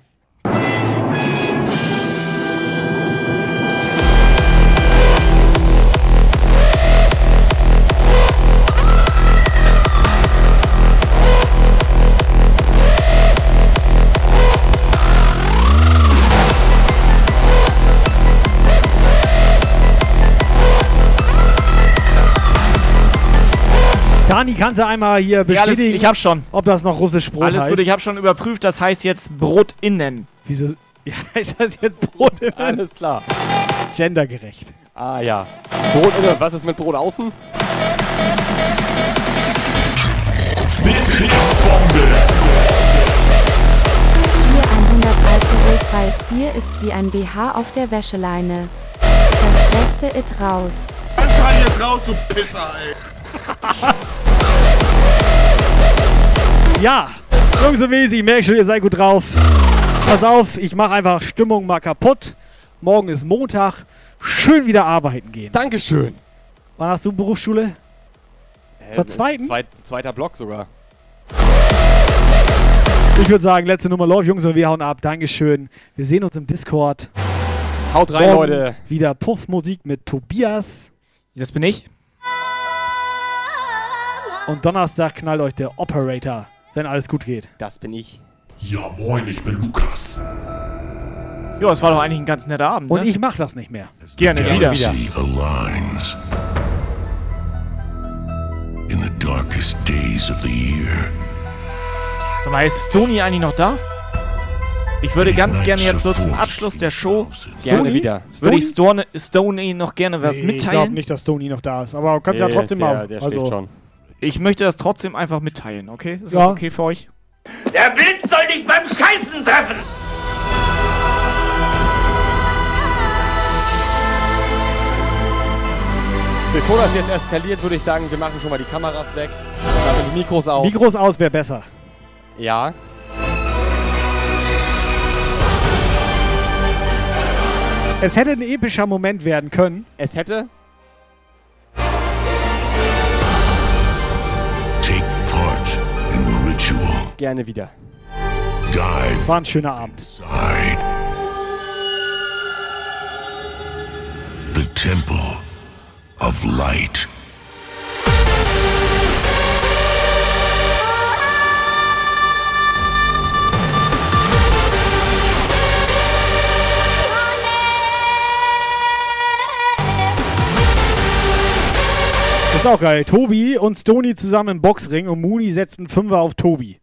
Dani, kannst du einmal hier Ja, alles, bestätigen, ich hab schon. ob das noch russisch Brot Alles heißt? gut, ich habe schon überprüft, das heißt jetzt Brot innen. Wieso (laughs) ja, heißt das jetzt Brot innen? Alles klar. Gendergerecht. Ah ja. Brot innen. Was ist mit Brot außen? Hier 100 alkoholfreies Bier ist wie ein BH auf der Wäscheleine. Das Beste it raus. Anfang jetzt raus, du Pisser, ey. (laughs) Ja, Jungs und Mäßig, ich merke schon, ihr seid gut drauf. Pass auf, ich mache einfach Stimmung mal kaputt. Morgen ist Montag. Schön wieder arbeiten gehen. Dankeschön. Wann hast du Berufsschule? Zur Äh, zweiten? Zweit, zweiter Block sogar. Ich würde sagen, letzte Nummer läuft, Jungs, und wir hauen ab. Dankeschön. Wir sehen uns im Discord. Haut rein, Morgen Leute. Wieder Puffmusik mit Tobias. Das bin ich. Und Donnerstag knallt euch der Operator, wenn alles gut geht. Das bin ich. Ja, moin, ich bin Lukas. Ja, es war doch eigentlich ein ganz netter Abend. Und ne? ich mach das nicht mehr. Gerne wieder. Aligns. In the darkest days of the year, Sag mal, ist Stony eigentlich noch da? Ich würde ganz gerne jetzt so zum Abschluss der Show Gerne Stony? wieder. würde ich Stone, Stony noch gerne was Nee, Ich glaube mitteilen. nicht, dass Tony noch da ist. Aber kannst ja Nee, trotzdem der, mal. Der also, schläft schon. Ich möchte das trotzdem einfach mitteilen, okay? Ist Ja. das okay für euch? Der Blitz soll dich beim Scheißen treffen! Bevor das jetzt eskaliert, würde ich sagen, wir machen schon mal die Kameras weg. Machen die Mikros aus. Mikros aus wäre besser. Ja. Es hätte ein epischer Moment werden können. Es hätte. Gerne wieder. Dive War ein schöner Abend. inside the temple of light. Das ist auch geil. Tobi und Stony zusammen im Boxring und Mooney setzt einen Fünfer auf Tobi.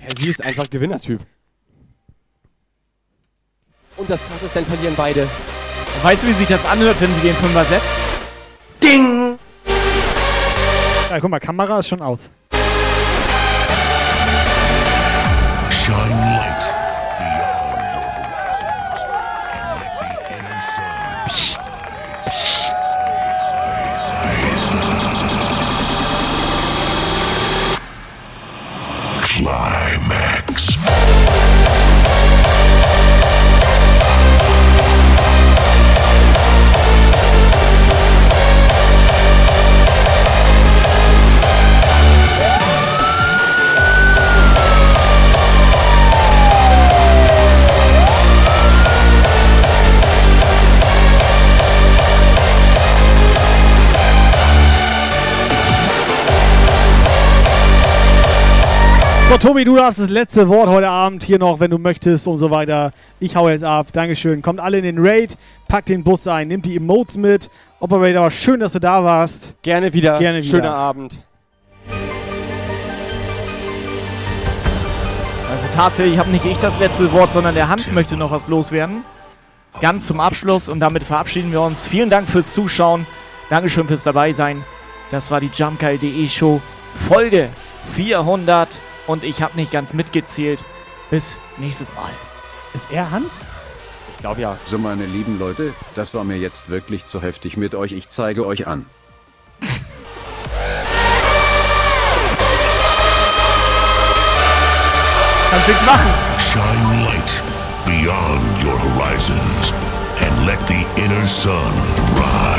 Ja, sie ist einfach Gewinnertyp. Und das Krasse ist, dann verlieren beide. Weißt du, wie sich das anhört, wenn sie den Fünfer setzt? Ding! Ja, guck mal, Kamera ist schon aus. So, Tobi, du hast das letzte Wort heute Abend hier noch, wenn du möchtest und so weiter. Ich hau jetzt ab. Dankeschön. Kommt alle in den Raid, packt den Bus ein, nimmt die Emotes mit. Operator, schön, dass du da warst. Gerne wieder. Gerne wieder. Schöner Abend. Also tatsächlich habe nicht ich das letzte Wort, sondern der Hans möchte noch was loswerden. Ganz zum Abschluss und damit verabschieden wir uns. Vielen Dank fürs Zuschauen. Dankeschön fürs Dabeisein. Das war die jumpgeil.de Show Folge 400 und ich habe nicht ganz mitgezählt. Bis nächstes Mal. Ist er Hans? Ich glaube ja. So, meine lieben Leute, das war mir jetzt wirklich zu heftig mit euch. Ich zeige euch an. Kannst nichts machen. Shine light beyond your horizons and let the inner sun rise.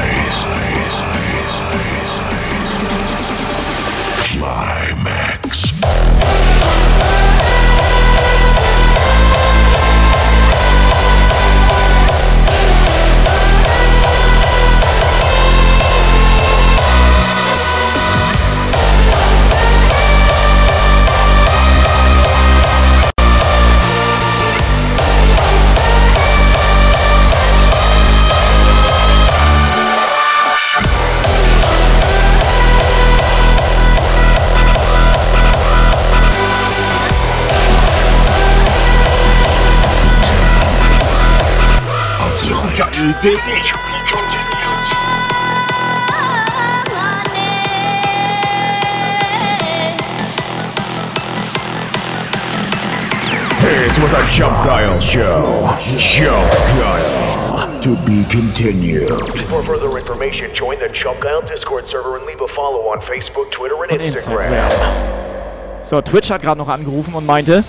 Geil, DE. To be continued. This was a Jump Guile show. Jump Guile. To be continued. For further information, join the Chump Guile Discord server and leave a follow on Facebook, Twitter, and Instagram. So, Twitch hat gerade noch angerufen und meinte,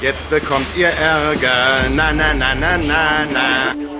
Jetzt bekommt ihr Ärger. Na, na, na, na, na, na.